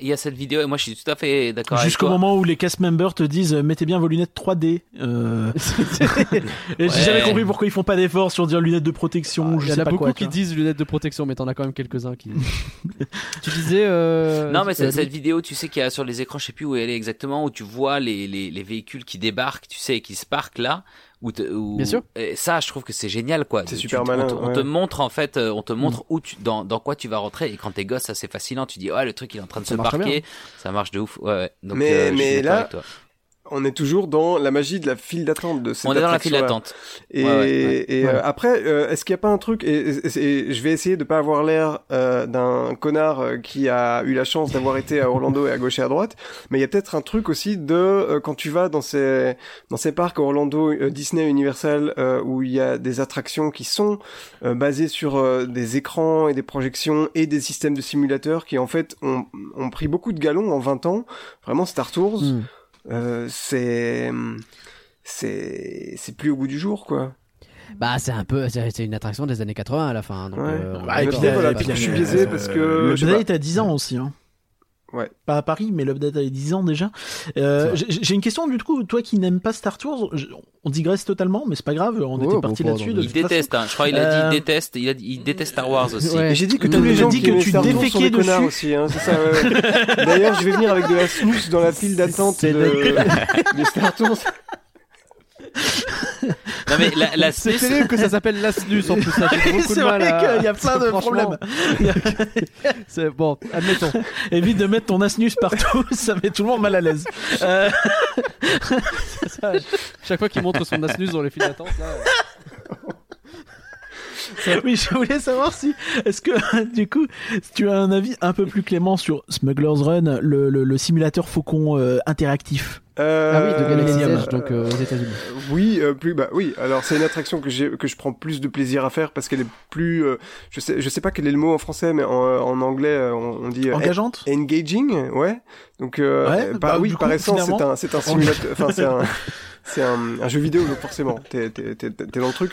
y y cette vidéo, et moi je suis tout à fait d'accord Jusqu'au moment où les cast members te disent euh, mettez bien vos lunettes 3D. Euh... et Ouais. j'ai jamais compris pourquoi ils font pas d'efforts sur dire lunettes de protection. Ah, je Il y en a pas beaucoup quoi, qui disent lunettes de protection, mais t'en as quand même quelques-uns qui. tu disais. euh, Non, mais euh, cette, cette vidéo, tu sais qu'il y a sur les écrans, je sais plus où elle est exactement, où tu vois les, les, les véhicules qui débarquent, tu sais, et qui se parquent là. Où te- où- Bien sûr. Et ça, je trouve que c'est génial, quoi. C'est Tu- super on malin, te- On, ouais. te montre, en fait, euh, on te montre où tu, dans, dans quoi tu vas rentrer. Et quand t'es gosse, ça c'est fascinant. Tu dis, ouais, le truc il est en train de Ça se bien. Ça marche de ouf. Ouais, ouais. Donc, Mais- euh, mais là. On est toujours dans la magie de la file d'attente de cette on est dans la file d'attente. Et, Ouais, ouais, ouais. et, Ouais. euh, après, euh, est-ce qu'il n'y a pas un truc et, et- et je vais essayer de pas avoir l'air euh, d'un connard qui a eu la chance d'avoir été à Orlando et à gauche et à droite, mais il y a peut-être un truc aussi de euh, quand tu vas dans ces dans ces parcs Orlando, euh, Disney, Universal, euh, où il y a des attractions qui sont euh, basées sur euh, des écrans et des projections et des systèmes de simulateurs qui en fait ont, ont pris beaucoup de galons en 20 ans. Vraiment Star Tours, hmm. Euh, c'est c'est c'est plus au goût du jour quoi. Bah, c'est un peu. C'est c'est une attraction des années 80 à la fin. Donc, Ouais. euh, Bah, et puis, euh, voilà, je suis euh, biaisé parce que, je sais L'update a 10 ans aussi. Hein. Ouais. Pas à Paris, mais l'update a 10 ans déjà. Euh, j'ai j'ai une question du coup, toi qui n'aimes pas Star Tours, je- on digresse totalement, mais c'est pas grave, on Ouais, était parti là-dessus. Il déteste, hein. je crois qu'il a dit Euh, il déteste, il, a dit, il déteste Star Wars aussi. Ouais. J'ai dit que tous les gens dit qui que tu Star Tours sont connards aussi, hein. D'ailleurs, je vais venir avec de la snooze dans la file d'attente de, de Star Tours. Non mais la, la C'est terrible que ça s'appelle l'asnus en plus. ça, J'ai beaucoup de C'est mal vrai à- qu'il y a plein de problèmes. C'est bon, admettons. Évite de mettre ton asnus partout, ça met tout le monde mal à l'aise. Euh, Ça, chaque fois qu'il montre son asnus dans les files d'attente, là. Oui, je voulais savoir si, est-ce que, du coup, si tu as un avis un peu plus clément sur Smuggler's Run, le, le, le simulateur faucon euh, interactif? Euh, Ah oui, de Galaxy euh, Edge, donc euh, aux États-Unis. Oui, euh, plus bah oui. Alors c'est une attraction que j'ai que je prends plus de plaisir à faire parce qu'elle est plus. euh, je sais je sais pas quel est le mot en français, mais en, en anglais on, on dit euh, Engageante? engaging, ouais. Donc euh, Ouais, par, bah, oui, par coup, essence c'est un c'est un simulateur. Enfin c'est un c'est un, un jeu vidéo donc forcément t'es t'es t'es t'es dans le truc.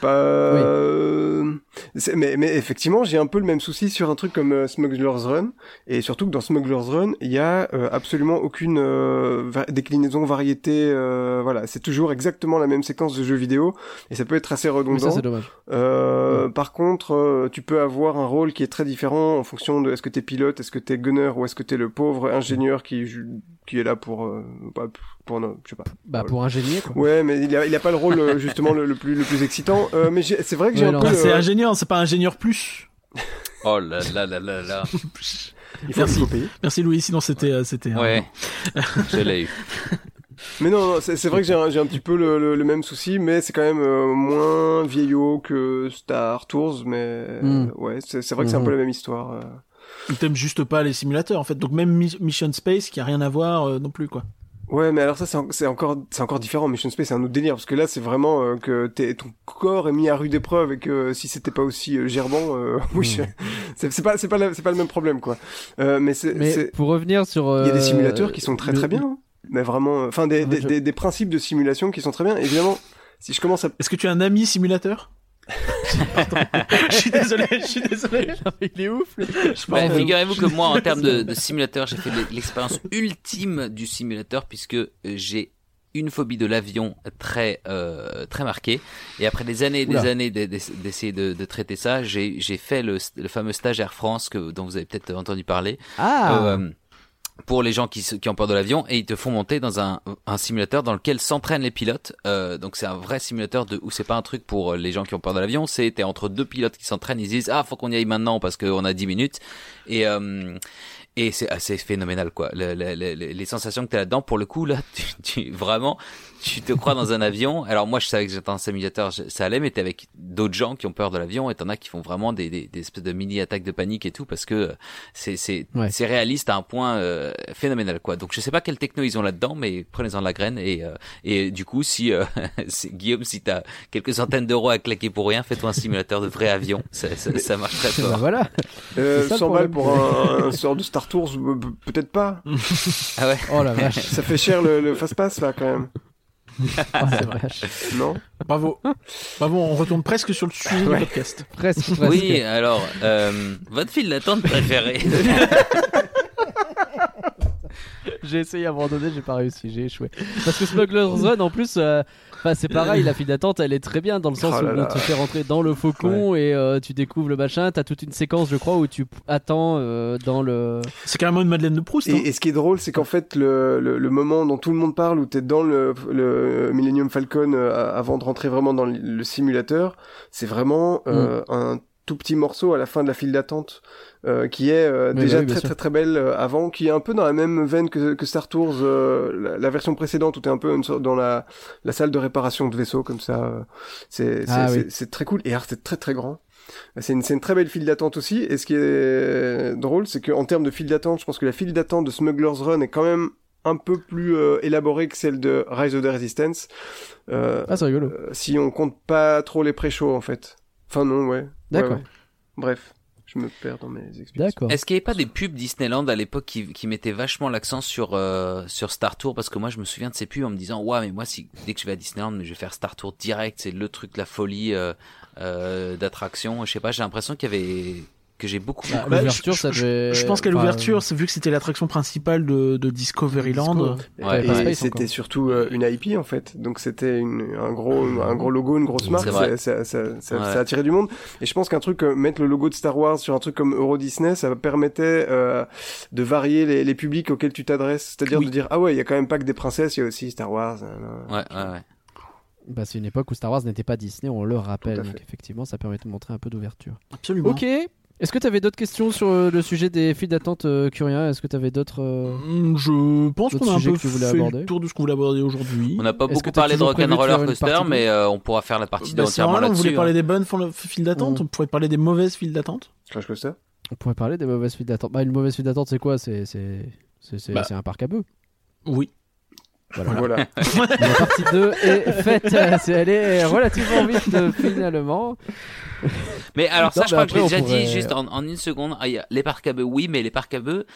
Pas... euh, c'est- mais, mais effectivement, j'ai un peu le même souci sur un truc comme euh, Smuggler's Run, et surtout que dans Smuggler's Run, il y a euh, absolument aucune euh, va- déclinaison, variété. euh, voilà, c'est toujours exactement la même séquence de jeu vidéo, et ça peut être assez ça redondant. c'est dommage. Euh, Par contre, euh, tu peux avoir un rôle qui est très différent en fonction de est-ce que t'es pilote, est-ce que t'es gunner ou est-ce que t'es le pauvre ingénieur qui qui est là pour euh, bah, pour non, je sais pas. Bah pour un génie quoi. Ouais, mais il a il a pas le rôle justement le, le plus le plus excitant. Euh, mais c'est vrai que j'ai Ouais, un peu. Ah, euh, ingénieur, c'est pas ingénieur plus. Oh là là là là là. il faut, il Merci. Merci Louis, sinon c'était, euh, c'était. Ouais, je l'ai eu. Mais non, non c'est vrai que j'ai un, j'ai un petit peu le, le, le même souci, mais c'est quand même euh, moins vieillot que Star Tours, mais Mm. euh, ouais, c'est vrai que c'est un Mhm. peu la même histoire. euh. Ils t'aiment juste pas les simulateurs en fait. Donc même Mi- Mission Space qui a rien à voir euh, non plus quoi. Ouais, mais alors ça c'est en- encore c'est encore différent. Mission Space c'est un autre délire parce que là c'est vraiment euh, que t'es- ton corps est mis à rude épreuve et que si c'était pas aussi euh, gerbant, euh, oui, je- c'est pas c'est pas c'est pas le même problème quoi. Euh, mais c'est pour revenir sur. il y a des euh, simulateurs qui sont très le- très bien, hein. mais vraiment, euh, enfin des, En fait, des, je- des, des principes de simulation qui sont très bien. Évidemment, si je commence à Est-ce que tu as un ami simulateur? Je suis désolé, je suis désolé. Il est ouf. Bah, Figurez-vous que moi, en termes de, de simulateur, j'ai fait l'expérience ultime du simulateur puisque euh, j'ai une phobie de l'avion très euh, très marquée et après des années et des Oula. années d'e- d'e- d'essayer de, de traiter ça j'ai j'ai fait le, le fameux stage Air France que dont vous avez peut-être entendu parler Ah. euh, pour les gens qui, qui ont peur de l'avion et ils te font monter dans un, un simulateur dans lequel s'entraînent les pilotes. Euh, donc c'est un vrai simulateur de où c'est pas un truc pour euh, les gens qui ont peur de l'avion, c'est t'es entre deux pilotes qui s'entraînent, ils se disent ah faut qu'on y aille maintenant parce qu'on a 10 minutes et euh, et c'est assez phénoménal quoi. Le- le- le- les sensations que t'as là-dedans pour le coup là tu, tu vraiment tu te crois dans un avion? Alors moi je savais que j'étais un simulateur, ça allait mais t'es avec d'autres gens qui ont peur de l'avion et t'en as qui font vraiment des, des, des espèces de mini attaques de panique et tout parce que c'est c'est Ouais. c'est réaliste à un point euh, phénoménal quoi. Donc je sais pas quelle techno ils ont là-dedans, mais prenez-en de la graine et euh, et du coup si euh, Guillaume si t'as quelques centaines d'euros à claquer pour rien, fais-toi un simulateur de vrai avion, ça, ça, ça marche très Bah fort. voilà. euh, C'est ça le 100 balles pour un, un sort de Star Tours, euh, pe- peut-être pas. Ah ouais. Oh la vache. Ça fait cher le, le fast pass là quand même. Oh, c'est vrai. Non Bravo. Bravo, on retourne presque sur le sujet Ouais. du podcast. Presque, presque. Oui, alors euh, votre file d'attente préférée. J'ai essayé à un moment donné, j'ai pas réussi, j'ai échoué. Parce que Smuggler's Run, en plus, euh, enfin, c'est pareil, la file d'attente, elle est très bien dans le sens Oh là où te fait rentrer dans le faucon et euh, tu découvres le machin. T'as toute une séquence, je crois, où tu attends euh, dans le. C'est carrément une Madeleine de Proust. hein. Et, et ce qui est drôle, c'est qu'en fait, le, le, le moment dont tout le monde parle, où t'es dans le, le Millennium Falcon euh, avant de rentrer vraiment dans le, le simulateur, c'est vraiment euh, Mm. un tout petit morceau à la fin de la file d'attente, euh, qui est euh, déjà bah oui, bien très sûr. très très belle euh, avant, qui est un peu dans la même veine que, que Star Tours, euh, la, la version précédente, où t'es un peu une sorte dans la, la salle de réparation de vaisseau comme ça. euh, C'est Ah oui. très cool et alors c'est très très grand. C'est une, c'est une très belle file d'attente aussi. Et ce qui est drôle, c'est qu'en termes de file d'attente, je pense que la file d'attente de Smuggler's Run est quand même un peu plus euh, élaborée que celle de Rise of the Resistance. Euh, Ah, c'est rigolo. euh, si on compte pas trop les pré-shows, en fait. Enfin, non, ouais. Ouais, D'accord. ouais. Bref, je me perds dans mes explications. D'accord. Est-ce qu'il n'y avait pas des pubs Disneyland à l'époque qui, qui mettaient vachement l'accent sur euh, sur Star Tour parce que moi je me souviens de ces pubs en me disant ouais mais moi si dès que je vais à Disneyland je vais faire Star Tour direct c'est le truc la folie euh, euh, d'attraction je sais pas j'ai l'impression qu'il y avait que j'ai beaucoup Bah, bah, L'ouverture, je- ça je- devait. Je pense qu'à l'ouverture, vu que c'était l'attraction principale de, de Discoveryland. Disco. Ouais, et pas et Space c'était surtout euh, une IP en fait, donc c'était un gros un gros logo, une grosse marque, ça, ça, ça, ça- Ouais. ça a attiré du monde. Et je pense qu'un truc euh, mettre le logo de Star Wars sur un truc comme Euro Disney, ça permettait euh, de varier les, les publics auxquels tu t'adresses, c'est-à-dire Oui. de dire ah ouais, il y a quand même pas que des princesses, il y a aussi Star Wars. ouais ouais ouais Bah, c'est une époque où Star Wars n'était pas Disney, on le rappelle. Donc, effectivement, ça permet de montrer un peu d'ouverture. Absolument. Ok. Est-ce que tu avais d'autres questions sur euh, le sujet des files d'attente, euh, Curien Est-ce que tu avais d'autres. euh, Mm, Je pense D'autres qu'on a un sujets peu que tu voulais fait aborder? le tour de ce qu'on voulait aborder aujourd'hui. On n'a pas Est-ce beaucoup t'as parlé de toujours prévu de Rock'n'Roller une Coaster, partie mais euh, on pourra faire la partie Bah, c'est entièrement normal, on là-dessus. voulait parler hein. des bonnes fil- files d'attente, on pourrait parler des mauvaises files d'attente. Crash Coaster On pourrait parler des mauvaises files d'attente. Bah, une mauvaise file d'attente, c'est quoi? C'est c'est- c'est- c'est- Bah. c'est un parc à bœufs. Oui. Voilà. La partie 2 est faite. C'est- Elle est relativement vite euh, finalement. Mais alors ça, Non, je mais crois que je l'ai après, déjà pourrait- dit juste en, en une seconde. Ah, il y a les parcs à bœufs, oui, mais les parcs à bœufs,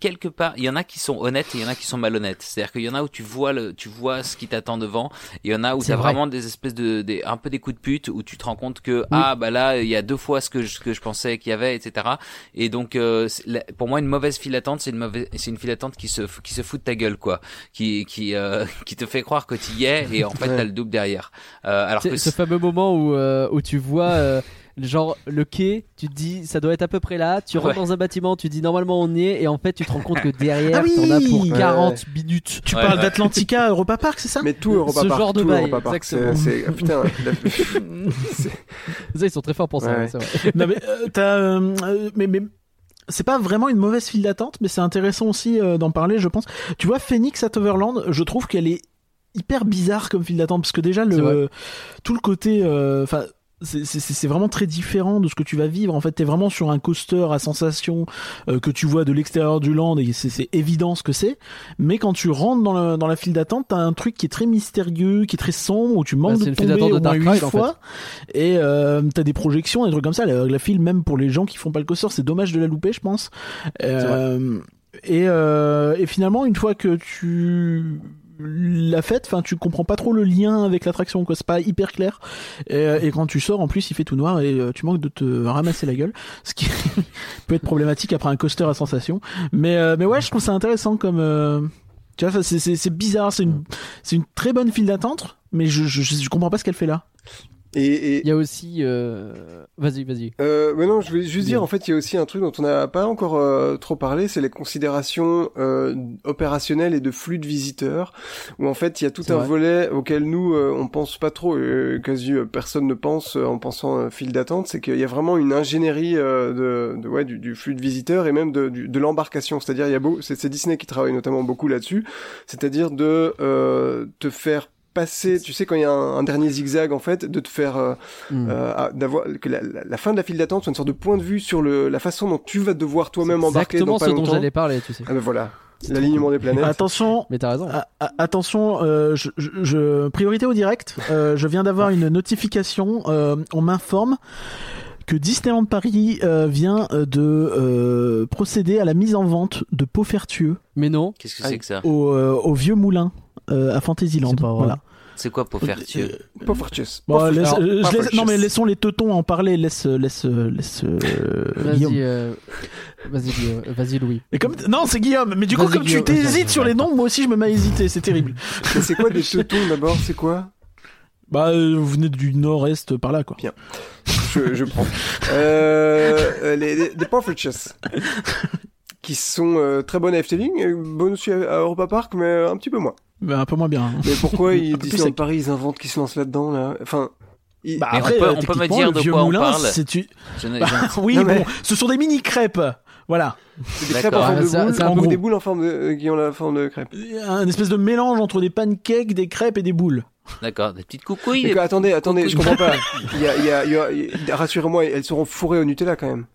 quelque part, il y en a qui sont honnêtes et il y en a qui sont malhonnêtes. C'est-à-dire qu'il y en a où tu vois le, tu vois ce qui t'attend devant. Il y en a où t'as vrai. vraiment des espèces de, des, un peu des coups de pute où tu te rends compte que ah bah là il y a deux fois ce que je, ce que je pensais qu'il y avait, etc. Et donc euh, pour moi une mauvaise file d'attente, c'est une mauvaise, c'est une file d'attente qui se, qui se fout de ta gueule quoi, qui, qui, euh, qui te fait croire que tu y es et en fait Ouais. t'as le double derrière. Euh, alors C'est que ce fameux moment où, euh, où tu vois euh, genre le quai, tu te dis ça doit être à peu près là, tu rentres Ouais. dans un bâtiment, tu dis normalement on y est et en fait tu te rends compte que derrière Ah oui t'en as pour Ouais. 40 minutes. Tu Ouais, parles ouais. d'Atlantica Europa Park, c'est ça? Mais tout Europa Ce Park, genre de bail, c'est- exactement. c'est ah, putain. la- c'est- Ça ils sont très forts pour ça, Ouais. ouais, c'est vrai. Non mais euh, t'as, euh, euh, mais mais c'est pas vraiment une mauvaise file d'attente, mais c'est intéressant aussi euh, d'en parler, je pense. Tu vois, Phoenix at Overland, je trouve qu'elle est hyper bizarre comme file d'attente parce que déjà le tout le côté, euh, enfin. C'est vraiment très différent de ce que tu vas vivre. En fait, t'es vraiment sur un coaster à sensation euh, que tu vois de l'extérieur du land et c'est c'est évident ce que c'est. Mais quand tu rentres dans, le- dans la file d'attente, t'as un truc qui est très mystérieux, qui est très sombre, où tu manques Bah, c'est de file tomber d'attente de au moins Dark huit Ride, en fait. fois. Et euh, t'as des projections, des trucs comme ça. La, la file, même pour les gens qui font pas le coaster, c'est dommage de la louper, je pense. Euh, et, euh, et finalement, une fois que tu l'as faite, enfin, tu comprends pas trop le lien avec l'attraction, quoi. C'est pas hyper clair. Et, euh, et quand tu sors, en plus, il fait tout noir et euh, tu manques de te ramasser la gueule, ce qui peut être problématique après un coaster à sensation. Mais, euh, mais ouais, je trouve ça intéressant comme. tu vois, c'est bizarre. C'est une, c'est une très bonne file d'attente, mais je, je, je comprends pas ce qu'elle fait là. Et, et, Il y a aussi euh... vas-y, vas-y. Euh, mais non, je voulais juste Bien. dire, en fait, il y a aussi un truc dont on n'a pas encore euh, trop parlé, c'est les considérations euh, opérationnelles et de flux de visiteurs, où en fait, il y a tout un vrai. volet auquel nous, euh, on pense pas trop, euh, quasi personne ne pense euh, en pensant euh, file d'attente, c'est qu'il y a vraiment une ingénierie euh, de, de ouais, du, du flux de visiteurs et même de, du- de l'embarcation, c'est-à-dire il y a beau, c'est c'est Disney qui travaille notamment beaucoup là-dessus, c'est-à-dire de euh, te faire passer, tu sais quand il y a un, un dernier zigzag en fait, de te faire euh, Hmm. euh, d'avoir que la, la- la fin de la file d'attente soit une sorte de point de vue sur le, la façon dont tu vas devoir toi-même embarquer dans exactement ce dont j'allais parler, tu sais. Ah ben voilà, l'alignement des planètes. Attention, Mais t'as raison. A- a- attention, euh, je, je- je- priorité au direct. Euh, je viens d'avoir une notification. euh, on m'informe que Disneyland Paris euh, vient de euh, procéder à la mise en vente de Paufertueux Mais non. Qu'est-ce que c'est que ça? Au, euh, au vieux moulin euh, à Fantasyland. C'est. Voilà. C'est quoi. Bon, laisse- Fortius. euh, je laisse- non mais laissons les teutons en parler. Laisse, laisse, laisse. euh, Guillaume. Vas-y, euh... vas-y, vas-y, Louis. Et comme non, c'est Guillaume. Mais du coup, comme tu t'hésites sur les noms, moi aussi je me mets à hésiter. C'est terrible. C'est quoi des teutons d'abord? C'est quoi? Bah, euh, vous venez du nord-est par là, quoi. je, je prends. Euh, euh, les, les, qui sont euh, très bonnes à Efteling, et bonnes aussi à, Europa Park, mais euh, un petit peu moins. Bah, un peu moins bien. hein. Mais pourquoi ils Disneyland sec. Paris, ils inventent qu'ils se lancent là-dedans là? Enfin, ils- Bah, Mais après, on peut- on peut me dire de quoi on moulin, parle c'est tu- Bah, oui, Non, mais- bon, ce sont des mini crêpes. Voilà, c'est des crêpes en forme Ah, de boule, en des boules en forme de, euh, qui ont la forme de crêpe. un espèce de mélange entre des pancakes, des crêpes et des boules. D'accord, des petites coucouilles. Mais des- attendez, attendez, je comprends pas. Il y a, il y a, il y a- il y a- rassurez-moi, elles seront fourrées au Nutella quand même.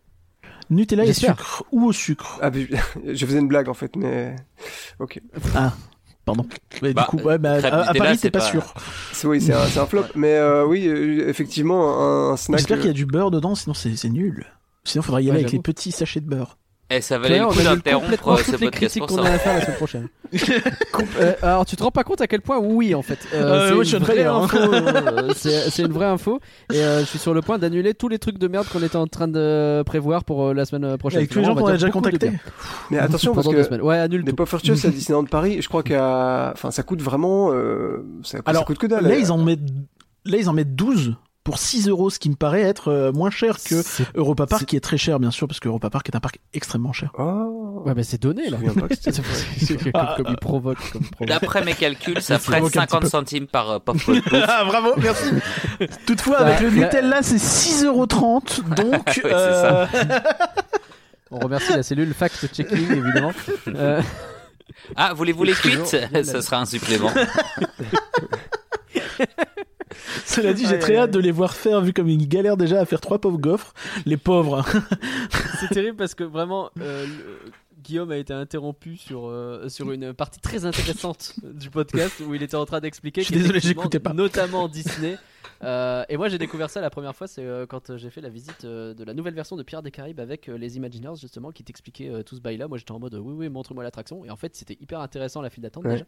Nutella et sucre ou au sucre. Ah, mais- je faisais une blague en fait, mais ok. Pardon. Mais Bah, du coup, ouais, bah, crêpes à, Paris, c'est t'es pas, pas- sûr. C'est oui, c'est un, flop, mais euh, oui, euh, effectivement, un, un snack. J'espère qu'il y a euh, du beurre dedans, sinon c'est nul. Sinon, faudrait y Ouais, aller avec les petits sachets de beurre. Eh, ça valait le coup on d'interrompre complètement euh, ce toutes les podcast critiques pour qu'on ça. a à faire la semaine prochaine. Euh, alors, tu te rends pas compte à quel point oui, en fait. Euh, Euh, c'est une vraie de hein. info. euh, c'est c'est une vraie info. Et euh, je suis sur le point d'annuler tous les trucs de merde qu'on était en train de prévoir pour euh, la semaine prochaine. Avec tous les gens qu'on on a déjà de contactés. Mais attention parce que. Ouais, annule des tout. Puffertjes à Disneyland Paris, je crois qu'à, enfin, ça coûte vraiment, euh, ça, coûte que dalle. Là, ils en mettent, là, ils en mettent 12 pour 6 euros, ce qui me paraît être euh, moins cher que Europa Park, qui est très cher, bien sûr, parce que Europa Park est un parc extrêmement cher. Oh. Ouais, mais c'est donné là. Comme, comme il provoque. D'après mes calculs, ça Ça ferait provoque un petit 50 peu. centimes par euh, popcorn. Ah, bravo, merci. Toutefois, avec le la- Nutella, c'est 6,30 donc. c'est euh, On remercie la cellule fact-checking évidemment. Euh, Ah, voulez-vous les cuites? Ça sera un supplément. Cela dit, j'ai très hâte de les voir faire, vu comme ils galèrent déjà à faire trois pauvres gaufres. Les pauvres. c'est terrible parce que vraiment euh, le- Guillaume a été interrompu sur euh, sur une partie très intéressante du podcast où il était en train d'expliquer. Je suis désolé, j'écoutais pas. Notamment Disney. Euh, et moi j'ai découvert ça la première fois, c'est euh, quand j'ai fait la visite de la nouvelle version de Pierre des Caraïbes avec les Imagineers justement qui t'expliquaient tout ce bail là. Moi j'étais en mode oui oui montre-moi l'attraction et en fait c'était hyper intéressant la file d'attente Ouais. déjà.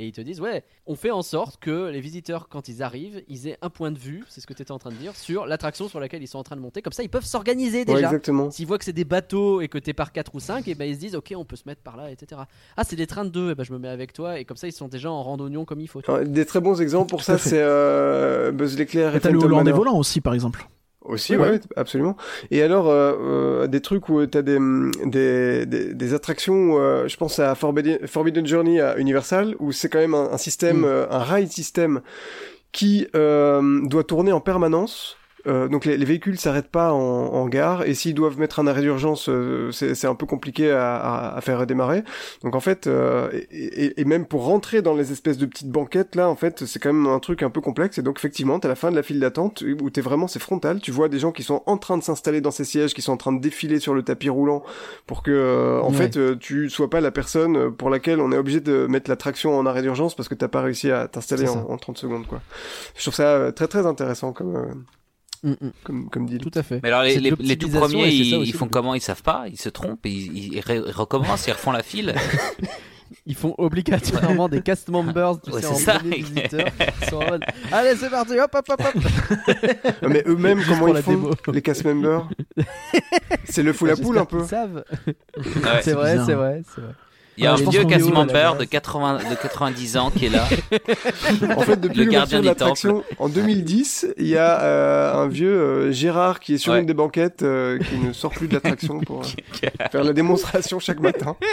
Et ils te disent ouais on fait en sorte que les visiteurs quand ils arrivent ils aient un point de vue, c'est ce que tu étais en train de dire, sur l'attraction sur laquelle ils sont en train de monter. Comme ça ils peuvent s'organiser Ouais, déjà. exactement. S'ils voient que c'est des bateaux et que t'es par 4 ou 5, et ben ils se disent ok on peut se mettre par là, etc. Ah c'est des trains de 2, et ben je me mets avec toi, et comme ça ils sont déjà en randonnion comme il faut. Des très bons exemples pour ça, c'est euh, Buzz l'éclair et T'as le Hollandais volant aussi, par exemple. Aussi, Oui, ouais, absolument. Et alors, euh, euh, des trucs où t'as des, des, des, des attractions, euh, je pense à Forbidden, Forbidden Journey à Universal, où c'est quand même un, un système, Mm. euh, un ride système qui euh, doit tourner en permanence. Euh, donc les, les véhicules s'arrêtent pas en, en gare et s'ils doivent mettre un arrêt d'urgence, euh, c'est un peu compliqué à, à, à faire redémarrer. Donc en fait, euh, et, et- même pour rentrer dans les espèces de petites banquettes là, en fait, c'est quand même un truc un peu complexe. Et donc effectivement, t'as la fin de la file d'attente où t'es vraiment c'est frontal. Tu vois des gens qui sont en train de s'installer dans ces sièges, qui sont en train de défiler sur le tapis roulant pour que euh, en Ouais. fait euh, tu sois pas la personne pour laquelle on est obligé de mettre l'attraction en arrêt d'urgence parce que t'as pas réussi à t'installer en, en 30 secondes quoi. Je trouve ça euh, très très intéressant comme euh, Mm, mm, comme comme deal. tout à fait. Mais alors les, les, les tout premiers, ils, aussi ils font comment? Ils savent pas, ils se trompent, et ils, ils recommencent, ils refont la file. Ils font obligatoirement des cast members, tu Ouais, sais, en ça. premier visiteur. Ils sont en mode, Allez c'est parti, hop hop hop hop. Mais eux-mêmes comment ils font démo. les cast members? C'est le fou la poule un peu. qu'ils savent. Ouais. c'est vrai, c'est vrai, c'est vrai. Il y a Ouais, un vieux member base de 80 de 90 ans qui est là. En fait, depuis Le gardien de l'attraction, en 2010, il y a euh, un vieux euh, Gérard qui est sur Ouais. une des banquettes, euh, qui ne sort plus de l'attraction pour euh, faire la démonstration chaque matin.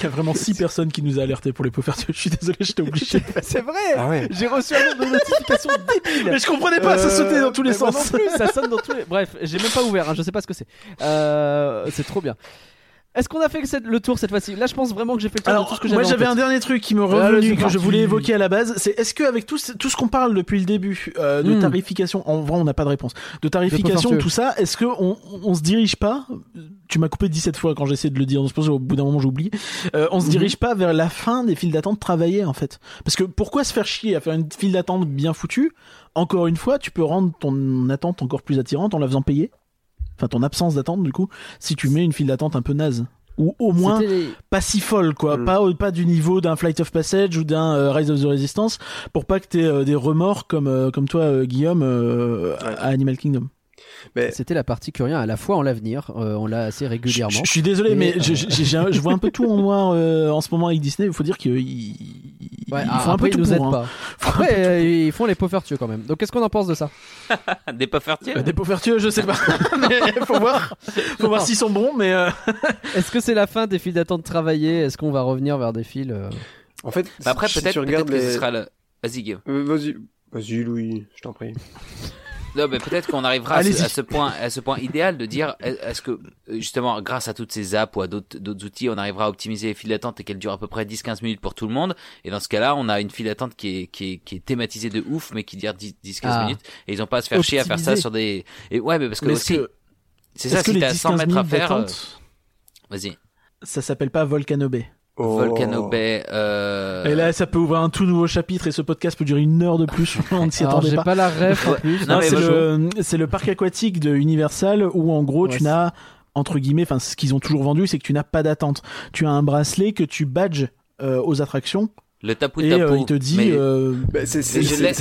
Il y a vraiment six personnes qui nous a alertés pour les pauvres Je suis désolé, j'étais obligé. C'est vrai. Ah ouais. J'ai reçu un nombre de notifications débiles. Mais je comprenais pas, ça sautait dans tous les sens. non plus, ça sonne dans tous les. Bref, j'ai même pas ouvert, hein, je sais pas ce que c'est. Euh, c'est trop bien. Est-ce qu'on a fait le tour cette fois-ci? Là, je pense vraiment que j'ai fait le tour de tout Alors, ce que j'avais. moi j'avais un dernier truc qui me revenu que je voulais évoquer à la base, c'est est-ce que avec tout ce, tout ce qu'on parle depuis le début euh, de Hmm. tarification, en vrai on n'a pas de réponse, de tarification, tout ça, est-ce que on, on se dirige pas Tu m'as coupé 17 fois quand j'essaie de le dire, je pense qu'au bout d'un moment j'oublie. Euh, on se Mhm. dirige pas vers la fin des files d'attente travaillées en fait Parce que pourquoi se faire chier à faire une file d'attente bien foutue? Encore une fois, tu peux rendre ton attente encore plus attirante en la faisant payer. Enfin, ton absence d'attente du coup, si tu mets une file d'attente un peu naze. Ou au moins pas si folle quoi Mm. pas pas du niveau d'un Flight of Passage ou d'un euh, Rise of the Resistance pour pas que t'aies euh, des remords comme euh, comme toi euh, Guillaume euh, Ouais. à Animal Kingdom Mais C'était la partie curien à la fois en l'avenir, euh, on l'a assez régulièrement. je- je suis désolé Et, mais euh, je, vois un peu tout en noir euh, en ce moment avec Disney il faut dire qu'ils Ouais, ah, font un peu après, ils tout nous pour aident hein. pas. Après, euh, ils font les pauvres vertueux quand même. Donc, qu'est-ce qu'on en pense de ça? Des puffertiers Euh, des pauvres vertueux je sais pas mais faut voir faut voir s'ils sont bons mais euh, Est-ce que c'est la fin des files d'attente travaillées Est-ce qu'on va revenir vers des files euh, en fait, Bah Après, si peut-être tu peut-être regardes que ce les... sera le... Vas-y, Guillaume. Euh, vas-y, vas-y Louis, je t'en prie. Non, mais peut-être qu'on arrivera à ce, Allez-y. à ce point, à ce point idéal de dire, est-ce que euh, justement, grâce à toutes ces apps ou à d'autres d'autres outils, on arrivera à optimiser les files d'attente et qu'elles durent à peu près 10-15 minutes pour tout le monde? Et dans ce cas-là, on a une file d'attente qui est, qui est, qui est thématisée de ouf, mais qui dure 10-15 Ah. minutes. Et ils ont pas à se faire chier à faire ça sur des. Et ouais, mais parce que mais aussi, que, c'est ça, que si t'as 100 10-15 mètres à faire, euh, vas-y. ça s'appelle pas Volcano Bay Oh. Volcano Bay. Euh... et là ça peut ouvrir un tout nouveau chapitre et ce podcast peut durer une heure de plus on ne s'y Alors, attendait j'ai pas la ref en plus. Non, Non, mais c'est le, parc aquatique de Universal où en gros Ouais, tu n'as entre guillemets, enfin ce qu'ils ont toujours vendu, c'est que tu n'as pas d'attente. Tu as un bracelet que tu badges euh, aux attractions Le tapu euh, il te dit Mais- euh, Bah, c'est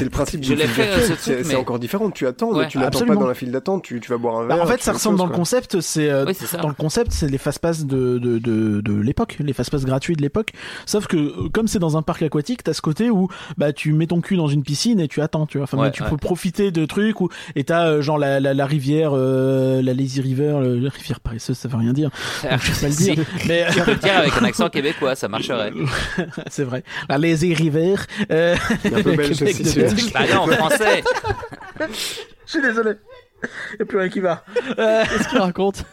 le principe je l'ai fait, euh, C'est mais- encore différent. Tu attends, Ouais, tu l'attends pas dans la file d'attente. Tu, tu vas boire un Bah, verre. en fait, ça ressemble dans le concept, c'est euh, dans le concept, c'est les fast-pass de de de, de l'époque, les fast-pass gratuits de l'époque. Sauf que comme c'est dans un parc aquatique, t'as ce côté où bah tu mets ton cul dans une piscine et tu attends, tu vois. Enfin, Ouais, tu ouais. peux profiter de trucs où et t'as euh, genre la, la la rivière, euh, la lazy river, le, la rivière paresseuse, ça veut rien dire. Donc, je sais pas le dire. Mais Tu peux le dire avec un accent québécois, ça marcherait. c'est vrai. La lazy river. Euh... Il est un peu belge Québec aussi, de celui-là. Belge. Bah non, en français. Je suis désolé. Y a plus rien qui va. Euh, Qu'est-ce qu'il raconte?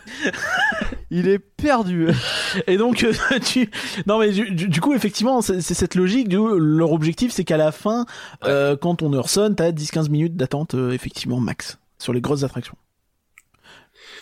Il est perdu. Et donc, euh, tu... non mais du, coup, effectivement, c'est cette logique. Du, leur objectif, c'est qu'à la fin, euh, quand ton heure sonne, t'as 10-15 minutes d'attente, euh, effectivement, max, sur les grosses attractions.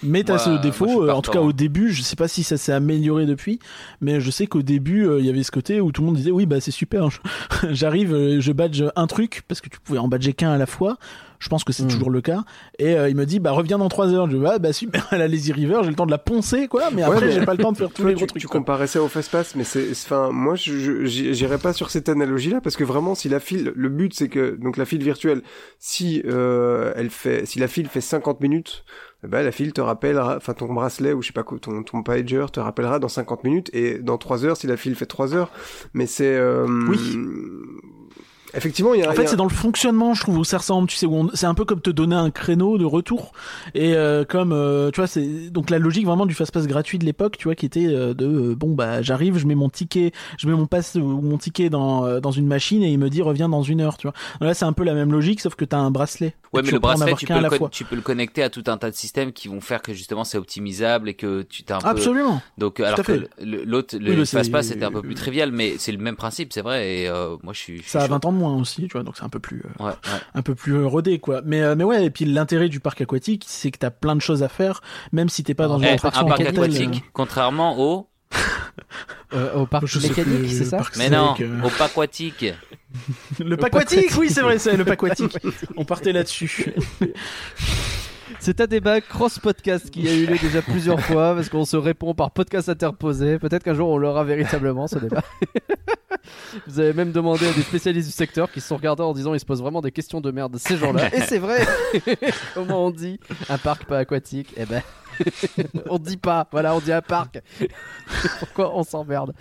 Mais t'as ce défaut, euh, en tout cas au début, je sais pas si ça s'est amélioré depuis, mais je sais qu'au début, euh, il y avait ce côté où tout le monde disait oui bah c'est super, j'arrive, euh, je badge un truc parce que tu pouvais en badger qu'un à la fois. Je pense que c'est Mm. toujours le cas. Et euh, il me dit bah reviens dans 3 heures. Je dis ah, bah super, à la Lazy River, j'ai le temps de la poncer quoi, mais Ouais, après mais- j'ai pas le temps de faire tous les tu, gros tu trucs. quoi. comparais ça au fast-pass, mais c'est, enfin, moi, j'irais pas sur cette analogie-là parce que vraiment, si la file, le but, c'est que, donc, la file virtuelle, si, euh, elle fait, si la file fait 50 minutes, ben, la file te rappellera, enfin, ton bracelet ou je sais pas quoi, ton, ton pager te rappellera dans 50 minutes et dans 3 heures si la file fait 3 heures. Mais c'est, euh, Oui. Effectivement, il y a En fait, a- c'est dans le fonctionnement, je trouve, où ça ressemble. Tu sais, où on- c'est un peu comme te donner un créneau de retour. Et euh, comme, euh, tu vois, c'est donc la logique vraiment du fast-pass gratuit de l'époque, tu vois, qui était euh, de euh, bon bah j'arrive, je mets mon ticket, je mets mon passe ou mon ticket dans euh, dans une machine et il me dit reviens dans une heure, tu vois. Là, c'est un peu la même logique, sauf que t'as un bracelet. Ouais, mais le bracelet, tu peux, le con- tu peux le connecter à tout un tas de systèmes qui vont faire que justement c'est optimisable et que tu t'es un peu. Absolument. Donc, alors que fait. le- l'autre, Oui, le c'est- fast-pass c'était un peu plus trivial, mais c'est le même principe, c'est vrai. Et euh, moi, je suis. je suis Ça a chaud. 20 ans moins aussi, tu vois, donc c'est un peu plus. euh, Ouais, ouais. un peu plus euh, rodé quoi mais euh, mais ouais et puis l'intérêt du parc aquatique c'est que t'as plein de choses à faire même si t'es pas dans une Eh, un attraction parc aquatique, contrairement au. Euh, au parc je mécanique, c'est ça Mais non, euh, au parc aquatique. le parc aquatique oui c'est vrai c'est le parc aquatique on partait là-dessus C'est un débat cross-podcast qui a eu lieu déjà plusieurs fois parce qu'on se répond par podcast interposé. Peut-être qu'un jour on l'aura véritablement ce débat. Vous avez même demandé à des spécialistes du secteur qui se sont regardés en disant ils se posent vraiment des questions de merde ces gens-là. Et c'est vrai. Comment on dit un parc pas aquatique Eh ben. on dit pas, voilà, on dit un parc. Pourquoi on s'emmerde?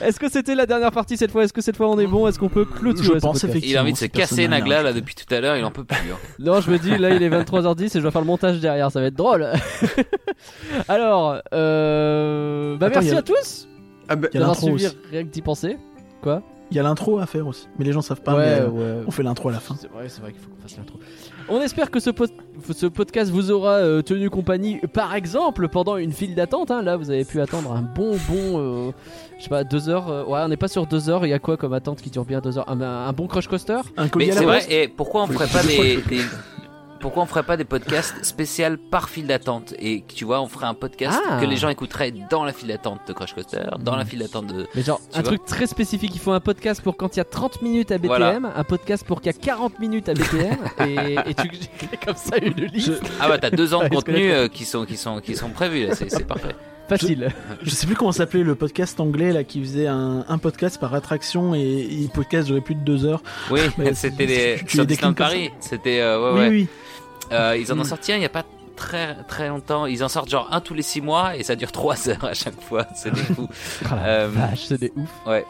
Est-ce que c'était la dernière partie cette fois? Est-ce que cette fois on est bon? Est-ce qu'on peut clôturer Je pense, effectivement. Il a envie de se casser Nagla là depuis tout à l'heure, il en peut plus. hein. Non, je me dis, là il est 23h10 et je dois faire le montage derrière, ça va être drôle. Alors, euh... bah Attends, merci a- à tous Ah bah, y a rien que d'y penser. Il y a l'intro à faire aussi mais les gens savent pas ouais, mais, euh, ouais. on fait l'intro à la fin C'est vrai, c'est vrai qu'il faut qu'on fasse l'intro. On espère que ce, pod- ce podcast vous aura euh, tenu compagnie, par exemple, pendant une file d'attente. hein. Là, vous avez pu attendre un bon, bon, euh, je sais pas, deux heures. euh, ouais, on n'est pas sur deux heures. Il y a quoi comme attente qui dure bien deux heures? Un, un bon crush coaster? Un colis Mais à la c'est vrai, et pourquoi on ferait pas des, des- pourquoi on ferait pas des podcasts spécial par file d'attente et tu vois, on ferait un podcast Ah. que les gens écouteraient dans la file d'attente de Crash Coaster, dans la file d'attente de Mais genre, un truc très spécifique. Il faut un podcast pour quand il y a 30 minutes à Voilà. un podcast pour qu'il y a 40 minutes à BPM, et, et tu j'ai comme ça une liste Ah bah t'as deux ans de contenu euh, qui sont qui sont qui sont prévus c'est c'est parfait. facile. je sais plus comment s'appelait le podcast anglais là qui faisait un, un podcast par attraction et, le podcast durait plus de deux heures Oui, Mais c'était les. Paris, c'était euh, ouais oui ouais. oui Euh, ils en ont Mm. sorti un il y a pas très très longtemps, ils en sortent genre un tous les six mois et ça dure trois heures à chaque fois, c'est des fous. Ah Euh, vache, c'est des ouf. ouais.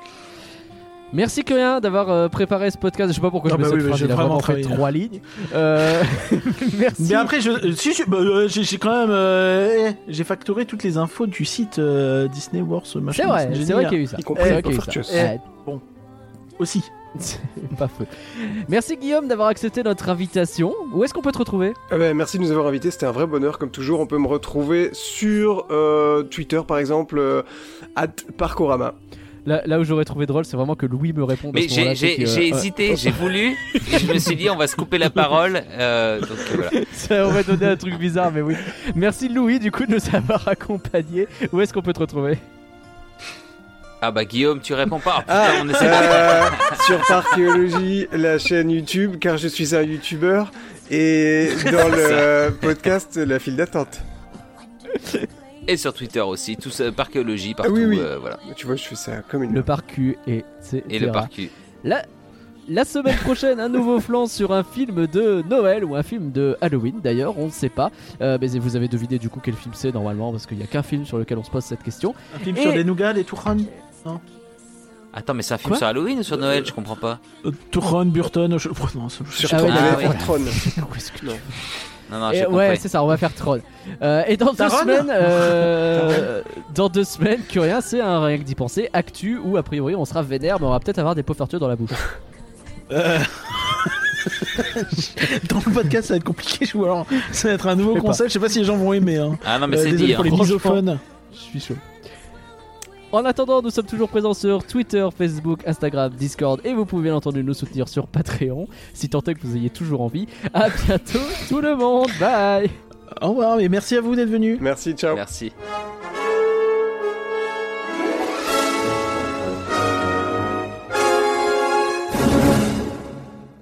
Merci Curien d'avoir euh, préparé ce podcast. Je sais pas pourquoi Ah je mets bah cette oui, phrase. Il a vraiment vraiment fait trois lignes. Euh, Merci. Mais après, je, si, si, bah, j'ai j'ai quand même, euh, eh, j'ai factoré toutes les infos du site euh, Disney Wars, machin. C'est vrai, c'est vrai qu'il y a eu ça. y C'est compris vrai qu'il y a eu Offertus. ça. Ouais, Aussi. C'est pas faux. Merci Guillaume d'avoir accepté notre invitation. Où est-ce qu'on peut te retrouver? Ah ben, merci de nous avoir invités, c'était un vrai bonheur comme toujours. On peut me retrouver sur euh, Twitter par exemple, euh, at Parkorama. là, là où j'aurais trouvé drôle, c'est vraiment que Louis me réponde. Mais j'ai euh, hésité, j'ai voulu et je me suis dit on va se couper la parole euh, donc voilà. Ça aurait donné un truc bizarre, mais oui. Merci Louis, du coup, de nous avoir accompagnés. Où est-ce qu'on peut te retrouver? Ah bah Guillaume, tu réponds pas. Ah, Putain, on essaie de- Euh, sur Parchéologie, la chaîne YouTube, car je suis un YouTuber, et dans le podcast La file d'attente. et sur Twitter aussi, tout ça, Parchéologie, partout, oui, oui. euh, voilà. Tu vois, je fais ça comme une. Le parcu et Et le parcu. La, la semaine prochaine, un nouveau flanc sur un film de Noël ou un film de Halloween d'ailleurs, on ne sait pas. Euh, mais vous avez deviné du coup quel film c'est normalement parce qu'il n'y a qu'un film sur lequel on se pose cette question. Un film Et- sur des nougats, des Attends, mais c'est un film Quoi sur Halloween ou sur Noël Je comprends pas. euh, Touran, Burton, je... non, je- Ah Tron, ah Tron. Non. Non. Et ouais, c'est ça, on va faire Tron. Euh, et dans deux semaines, euh, dans deux semaines, Curien, c'est un rien que d'y penser, actu où a priori on sera vénère, mais on va peut-être avoir des pots fartueux dans la bouche. Euh, Dans le podcast, ça va être compliqué, ou alors ça va être un nouveau concept. Je sais pas si les gens vont aimer. Hein. Ah non, mais Euh, c'est dit. pour hein. les misophones. Je suis chaud. En attendant, nous sommes toujours présents sur Twitter, Facebook, Instagram, Discord et vous pouvez bien entendu nous soutenir sur Patreon si tant est que vous ayez toujours envie. À bientôt tout le monde, bye Au revoir et merci à vous d'être venus. Merci, ciao. Merci.